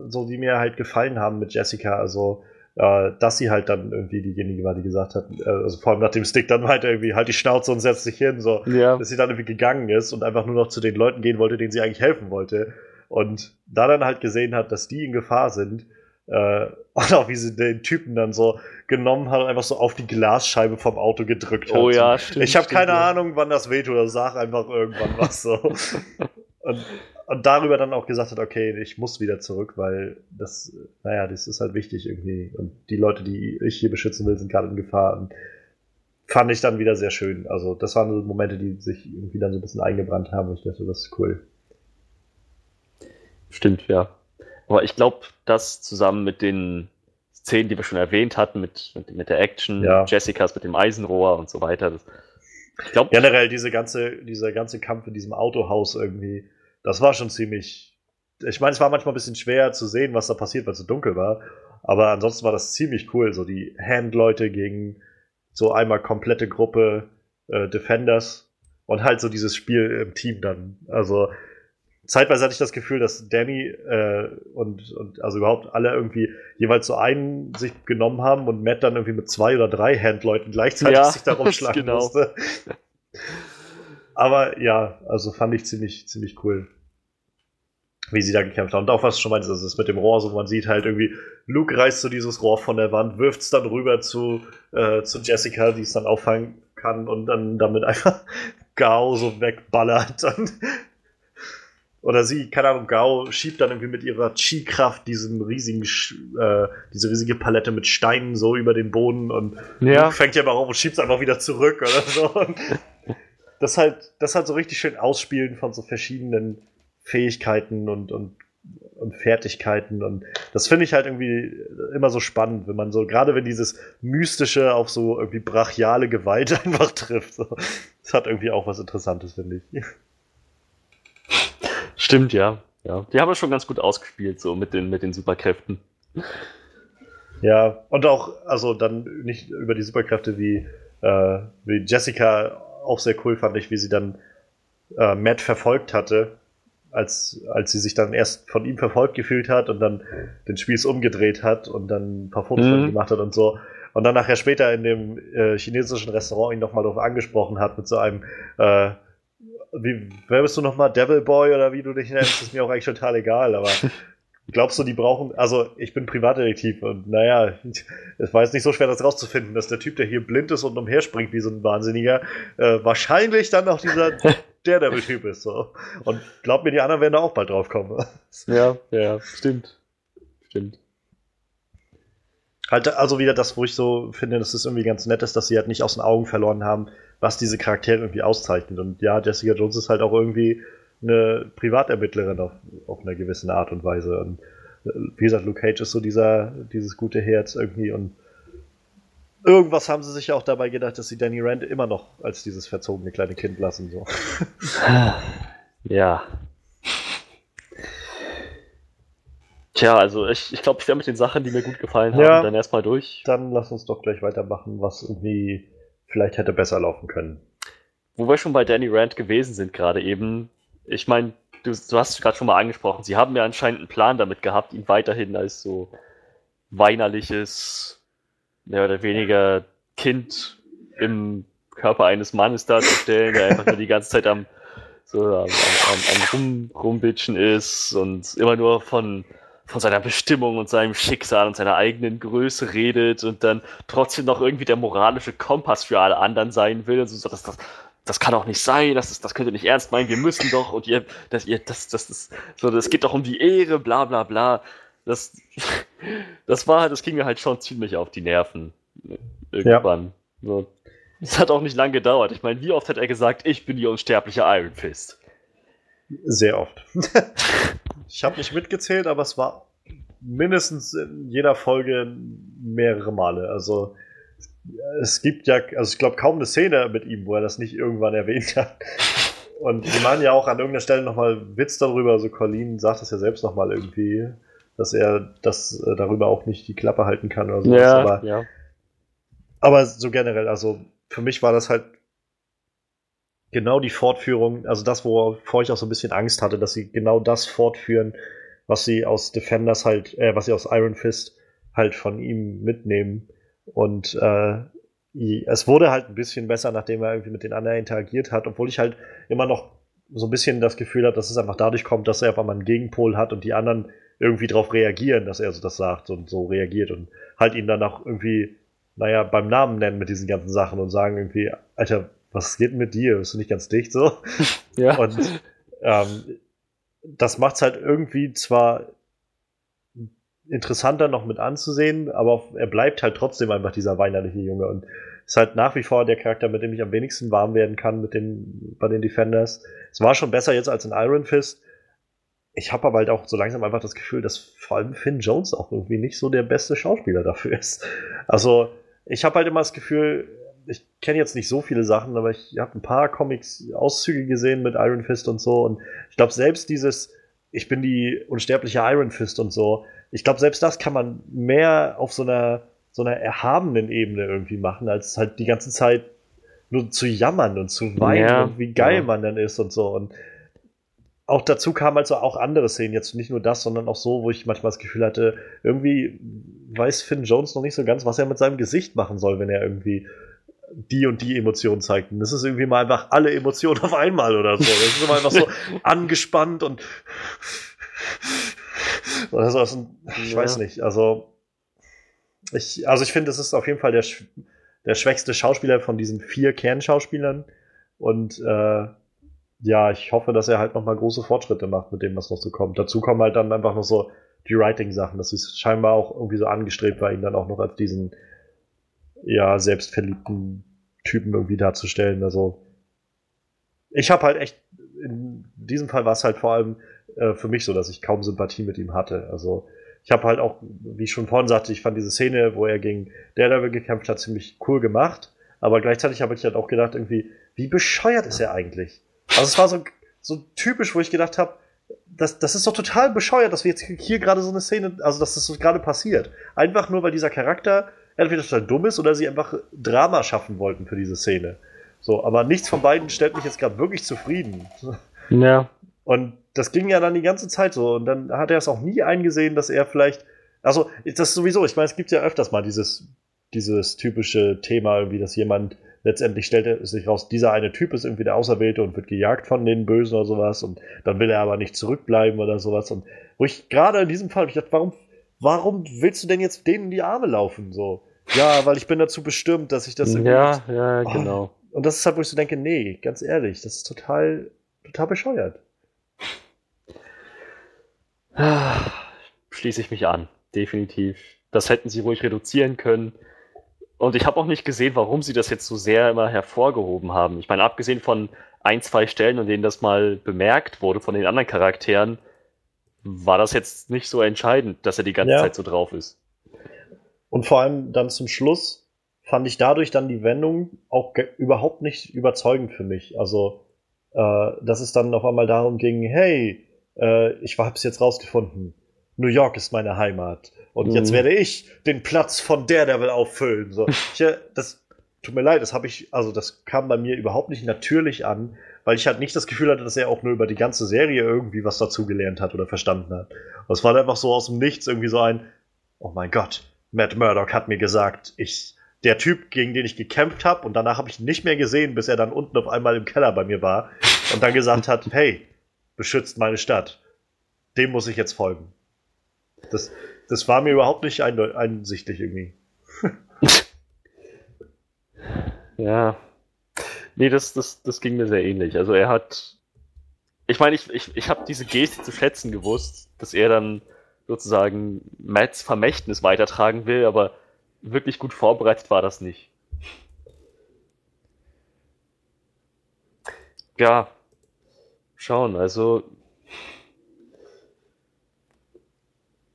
so die mir halt gefallen haben mit Jessica. Also äh, dass sie halt dann irgendwie diejenige war, die gesagt hat, äh, also vor allem nach dem Stick dann halt irgendwie halt die Schnauze und setzt sich hin, so, ja. dass sie dann irgendwie gegangen ist und einfach nur noch zu den Leuten gehen wollte, denen sie eigentlich helfen wollte. Und da dann halt gesehen hat, dass die in Gefahr sind, äh, und auch wie sie den Typen dann so genommen hat und einfach so auf die Glasscheibe vom Auto gedrückt hat.
Oh ja, stimmt.
Ich habe keine
ja.
Ahnung, wann das wehtut, oder sag einfach irgendwann was so. und, und darüber dann auch gesagt hat, okay, ich muss wieder zurück, weil das, naja, das ist halt wichtig irgendwie. Und die Leute, die ich hier beschützen will, sind gerade in Gefahr. Und fand ich dann wieder sehr schön. Also das waren so Momente, die sich irgendwie dann so ein bisschen eingebrannt haben. Und ich dachte, das ist cool.
Stimmt, ja. Aber ich glaube, das zusammen mit den Szenen, die wir schon erwähnt hatten, mit, mit, mit der Action,
Ja.
Jessicas mit dem Eisenrohr und so weiter. Das, ich glaube,
Generell diese ganze, dieser ganze Kampf in diesem Autohaus irgendwie, das war schon ziemlich. Ich meine, es war manchmal ein bisschen schwer zu sehen, was da passiert, weil es so dunkel war. Aber ansonsten war das ziemlich cool. So die Handleute gegen so einmal komplette Gruppe äh, Defenders und halt so dieses Spiel im Team dann. Also zeitweise hatte ich das Gefühl, dass Danny äh, und, und also überhaupt alle irgendwie jeweils so einen sich genommen haben und Matt dann irgendwie mit zwei oder drei Handleuten gleichzeitig
Ja,
sich da rumschlagen
genau.
musste. Aber ja, also fand ich ziemlich, ziemlich cool, wie sie da gekämpft haben. Und auch was du schon meinst, also das mit dem Rohr, so man sieht halt irgendwie, Luke reißt so dieses Rohr von der Wand, wirft es dann rüber zu, äh, zu Jessica, die es dann auffangen kann und dann damit einfach Gao so wegballert. Und oder sie, keine Ahnung, Gao schiebt dann irgendwie mit ihrer Chi-Kraft diesen riesigen, äh, diese riesige Palette mit Steinen so über den Boden und
Ja.
Fängt ja mal auf und schiebt es einfach wieder zurück oder so. Und das halt, das halt so richtig schön Ausspielen von so verschiedenen Fähigkeiten und, und, und Fertigkeiten und das finde ich halt irgendwie immer so spannend, wenn man so, gerade wenn dieses Mystische auf so irgendwie brachiale Gewalt einfach trifft. So. Das hat irgendwie auch was Interessantes, finde ich.
Stimmt, ja. ja. Die haben es schon ganz gut ausgespielt, so mit den, mit den Superkräften.
Ja, und auch, also dann nicht über die Superkräfte wie, äh, wie Jessica auch sehr cool fand ich, wie sie dann äh, Matt verfolgt hatte, als, als sie sich dann erst von ihm verfolgt gefühlt hat und dann den Spieß umgedreht hat und dann ein paar Fotos
Mhm.
gemacht hat und so. Und dann nachher später in dem äh, chinesischen Restaurant ihn nochmal darauf angesprochen hat mit so einem, äh, wie, wer bist du nochmal? Devil Boy oder wie du dich nennst, ist mir auch eigentlich total egal, aber glaubst du, die brauchen, also ich bin Privatdetektiv und naja, es war jetzt nicht so schwer, das rauszufinden, dass der Typ, der hier blind ist und umherspringt wie so ein Wahnsinniger, äh, wahrscheinlich dann auch dieser Daredevil-Typ ist. So. Und glaub mir, die anderen werden da auch bald drauf kommen.
Ja, ja, stimmt. Stimmt.
Halt, also wieder das, wo ich so finde, dass es irgendwie ganz nett ist, dass sie halt nicht aus den Augen verloren haben, was diese Charaktere irgendwie auszeichnet. Und ja, Jessica Jones ist halt auch irgendwie eine Privatermittlerin auf, auf einer gewissen Art und Weise. Und äh, wie gesagt, Luke Cage ist so dieser, dieses gute Herz irgendwie und irgendwas haben sie sich ja auch dabei gedacht, dass sie Danny Rand immer noch als dieses verzogene kleine Kind lassen. So.
Ja. Tja, also ich, ich glaube, ich wäre mit den Sachen, die mir gut gefallen haben,
Ja.
dann erstmal durch.
Dann lass uns doch gleich weitermachen, was irgendwie vielleicht hätte besser laufen können.
Wo wir schon bei Danny Rand gewesen sind gerade eben, ich meine, du, du hast es gerade schon mal angesprochen, sie haben ja anscheinend einen Plan damit gehabt, ihn weiterhin als so weinerliches, mehr oder weniger Kind im Körper eines Mannes darzustellen, der einfach nur die ganze Zeit am, so am, am, am rum, rumbitschen ist und immer nur von, von seiner Bestimmung und seinem Schicksal und seiner eigenen Größe redet und dann trotzdem noch irgendwie der moralische Kompass für alle anderen sein will. Und so, das, das, das kann doch nicht sein, das, ist, das könnt ihr nicht ernst meinen, wir müssen doch und ihr, das, ihr, das, das, das, so, das geht doch um die Ehre, bla bla bla. Das, das war, das ging mir halt schon ziemlich auf die Nerven. Irgendwann. So. Das hat auch nicht lange gedauert. Ich meine, wie oft hat er gesagt, ich bin die unsterbliche Iron Fist?
Sehr oft. ich habe nicht mitgezählt, aber es war mindestens in jeder Folge mehrere Male. Also es gibt ja, also ich glaube kaum eine Szene mit ihm, wo er das nicht irgendwann erwähnt hat. Und die machen ja auch an irgendeiner Stelle nochmal Witz darüber. Also Colleen sagt das ja selbst nochmal irgendwie, dass er das äh, darüber auch nicht die Klappe halten kann oder so. aber,
ja.
aber so generell, also für mich war das halt genau die Fortführung, also das, wovor ich auch so ein bisschen Angst hatte, dass sie genau das fortführen, was sie aus Defenders halt, äh, was sie aus Iron Fist halt von ihm mitnehmen. Und äh, es wurde halt ein bisschen besser, nachdem er irgendwie mit den anderen interagiert hat, obwohl ich halt immer noch so ein bisschen das Gefühl habe, dass es einfach dadurch kommt, dass er auf einmal einen Gegenpol hat und die anderen irgendwie darauf reagieren, dass er so das sagt und so reagiert und halt ihn dann auch irgendwie, naja, beim Namen nennen mit diesen ganzen Sachen und sagen irgendwie, Alter, was geht mit dir? Bist du nicht ganz dicht so? Ja. Und ähm, das macht es halt irgendwie zwar interessanter noch mit anzusehen, aber er bleibt halt trotzdem einfach dieser weinerliche Junge und ist halt nach wie vor der Charakter, mit dem ich am wenigsten warm werden kann mit den, bei den Defenders. Es war schon besser jetzt als in Iron Fist. Ich habe aber halt auch so langsam einfach das Gefühl, dass vor allem Finn Jones auch irgendwie nicht so der beste Schauspieler dafür ist. Also, ich habe halt immer das Gefühl, ich kenne jetzt nicht so viele Sachen, aber ich habe ein paar Comics-Auszüge gesehen mit Iron Fist und so. Und ich glaube, selbst dieses, ich bin die unsterbliche Iron Fist und so, ich glaube, selbst das kann man mehr auf so einer, so einer erhabenen Ebene irgendwie machen, als halt die ganze Zeit nur zu jammern und zu weinen ja, und wie geil ja. man dann ist und so. Und auch dazu kamen also auch andere Szenen, jetzt nicht nur das, sondern auch so, wo ich manchmal das Gefühl hatte, irgendwie weiß Finn Jones noch nicht so ganz, was er mit seinem Gesicht machen soll, wenn er irgendwie die und die Emotionen zeigt. Und das ist irgendwie mal einfach alle Emotionen auf einmal oder so. Das ist immer einfach so angespannt und oder so. Ich ja. weiß nicht. Also ich, also ich finde, das ist auf jeden Fall der, der schwächste Schauspieler von diesen vier Kernschauspielern. Und äh, ja, ich hoffe, dass er halt noch mal große Fortschritte macht mit dem, was noch so kommt. Dazu kommen halt dann einfach noch so die Writing-Sachen. Das ist scheinbar auch irgendwie so angestrebt war, ihn dann auch noch als diesen ja, selbstverliebten Typen irgendwie darzustellen. Also ich habe halt echt, in diesem Fall war es halt vor allem äh, für mich so, dass ich kaum Sympathie mit ihm hatte. Also ich habe halt auch, wie ich schon vorhin sagte, ich fand diese Szene, wo er gegen Daredevil gekämpft hat, ziemlich cool gemacht. Aber gleichzeitig habe ich halt auch gedacht, irgendwie, wie bescheuert ist er eigentlich? Also es war so, so typisch, wo ich gedacht habe, das, das ist doch total bescheuert, dass wir jetzt hier gerade so eine Szene, also dass das so gerade passiert. Einfach nur, weil dieser Charakter entweder total dumm ist oder sie einfach Drama schaffen wollten für diese Szene. So, aber nichts von beiden stellt mich jetzt gerade wirklich zufrieden.
Ja.
Und das ging ja dann die ganze Zeit so. Und dann hat er es auch nie eingesehen, dass er vielleicht. Also, das ist sowieso, ich meine, es gibt ja öfters mal dieses, dieses typische Thema, wie das jemand letztendlich stellt sich raus, dieser eine Typ ist irgendwie der Auserwählte und wird gejagt von den Bösen oder sowas und dann will er aber nicht zurückbleiben oder sowas. Und wo ich gerade in diesem Fall, ich dachte, warum, warum willst du denn jetzt denen in die Arme laufen? So, ja, weil ich bin dazu bestimmt, dass ich das
irgendwie. Ja, ja, oh. genau.
Und das ist halt, wo ich so denke, nee, ganz ehrlich, das ist total, total bescheuert.
Schließe ich mich an, definitiv. Das hätten sie ruhig reduzieren können. Und ich habe auch nicht gesehen, warum sie das jetzt so sehr immer hervorgehoben haben. Ich meine, abgesehen von ein, zwei Stellen, in denen das mal bemerkt wurde von den anderen Charakteren, war das jetzt nicht so entscheidend, dass er die ganze ja. Zeit so drauf ist.
Und vor allem dann zum Schluss fand ich dadurch dann die Wendung auch überhaupt nicht überzeugend für mich. Also, äh, dass es dann auf einmal darum ging, hey, äh, ich hab's jetzt rausgefunden. New York ist meine Heimat. Und mhm. jetzt werde ich den Platz von Daredevil auffüllen. So, ich, das tut mir leid, das habe ich, also das kam bei mir überhaupt nicht natürlich an, weil ich halt nicht das Gefühl hatte, dass er auch nur über die ganze Serie irgendwie was dazugelernt hat oder verstanden hat. Und es war einfach so aus dem Nichts irgendwie so ein, oh mein Gott, Matt Murdock hat mir gesagt, ich, der Typ, gegen den ich gekämpft habe, und danach habe ich ihn nicht mehr gesehen, bis er dann unten auf einmal im Keller bei mir war und dann gesagt hat, hey, beschützt meine Stadt. Dem muss ich jetzt folgen. Das, das war mir überhaupt nicht einsichtig irgendwie.
ja. Nee, das, das, das ging mir sehr ähnlich. Also er hat. Ich meine, ich, ich, ich habe diese Geste zu schätzen gewusst, dass er dann sozusagen Matts Vermächtnis weitertragen will, aber wirklich gut vorbereitet war das nicht. Ja, schauen, also.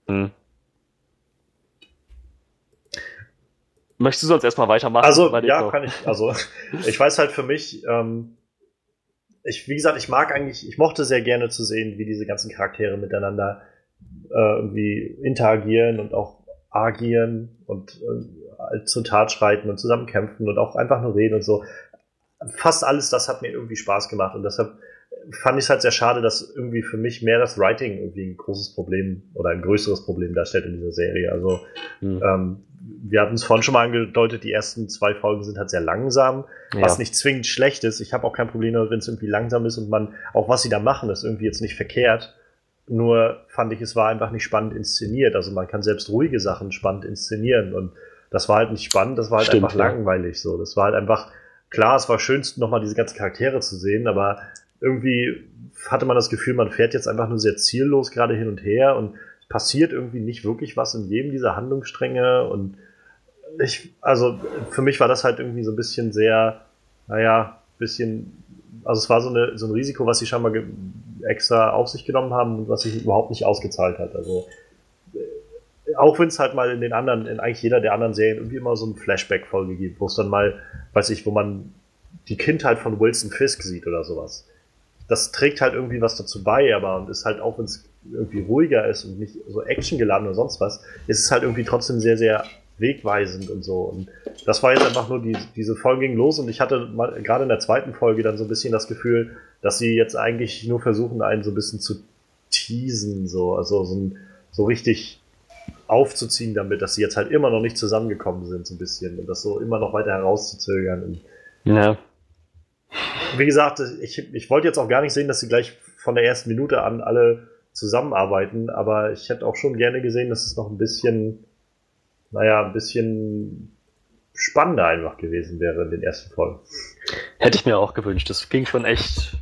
Hm. Möchtest du sonst erstmal weitermachen?
Also, ja, kann ich. Also, ich weiß halt für mich, ähm, ich, wie gesagt, ich mag eigentlich, ich mochte sehr gerne zu sehen, wie diese ganzen Charaktere miteinander äh, irgendwie interagieren und auch agieren und äh, zur Tat schreiten und zusammen kämpfen und auch einfach nur reden und so. Fast alles das hat mir irgendwie Spaß gemacht und deshalb fand ich es halt sehr schade, dass irgendwie für mich mehr das Writing irgendwie ein großes Problem oder ein größeres Problem darstellt in dieser Serie. Also hm. ähm, wir hatten es vorhin schon mal angedeutet, die ersten zwei Folgen sind halt sehr langsam, ja. was nicht zwingend schlecht ist. Ich habe auch kein Problem damit, wenn es irgendwie langsam ist und man auch was sie da machen, ist irgendwie jetzt nicht verkehrt. Nur fand ich, es war einfach nicht spannend inszeniert. Also man kann selbst ruhige Sachen spannend inszenieren und das war halt nicht spannend, das war halt Stimmt, einfach ja. langweilig so. Das war halt einfach, klar, es war schönst, nochmal diese ganzen Charaktere zu sehen, aber irgendwie hatte man das Gefühl, man fährt jetzt einfach nur sehr ziellos gerade hin und her und es passiert irgendwie nicht wirklich was in jedem dieser Handlungsstränge und ich, also für mich war das halt irgendwie so ein bisschen sehr, naja, bisschen, also es war so, eine, so ein Risiko, was sie scheinbar extra auf sich genommen haben und was sich überhaupt nicht ausgezahlt hat. Also äh, auch wenn es halt mal in den anderen, in eigentlich jeder der anderen Serien irgendwie immer so eine Flashback-Folge gibt, wo es dann mal, weiß ich, wo man die Kindheit von Wilson Fisk sieht oder sowas das trägt halt irgendwie was dazu bei, aber und ist halt auch, wenn es irgendwie ruhiger ist und nicht so actiongeladen oder sonst was, ist es halt irgendwie trotzdem sehr, sehr wegweisend und so. Und das war jetzt einfach nur, die, diese Folge ging los und ich hatte gerade in der zweiten Folge dann so ein bisschen das Gefühl, dass sie jetzt eigentlich nur versuchen, einen so ein bisschen zu teasen, so, also so, ein, so richtig aufzuziehen damit, dass sie jetzt halt immer noch nicht zusammengekommen sind, so ein bisschen und das so immer noch weiter herauszuzögern.
Ja
wie gesagt, ich, ich wollte jetzt auch gar nicht sehen, dass sie gleich von der ersten Minute an alle zusammenarbeiten, aber ich hätte auch schon gerne gesehen, dass es noch ein bisschen, naja, ein bisschen spannender einfach gewesen wäre in den ersten Folgen.
Hätte ich mir auch gewünscht. Das ging schon echt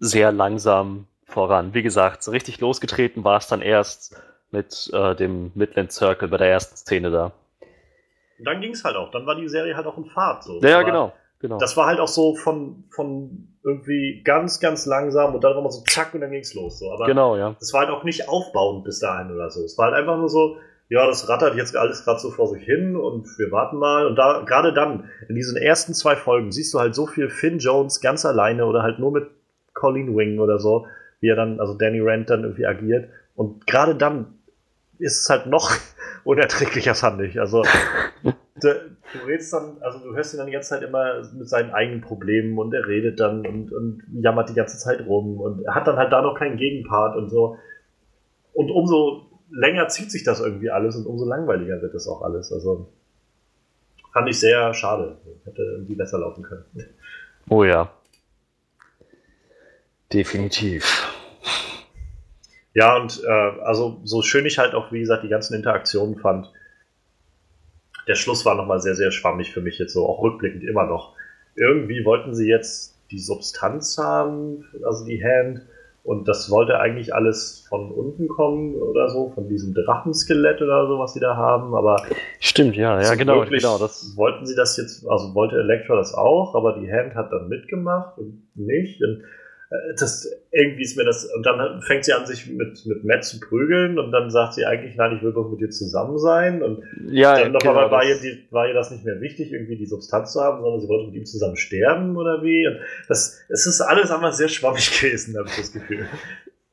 sehr langsam voran. Wie gesagt, so richtig losgetreten war es dann erst mit äh, dem Midland Circle bei der ersten Szene da.
Und dann ging es halt auch. Dann war die Serie halt auch in Fahrt. So.
Ja, genau. Genau.
Das war halt auch so von, von irgendwie ganz, ganz langsam und dann war man so zack und dann ging's los. So.
Aber genau, ja.
Das war halt auch nicht aufbauend bis dahin oder so. Es war halt einfach nur so, ja, das rattert jetzt alles gerade so vor sich hin und wir warten mal. Und da, gerade dann, in diesen ersten zwei Folgen, siehst du halt so viel Finn Jones ganz alleine oder halt nur mit Colleen Wing oder so, wie er dann, also Danny Rand dann irgendwie agiert. Und gerade dann ist es halt noch unerträglicher, fand ich. Also, du redest dann, also du hörst ihn dann die ganze Zeit immer mit seinen eigenen Problemen und er redet dann und, und jammert die ganze Zeit rum und er hat dann halt da noch keinen Gegenpart und so. Und umso länger zieht sich das irgendwie alles und umso langweiliger wird das auch alles. Also fand ich sehr schade. Hätte irgendwie besser laufen können.
Oh ja. Definitiv.
Ja, und äh, also so schön ich halt auch, wie gesagt, die ganzen Interaktionen fand, der Schluss war nochmal sehr, sehr schwammig für mich jetzt so, auch rückblickend immer noch. Irgendwie wollten sie jetzt die Substanz haben, also die Hand, und das wollte eigentlich alles von unten kommen oder so, von diesem Drachenskelett oder so, was sie da haben, aber.
Stimmt, ja, ja, genau, genau.
Das wollten sie das jetzt, also wollte Elektra das auch, aber die Hand hat dann mitgemacht und nicht. Und das irgendwie ist mir das, und dann fängt sie an, sich mit, mit Matt zu prügeln und dann sagt sie eigentlich, nein, ich will doch mit dir zusammen sein. Und
ja,
dann noch genau, war, ihr, die, war ihr das nicht mehr wichtig, irgendwie die Substanz zu haben, sondern sie wollte mit ihm zusammen sterben oder wie. Und das, es ist alles einmal sehr schwammig gewesen, habe ich das Gefühl.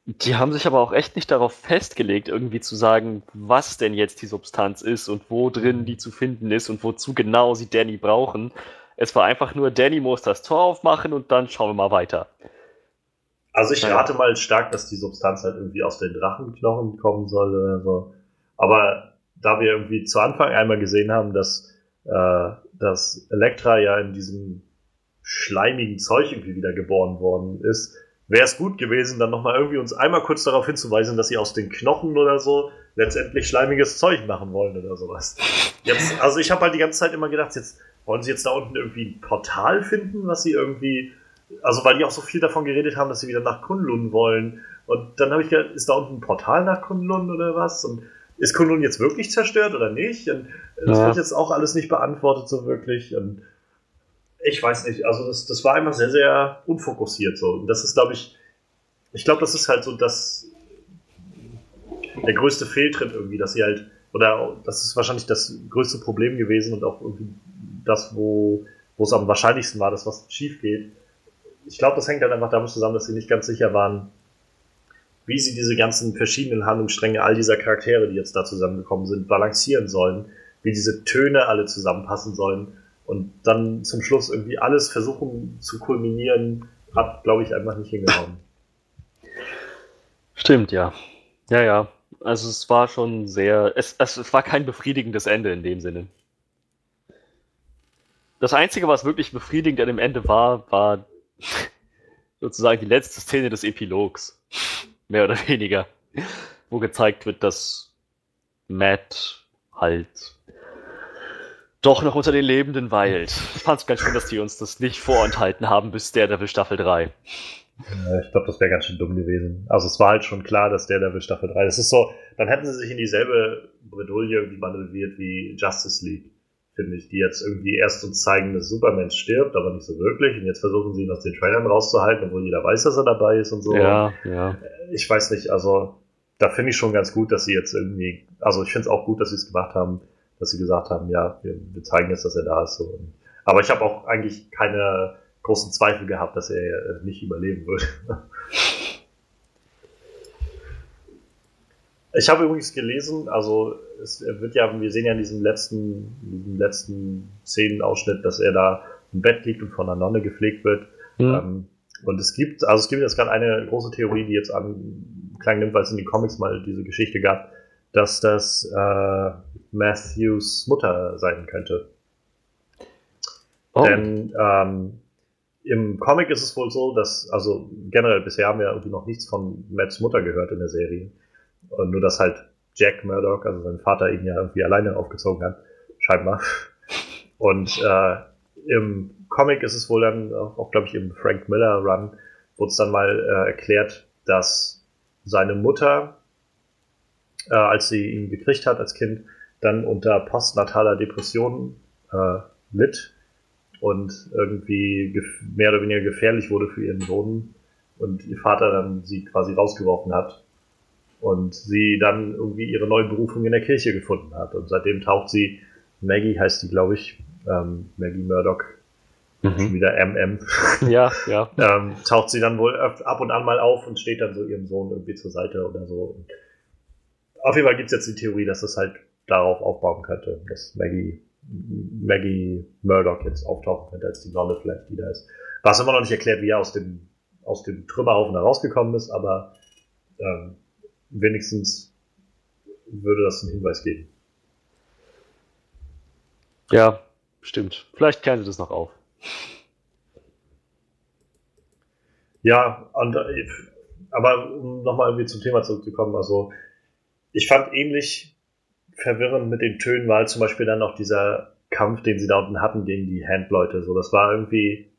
Die haben sich aber auch echt nicht darauf festgelegt, irgendwie zu sagen, was denn jetzt die Substanz ist und wo drin die zu finden ist und wozu genau sie Danny brauchen. Es war einfach nur, Danny muss das Tor aufmachen und dann schauen wir mal weiter.
Also ich rate mal stark, dass die Substanz halt irgendwie aus den Drachenknochen kommen soll oder so. Aber da wir irgendwie zu Anfang einmal gesehen haben, dass, äh, dass Elektra ja in diesem schleimigen Zeug irgendwie wieder geboren worden ist, wäre es gut gewesen, dann nochmal irgendwie uns einmal kurz darauf hinzuweisen, dass sie aus den Knochen oder so letztendlich schleimiges Zeug machen wollen oder sowas. Jetzt, also ich habe halt die ganze Zeit immer gedacht, jetzt wollen sie jetzt da unten irgendwie ein Portal finden, was sie irgendwie also weil die auch so viel davon geredet haben, dass sie wieder nach Kunlun wollen. Und dann habe ich gedacht, ist da unten ein Portal nach Kunlun oder was? Und ist Kunlun jetzt wirklich zerstört oder nicht? Und das ja. wird jetzt auch alles nicht beantwortet so wirklich. Und ich weiß nicht, also das, das war einfach sehr, sehr unfokussiert so. Und das ist, glaube ich, ich glaube, das ist halt so das der größte Fehltritt irgendwie, dass sie halt, oder das ist wahrscheinlich das größte Problem gewesen und auch irgendwie das, wo, wo es am wahrscheinlichsten war, dass was schief geht ich glaube, das hängt halt einfach damit zusammen, dass sie nicht ganz sicher waren, wie sie diese ganzen verschiedenen Handlungsstränge all dieser Charaktere, die jetzt da zusammengekommen sind, balancieren sollen, wie diese Töne alle zusammenpassen sollen und dann zum Schluss irgendwie alles versuchen zu kulminieren hat, glaube ich, einfach nicht hingehauen.
Stimmt, ja. Ja, ja. Also es war schon sehr, es, es war kein befriedigendes Ende in dem Sinne. Das Einzige, was wirklich befriedigend an dem Ende war, war sozusagen die letzte Szene des Epilogs. Mehr oder weniger. Wo gezeigt wird, dass Matt halt doch noch unter den Lebenden weilt. Ich fand es ganz schön, dass die uns das nicht vorenthalten haben bis der Devil Staffel 3.
Ich glaube, das wäre ganz schön dumm gewesen. Also es war halt schon klar, dass der Devil Staffel 3. Das ist so, dann hätten sie sich in dieselbe Bredouille irgendwie manövriert wie Justice League, finde ich, die jetzt irgendwie erst uns zeigen, dass Superman stirbt, aber nicht so wirklich. Und jetzt versuchen sie ihn aus den Trailern rauszuhalten, obwohl jeder weiß, dass er dabei ist und so.
Ja, ja.
Ich weiß nicht, also da finde ich schon ganz gut, dass sie jetzt irgendwie, also ich finde es auch gut, dass sie es gemacht haben, dass sie gesagt haben, ja, wir, wir zeigen jetzt, dass er da ist. So. Aber ich habe auch eigentlich keine großen Zweifel gehabt, dass er äh, nicht überleben wird. Ich habe übrigens gelesen, also es wird ja, wir sehen ja in diesem letzten, diesem letzten Szenenausschnitt, dass er da im Bett liegt und von einer Nonne gepflegt wird. Mhm. Ähm, und es gibt, also es gibt jetzt gerade eine große Theorie, die jetzt an Klang nimmt, weil es in den Comics mal diese Geschichte gab, dass das äh, Matthews Mutter sein könnte. Oh. Denn ähm, im Comic ist es wohl so, dass, also generell bisher haben wir irgendwie noch nichts von Matts Mutter gehört in der Serie. Nur, dass halt Jack Murdoch, also sein Vater, ihn ja irgendwie alleine aufgezogen hat, scheinbar. Und äh, im Comic ist es wohl dann auch, auch glaube ich, im Frank Miller Run, wurde es dann mal äh, erklärt, dass seine Mutter, äh, als sie ihn gekriegt hat als Kind, dann unter postnataler Depression äh, litt und irgendwie mehr oder weniger gefährlich wurde für ihren Sohn und ihr Vater dann sie quasi rausgeworfen hat und sie dann irgendwie ihre neue Berufung in der Kirche gefunden hat und seitdem taucht sie, Maggie heißt sie glaube ich, ähm, Maggie Murdoch, mhm. wieder MM,
ja, ja.
ähm, taucht sie dann wohl ab und an mal auf und steht dann so ihrem Sohn irgendwie zur Seite oder so. Und auf jeden Fall gibt es jetzt die Theorie, dass das halt darauf aufbauen könnte, dass Maggie Maggie Murdoch jetzt auftauchen könnte als die blonde Flat, die da ist. Was immer noch nicht erklärt, wie er aus dem, aus dem Trümmerhaufen da rausgekommen ist, aber ähm, wenigstens würde das einen Hinweis geben.
Ja, stimmt. Vielleicht klären sie das noch auf.
Ja, und, aber um nochmal irgendwie zum Thema zurückzukommen, also ich fand ähnlich verwirrend mit den Tönen war halt zum Beispiel dann noch dieser Kampf, den sie da unten hatten gegen die Handleute. So, das war irgendwie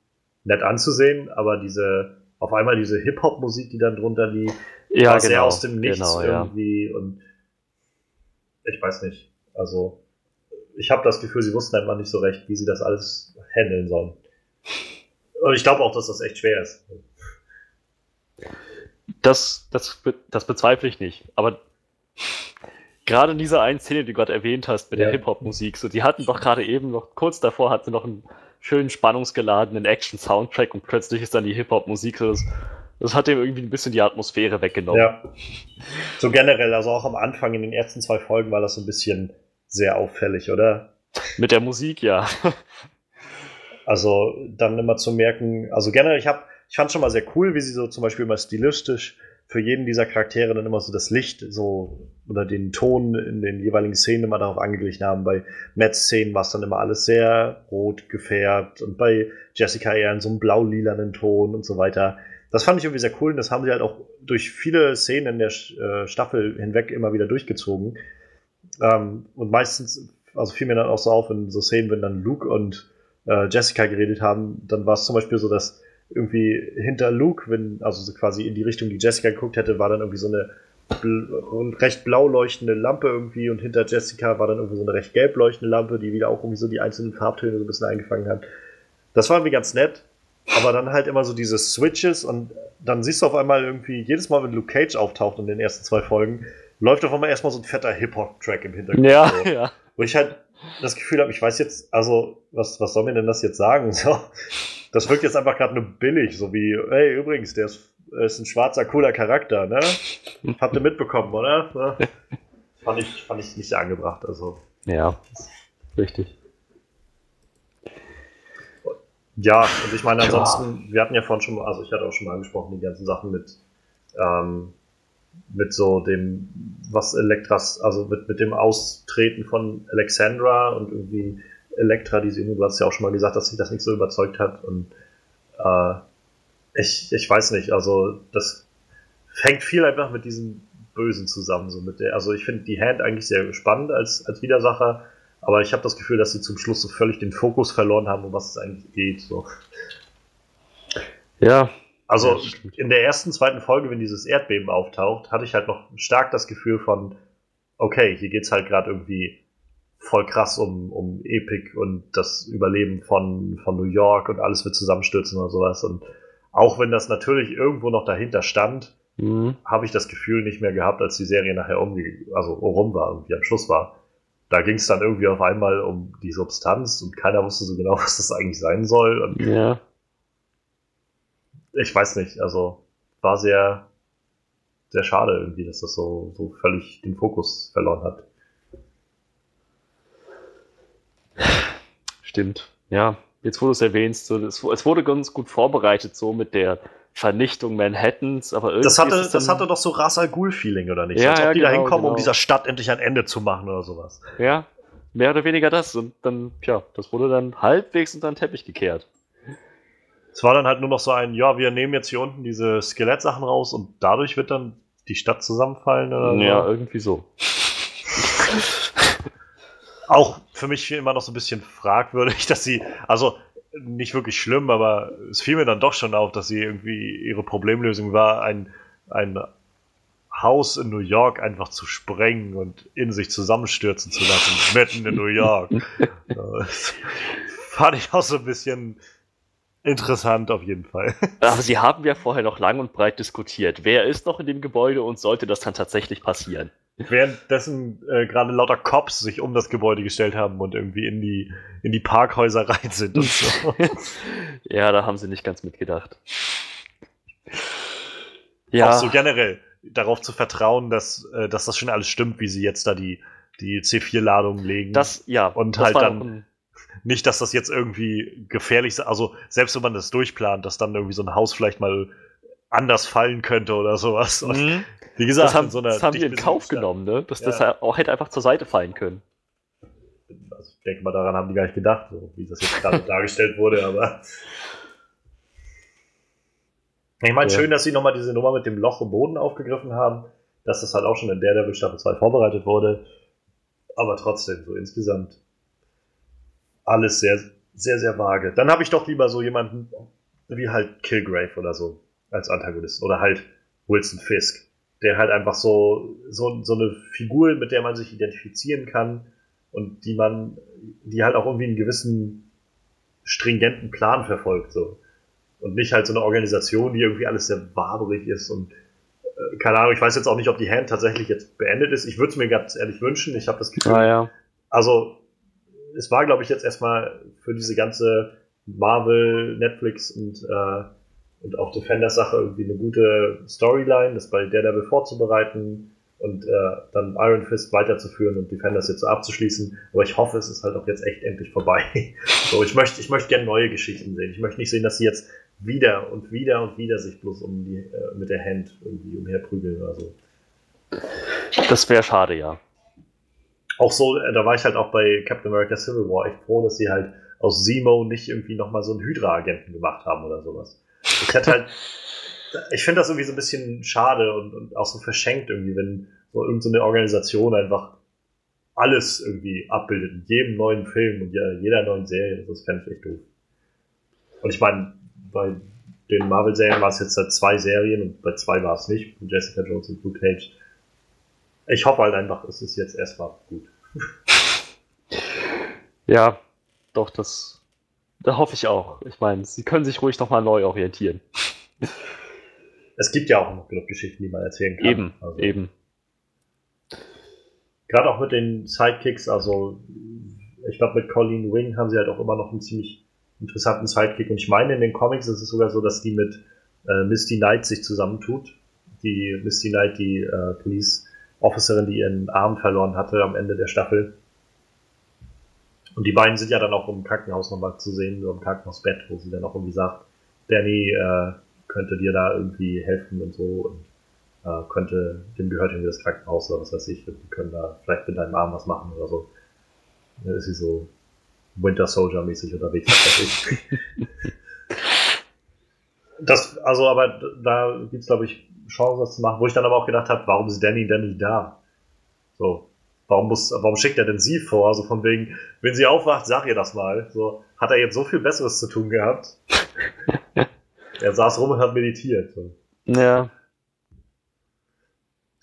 nett anzusehen, aber diese, auf einmal diese Hip-Hop-Musik, die dann drunter lief,
ja, war
genau, sehr aus dem Nichts genau, irgendwie
ja.
und ich weiß nicht. Also, ich habe das Gefühl, sie wussten einfach nicht so recht, wie sie das alles handeln sollen. Und ich glaube auch, dass das echt schwer ist.
Das, das, das bezweifle ich nicht. Aber gerade in dieser einen Szene, die du gerade erwähnt hast, mit ja. der Hip-Hop-Musik, so, die hatten doch gerade eben noch, kurz davor hatten sie noch einen schönen spannungsgeladenen Action-Soundtrack und plötzlich ist dann die Hip-Hop-Musik das, das hat dem irgendwie ein bisschen die Atmosphäre weggenommen.
Ja. So generell, also auch am Anfang in den ersten zwei Folgen war das so ein bisschen sehr auffällig, oder?
Mit der Musik, ja.
Also dann immer zu merken, also generell, ich habe, ich fand schon mal sehr cool, wie sie so zum Beispiel immer stilistisch für jeden dieser Charaktere dann immer so das Licht so oder den Ton in den jeweiligen Szenen immer darauf angeglichen haben. Bei Matts Szenen war es dann immer alles sehr rot gefärbt und bei Jessica eher in so einem blau-lilanen Ton und so weiter. Das fand ich irgendwie sehr cool und das haben sie halt auch durch viele Szenen in der äh, Staffel hinweg immer wieder durchgezogen. Ähm, und meistens, also fiel mir dann auch so auf in so Szenen, wenn dann Luke und äh, Jessica geredet haben, dann war es zum Beispiel so, dass irgendwie hinter Luke, wenn, also so quasi in die Richtung, die Jessica geguckt hätte, war dann irgendwie so eine recht blau leuchtende Lampe irgendwie und hinter Jessica war dann irgendwie so eine recht gelb leuchtende Lampe, die wieder auch irgendwie so die einzelnen Farbtöne so ein bisschen eingefangen hat. Das war irgendwie ganz nett, aber dann halt immer so diese Switches und dann siehst du auf einmal irgendwie, jedes Mal, wenn Luke Cage auftaucht in den ersten zwei Folgen, läuft auf einmal erstmal so ein fetter Hip-Hop-Track im Hintergrund.
Ja, so. ja.
Wo ich halt das Gefühl habe, ich weiß jetzt, also, was, was soll mir denn das jetzt sagen? So, das wirkt jetzt einfach gerade nur billig, so wie, hey, übrigens, der ist, ist ein schwarzer, cooler Charakter, ne? Habt ihr mitbekommen, oder? Ne? Fand, ich, fand ich nicht angebracht, also.
Ja, richtig.
Ja, und ich meine, ansonsten, ja. wir hatten ja vorhin schon, also ich hatte auch schon mal angesprochen, die ganzen Sachen mit, ähm, mit so dem, was Elektras, also mit, mit dem Austreten von Alexandra und irgendwie Elektra, die sie, du hast ja auch schon mal gesagt, dass sich das nicht so überzeugt hat und äh, ich, ich weiß nicht, also das hängt viel einfach mit diesem Bösen zusammen, so mit der, also ich finde die Hand eigentlich sehr spannend als, als Widersacher, aber ich habe das Gefühl, dass sie zum Schluss so völlig den Fokus verloren haben, um was es eigentlich geht. So.
Ja.
Also in der ersten, zweiten Folge, wenn dieses Erdbeben auftaucht, hatte ich halt noch stark das Gefühl von, okay, hier geht es halt gerade irgendwie voll krass um, um Epic und das Überleben von, von New York und alles wird zusammenstürzen oder sowas. Und auch wenn das natürlich irgendwo noch dahinter stand, mhm. habe ich das Gefühl nicht mehr gehabt, als die Serie nachher um, also rum war, irgendwie am Schluss war da ging es dann irgendwie auf einmal um die Substanz und keiner wusste so genau, was das eigentlich sein soll. Und
ja.
Ich weiß nicht, also war sehr, sehr schade irgendwie, dass das so, so völlig den Fokus verloren hat.
Stimmt, ja. Jetzt, wo du es erwähnst, so, es, es wurde ganz gut vorbereitet, so mit der Vernichtung Manhattans, aber irgendwie.
Das hatte, das hatte doch so Ras Al Ghul-Feeling, oder nicht?
Ja, Als ob
ja,
die
genau, da hinkommen, genau. um dieser Stadt endlich ein Ende zu machen oder sowas.
Ja, mehr oder weniger das. Und dann, ja, das wurde dann halbwegs unter den Teppich gekehrt.
Es war dann halt nur noch so ein, ja, wir nehmen jetzt hier unten diese Skelettsachen raus und dadurch wird dann die Stadt zusammenfallen oder
Ja, so. irgendwie so.
Auch für mich immer noch so ein bisschen fragwürdig, dass sie, also nicht wirklich schlimm, aber es fiel mir dann doch schon auf, dass sie irgendwie ihre Problemlösung war, ein, ein Haus in New York einfach zu sprengen und in sich zusammenstürzen zu lassen, mitten in New York. das fand ich auch so ein bisschen interessant auf jeden Fall.
Aber sie haben ja vorher noch lang und breit diskutiert. Wer ist noch in dem Gebäude und sollte das dann tatsächlich passieren?
Währenddessen äh, gerade lauter Cops sich um das Gebäude gestellt haben und irgendwie in die, in die Parkhäuser rein sind und so.
ja, da haben sie nicht ganz mitgedacht.
Ja. Auch so generell darauf zu vertrauen, dass, äh, dass das schon alles stimmt, wie sie jetzt da die, die C4-Ladungen legen.
Das, ja.
Und das halt dann nicht, dass das jetzt irgendwie gefährlich ist. Also, selbst wenn man das durchplant, dass dann irgendwie so ein Haus vielleicht mal anders fallen könnte oder sowas. Mhm.
Wie gesagt, das haben, so das haben die in Kauf genommen, ne? dass ja. das auch hätte einfach zur Seite fallen können.
Also ich denke mal, daran haben die gar nicht gedacht, so wie das jetzt gerade dargestellt wurde, aber. Ich meine, ja. schön, dass sie nochmal diese Nummer mit dem Loch im Boden aufgegriffen haben, dass das halt auch schon in der Devil Staffel 2 vorbereitet wurde. Aber trotzdem, so insgesamt alles sehr, sehr, sehr vage. Dann habe ich doch lieber so jemanden wie halt Killgrave oder so als Antagonist. Oder halt Wilson Fisk der halt einfach so, so, so eine Figur, mit der man sich identifizieren kann und die man, die halt auch irgendwie einen gewissen stringenten Plan verfolgt, so. Und nicht halt so eine Organisation, die irgendwie alles sehr waberig ist und äh, keine Ahnung, ich weiß jetzt auch nicht, ob die Hand tatsächlich jetzt beendet ist. Ich würde es mir ganz ehrlich wünschen. Ich habe das Gefühl.
Ah, ja.
Also, es war, glaube ich, jetzt erstmal für diese ganze Marvel, Netflix und äh, und auch Defenders-Sache irgendwie eine gute Storyline, das bei Daredevil vorzubereiten und äh, dann Iron Fist weiterzuführen und Defenders jetzt so abzuschließen. Aber ich hoffe, es ist halt auch jetzt echt endlich vorbei. so, ich möchte, ich möchte gerne neue Geschichten sehen. Ich möchte nicht sehen, dass sie jetzt wieder und wieder und wieder sich bloß um die, äh, mit der Hand irgendwie umherprügeln oder so.
Das wäre schade, ja.
Auch so, äh, da war ich halt auch bei Captain America Civil War echt froh, dass sie halt aus Zemo nicht irgendwie nochmal so einen Hydra-Agenten gemacht haben oder sowas. Ich halt, ich finde das irgendwie so ein bisschen schade und, und auch so verschenkt irgendwie, wenn so irgendeine so Organisation einfach alles irgendwie abbildet in jedem neuen Film und jeder neuen Serie. Das fände ich echt doof. Und ich meine, bei den Marvel-Serien war es jetzt seit zwei Serien und bei zwei war es nicht, Jessica Jones und Luke Cage. Ich hoffe halt einfach, es ist jetzt erstmal gut.
Ja, doch, das da hoffe ich auch. Ich meine, sie können sich ruhig nochmal neu orientieren.
Es gibt ja auch noch genug Geschichten, die man erzählen kann.
Eben, also, eben.
Gerade auch mit den Sidekicks, also ich glaube, mit Colleen Wing haben sie halt auch immer noch einen ziemlich interessanten Sidekick. Und ich meine, in den Comics ist es sogar so, dass die mit äh, Misty Knight sich zusammentut. Die Misty Knight, die äh, Police Officerin, die ihren Arm verloren hatte am Ende der Staffel. Und die beiden sind ja dann auch im Krankenhaus nochmal zu sehen, so im Krankenhausbett, wo sie dann auch irgendwie sagt, Danny äh, könnte dir da irgendwie helfen und so und äh, könnte, dem gehört irgendwie das Krankenhaus oder was weiß ich, wir können da vielleicht mit deinem Arm was machen oder so. Da ist sie so Winter Soldier mäßig unterwegs, was weiß ich. das, also, aber da gibt's glaube ich, Chancen, das zu machen, wo ich dann aber auch gedacht habe, warum ist Danny denn nicht da? So, warum muss, warum schickt er denn sie vor? So von wegen, wenn sie aufwacht, sag ihr das mal. So, hat er jetzt so viel Besseres zu tun gehabt? er saß rum und hat meditiert. So.
Ja.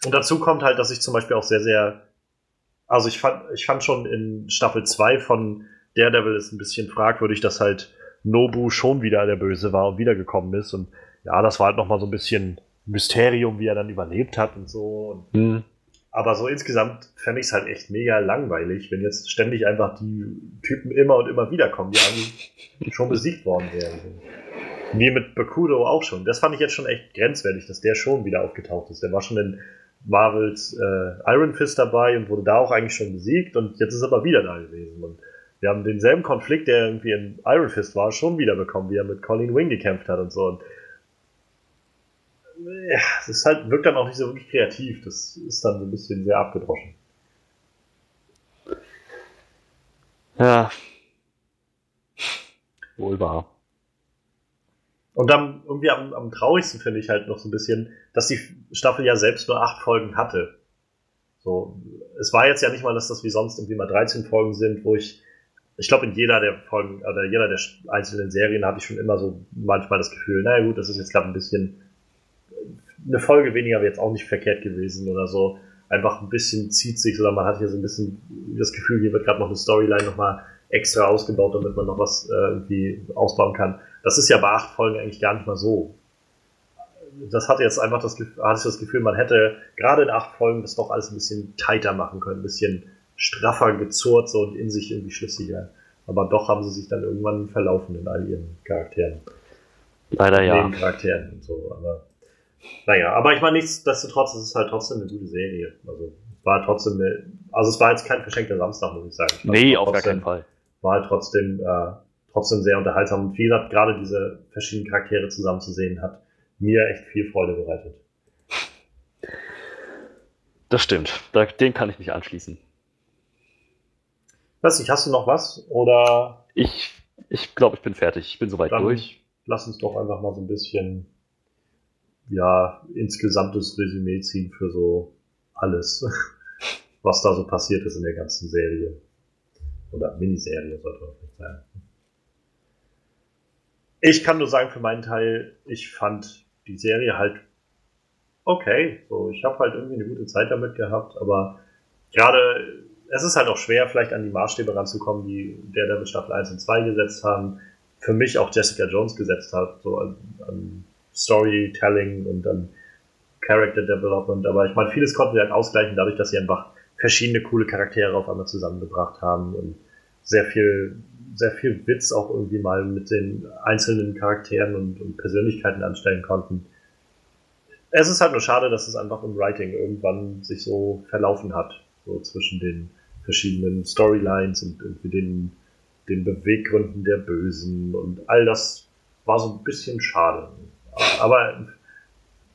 Und dazu kommt halt, dass ich zum Beispiel auch sehr, sehr, also ich fand, ich fand schon in Staffel 2 von Daredevil ist ein bisschen fragwürdig, dass halt Nobu schon wieder der Böse war und wiedergekommen ist. Und ja, das war halt nochmal so ein bisschen Mysterium, wie er dann überlebt hat und so. Und,
Hm.
Aber so insgesamt fände ich es halt echt mega langweilig, wenn jetzt ständig einfach die Typen immer und immer wieder kommen, die eigentlich schon besiegt worden wären. Wie mit Bakudo auch schon. Das fand ich jetzt schon echt grenzwertig, dass der schon wieder aufgetaucht ist. Der war schon in Marvels äh, Iron Fist dabei und wurde da auch eigentlich schon besiegt und jetzt ist er aber wieder da gewesen. Und wir haben denselben Konflikt, der irgendwie in Iron Fist war, schon wieder bekommen, wie er mit Colin Wing gekämpft hat und so. Und ja, es ist halt, wirkt dann auch nicht so wirklich kreativ. Das ist dann so ein bisschen sehr abgedroschen.
Ja. Wohl wahr.
Und dann irgendwie am, am traurigsten finde ich halt noch so ein bisschen, dass die Staffel ja selbst nur acht Folgen hatte. So, es war jetzt ja nicht mal, dass das wie sonst irgendwie mal 13 Folgen sind, wo ich, ich glaube, in jeder der Folgen oder jeder der einzelnen Serien hatte ich schon immer so manchmal das Gefühl, naja gut, das ist jetzt gerade ein bisschen eine Folge weniger wäre jetzt auch nicht verkehrt gewesen oder so. Einfach ein bisschen zieht sich oder man hat hier so ein bisschen das Gefühl, hier wird gerade noch eine Storyline nochmal extra ausgebaut, damit man noch was äh, irgendwie ausbauen kann. Das ist ja bei acht Folgen eigentlich gar nicht mal so. Das hatte jetzt einfach das, Gefühl- hatte ich das Gefühl, man hätte gerade in acht Folgen das doch alles ein bisschen tighter machen können, ein bisschen straffer gezurrt so und in sich irgendwie schlüssiger. Aber doch haben sie sich dann irgendwann verlaufen in all ihren Charakteren.
Leider ja.
Nebencharakteren und so. Aber naja, aber ich meine, nichtsdestotrotz, es ist halt trotzdem eine gute Serie. Also es war trotzdem eine, also es war jetzt kein verschenkter Samstag, muss ich sagen. Ich
Nee,
es
auf gar
trotzdem-
keinen Fall.
War halt trotzdem, äh, trotzdem sehr unterhaltsam. Und wie gesagt, gerade diese verschiedenen Charaktere zusammen zu sehen, hat mir echt viel Freude bereitet.
Das stimmt. Da, dem kann ich mich anschließen.
Weiß nicht, hast du noch was? Oder
Ich, ich glaube, ich bin fertig. Ich bin soweit
Dann-
durch.
lass uns doch einfach mal so ein bisschen, ja, insgesamtes Resümee ziehen für so alles, was da so passiert ist in der ganzen Serie. Oder Miniserie, sollte man vielleicht sagen. Ich kann nur sagen, für meinen Teil, ich fand die Serie halt okay. So, ich habe halt irgendwie eine gute Zeit damit gehabt, aber gerade, es ist halt auch schwer, vielleicht an die Maßstäbe ranzukommen, die der da mit Staffel 1 und 2 gesetzt haben. Für mich auch Jessica Jones gesetzt hat, so an, an Storytelling und an Character Development. Aber ich meine, vieles konnten sie halt ausgleichen, dadurch, dass sie einfach verschiedene coole Charaktere auf einmal zusammengebracht haben und sehr viel, sehr viel Witz auch irgendwie mal mit den einzelnen Charakteren und, und Persönlichkeiten anstellen konnten. Es ist halt nur schade, dass es einfach im Writing irgendwann sich so verlaufen hat, so zwischen den verschiedenen Storylines und irgendwie den, den Beweggründen der Bösen und all das war so ein bisschen schade. Aber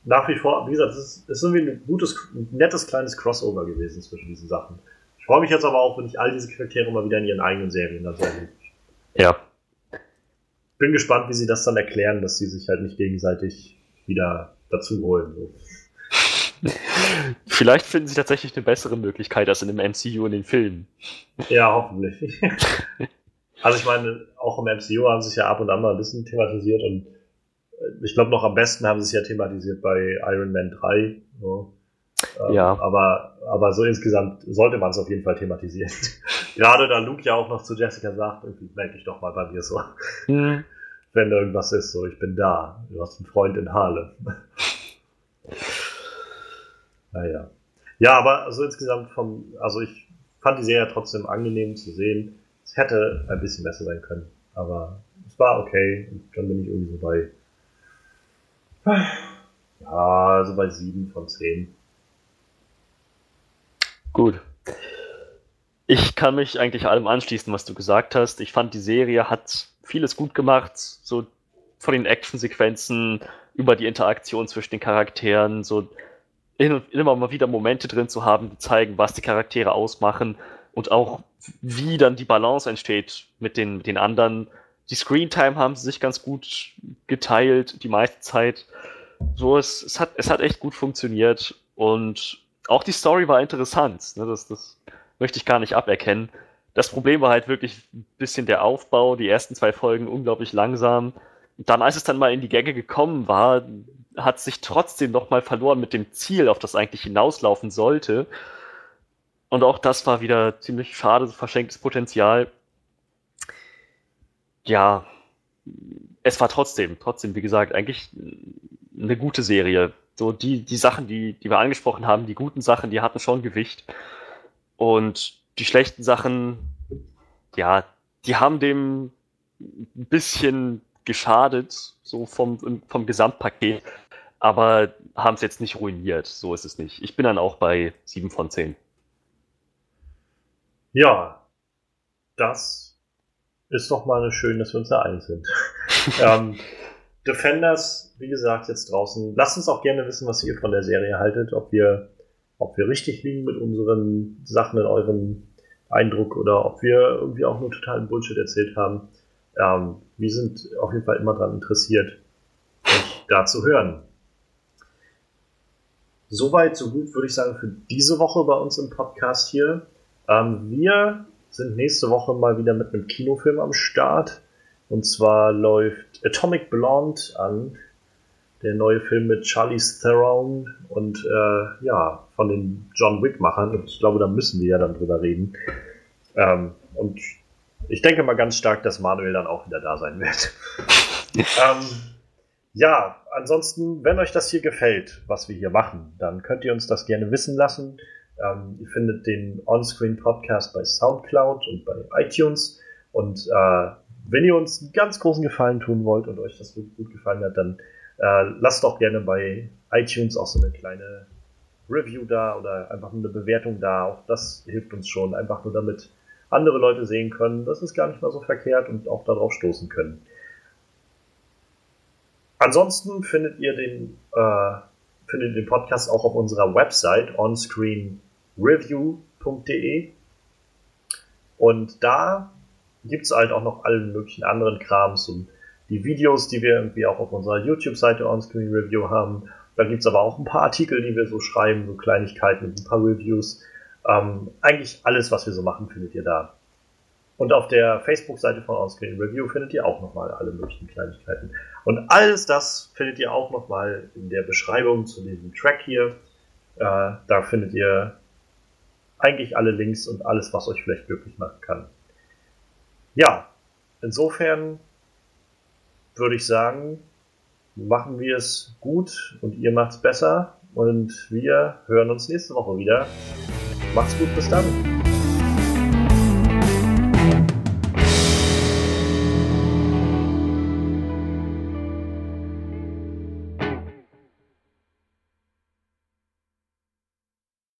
nach wie vor, wie gesagt, es ist, ist irgendwie ein gutes, ein nettes kleines Crossover gewesen zwischen diesen Sachen. Ich freue mich jetzt aber auch, wenn ich all diese Charaktere mal wieder in ihren eigenen Serien dann sehen.
Ja.
Bin gespannt, wie sie das dann erklären, dass sie sich halt nicht gegenseitig wieder dazu holen. So.
Vielleicht finden sie tatsächlich eine bessere Möglichkeit als in dem MCU in den Filmen.
Ja, hoffentlich. also ich meine, auch im MCU haben sie sich ja ab und an mal ein bisschen thematisiert und ich glaube noch am besten haben sie es ja thematisiert bei Iron Man 3. So. Ähm,
Ja.
Aber, aber so insgesamt sollte man es auf jeden Fall thematisieren. Gerade da Luke ja auch noch zu Jessica sagt, irgendwie melde dich doch mal bei mir so,
Hm.
wenn irgendwas ist, so ich bin da. Du hast einen Freund in Harlem. naja. Ja, aber also insgesamt vom, also ich fand die Serie trotzdem angenehm zu sehen. Es hätte ein bisschen besser sein können, aber es war okay und dann bin ich irgendwie so bei, ja, so bei sieben von zehn.
Gut. Ich kann mich eigentlich allem anschließen, was du gesagt hast. Ich fand, die Serie hat vieles gut gemacht, so von den Actionsequenzen über die Interaktion zwischen den Charakteren, so immer mal wieder Momente drin zu haben, die zeigen, was die Charaktere ausmachen und auch wie dann die Balance entsteht mit den, mit den anderen. Die Screentime haben sie sich ganz gut geteilt, die meiste Zeit. So, es, es, hat, es hat echt gut funktioniert und auch die Story war interessant. Ne? Das, das möchte ich gar nicht aberkennen. Das Problem war halt wirklich ein bisschen der Aufbau, die ersten zwei Folgen unglaublich langsam. Und dann, als es dann mal in die Gänge gekommen war, hat sich trotzdem noch mal verloren mit dem Ziel, auf das eigentlich hinauslaufen sollte. Und auch das war wieder ziemlich schade, verschenktes Potenzial. Ja, es war trotzdem, trotzdem, wie gesagt, eigentlich eine gute Serie. So die, die Sachen, die, die wir angesprochen haben, die guten Sachen, die hatten schon Gewicht. Und die schlechten Sachen, ja, die haben dem ein bisschen geschadet, so vom, vom Gesamtpaket, aber haben es jetzt nicht ruiniert. So ist es nicht. Ich bin dann auch bei 7 von 10.
Ja, das ist doch mal schön, dass wir uns da einig sind. ähm, Defenders, wie gesagt, jetzt draußen. Lasst uns auch gerne wissen, was ihr von der Serie haltet, ob wir, ob wir richtig liegen mit unseren Sachen in eurem Eindruck oder ob wir irgendwie auch nur totalen Bullshit erzählt haben. Ähm, wir sind auf jeden Fall immer daran interessiert, euch da zu hören. Soweit, so gut, würde ich sagen, für diese Woche bei uns im Podcast hier. Ähm, wir sind nächste Woche mal wieder mit einem Kinofilm am Start. Und zwar läuft Atomic Blonde an, der neue Film mit Charlie Theron und äh, ja, von den John Wick-Machern. Und ich glaube, da müssen wir ja dann drüber reden. Ähm, und ich denke mal ganz stark, dass Manuel dann auch wieder da sein wird. ähm, ja, ansonsten, wenn euch das hier gefällt, was wir hier machen, dann könnt ihr uns das gerne wissen lassen. Ähm, ihr findet den Onscreen Podcast bei Soundcloud und bei iTunes. Und äh, wenn ihr uns einen ganz großen Gefallen tun wollt und euch das gut gefallen hat, dann äh, lasst doch gerne bei iTunes auch so eine kleine Review da oder einfach eine Bewertung da. Auch das hilft uns schon, einfach nur damit andere Leute sehen können, das ist gar nicht mal so verkehrt und auch darauf stoßen können. Ansonsten findet ihr den, äh, findet den Podcast auch auf unserer Website onscreenreview.de und da gibt es halt auch noch allen möglichen anderen Krams und die Videos, die wir irgendwie auch auf unserer YouTube-Seite Onscreen Review haben. Da gibt es aber auch ein paar Artikel, die wir so schreiben, so Kleinigkeiten und ein paar Reviews. Ähm, eigentlich alles, was wir so machen, findet ihr da. Und auf der Facebook-Seite von Onscreen Review findet ihr auch nochmal alle möglichen Kleinigkeiten. Und alles das findet ihr auch nochmal in der Beschreibung zu diesem Track hier. Äh, da findet ihr eigentlich alle Links und alles, was euch vielleicht glücklich machen kann. Ja, insofern würde ich sagen, machen wir es gut und ihr macht es besser. Und wir hören uns nächste Woche wieder. Macht's gut, bis dann.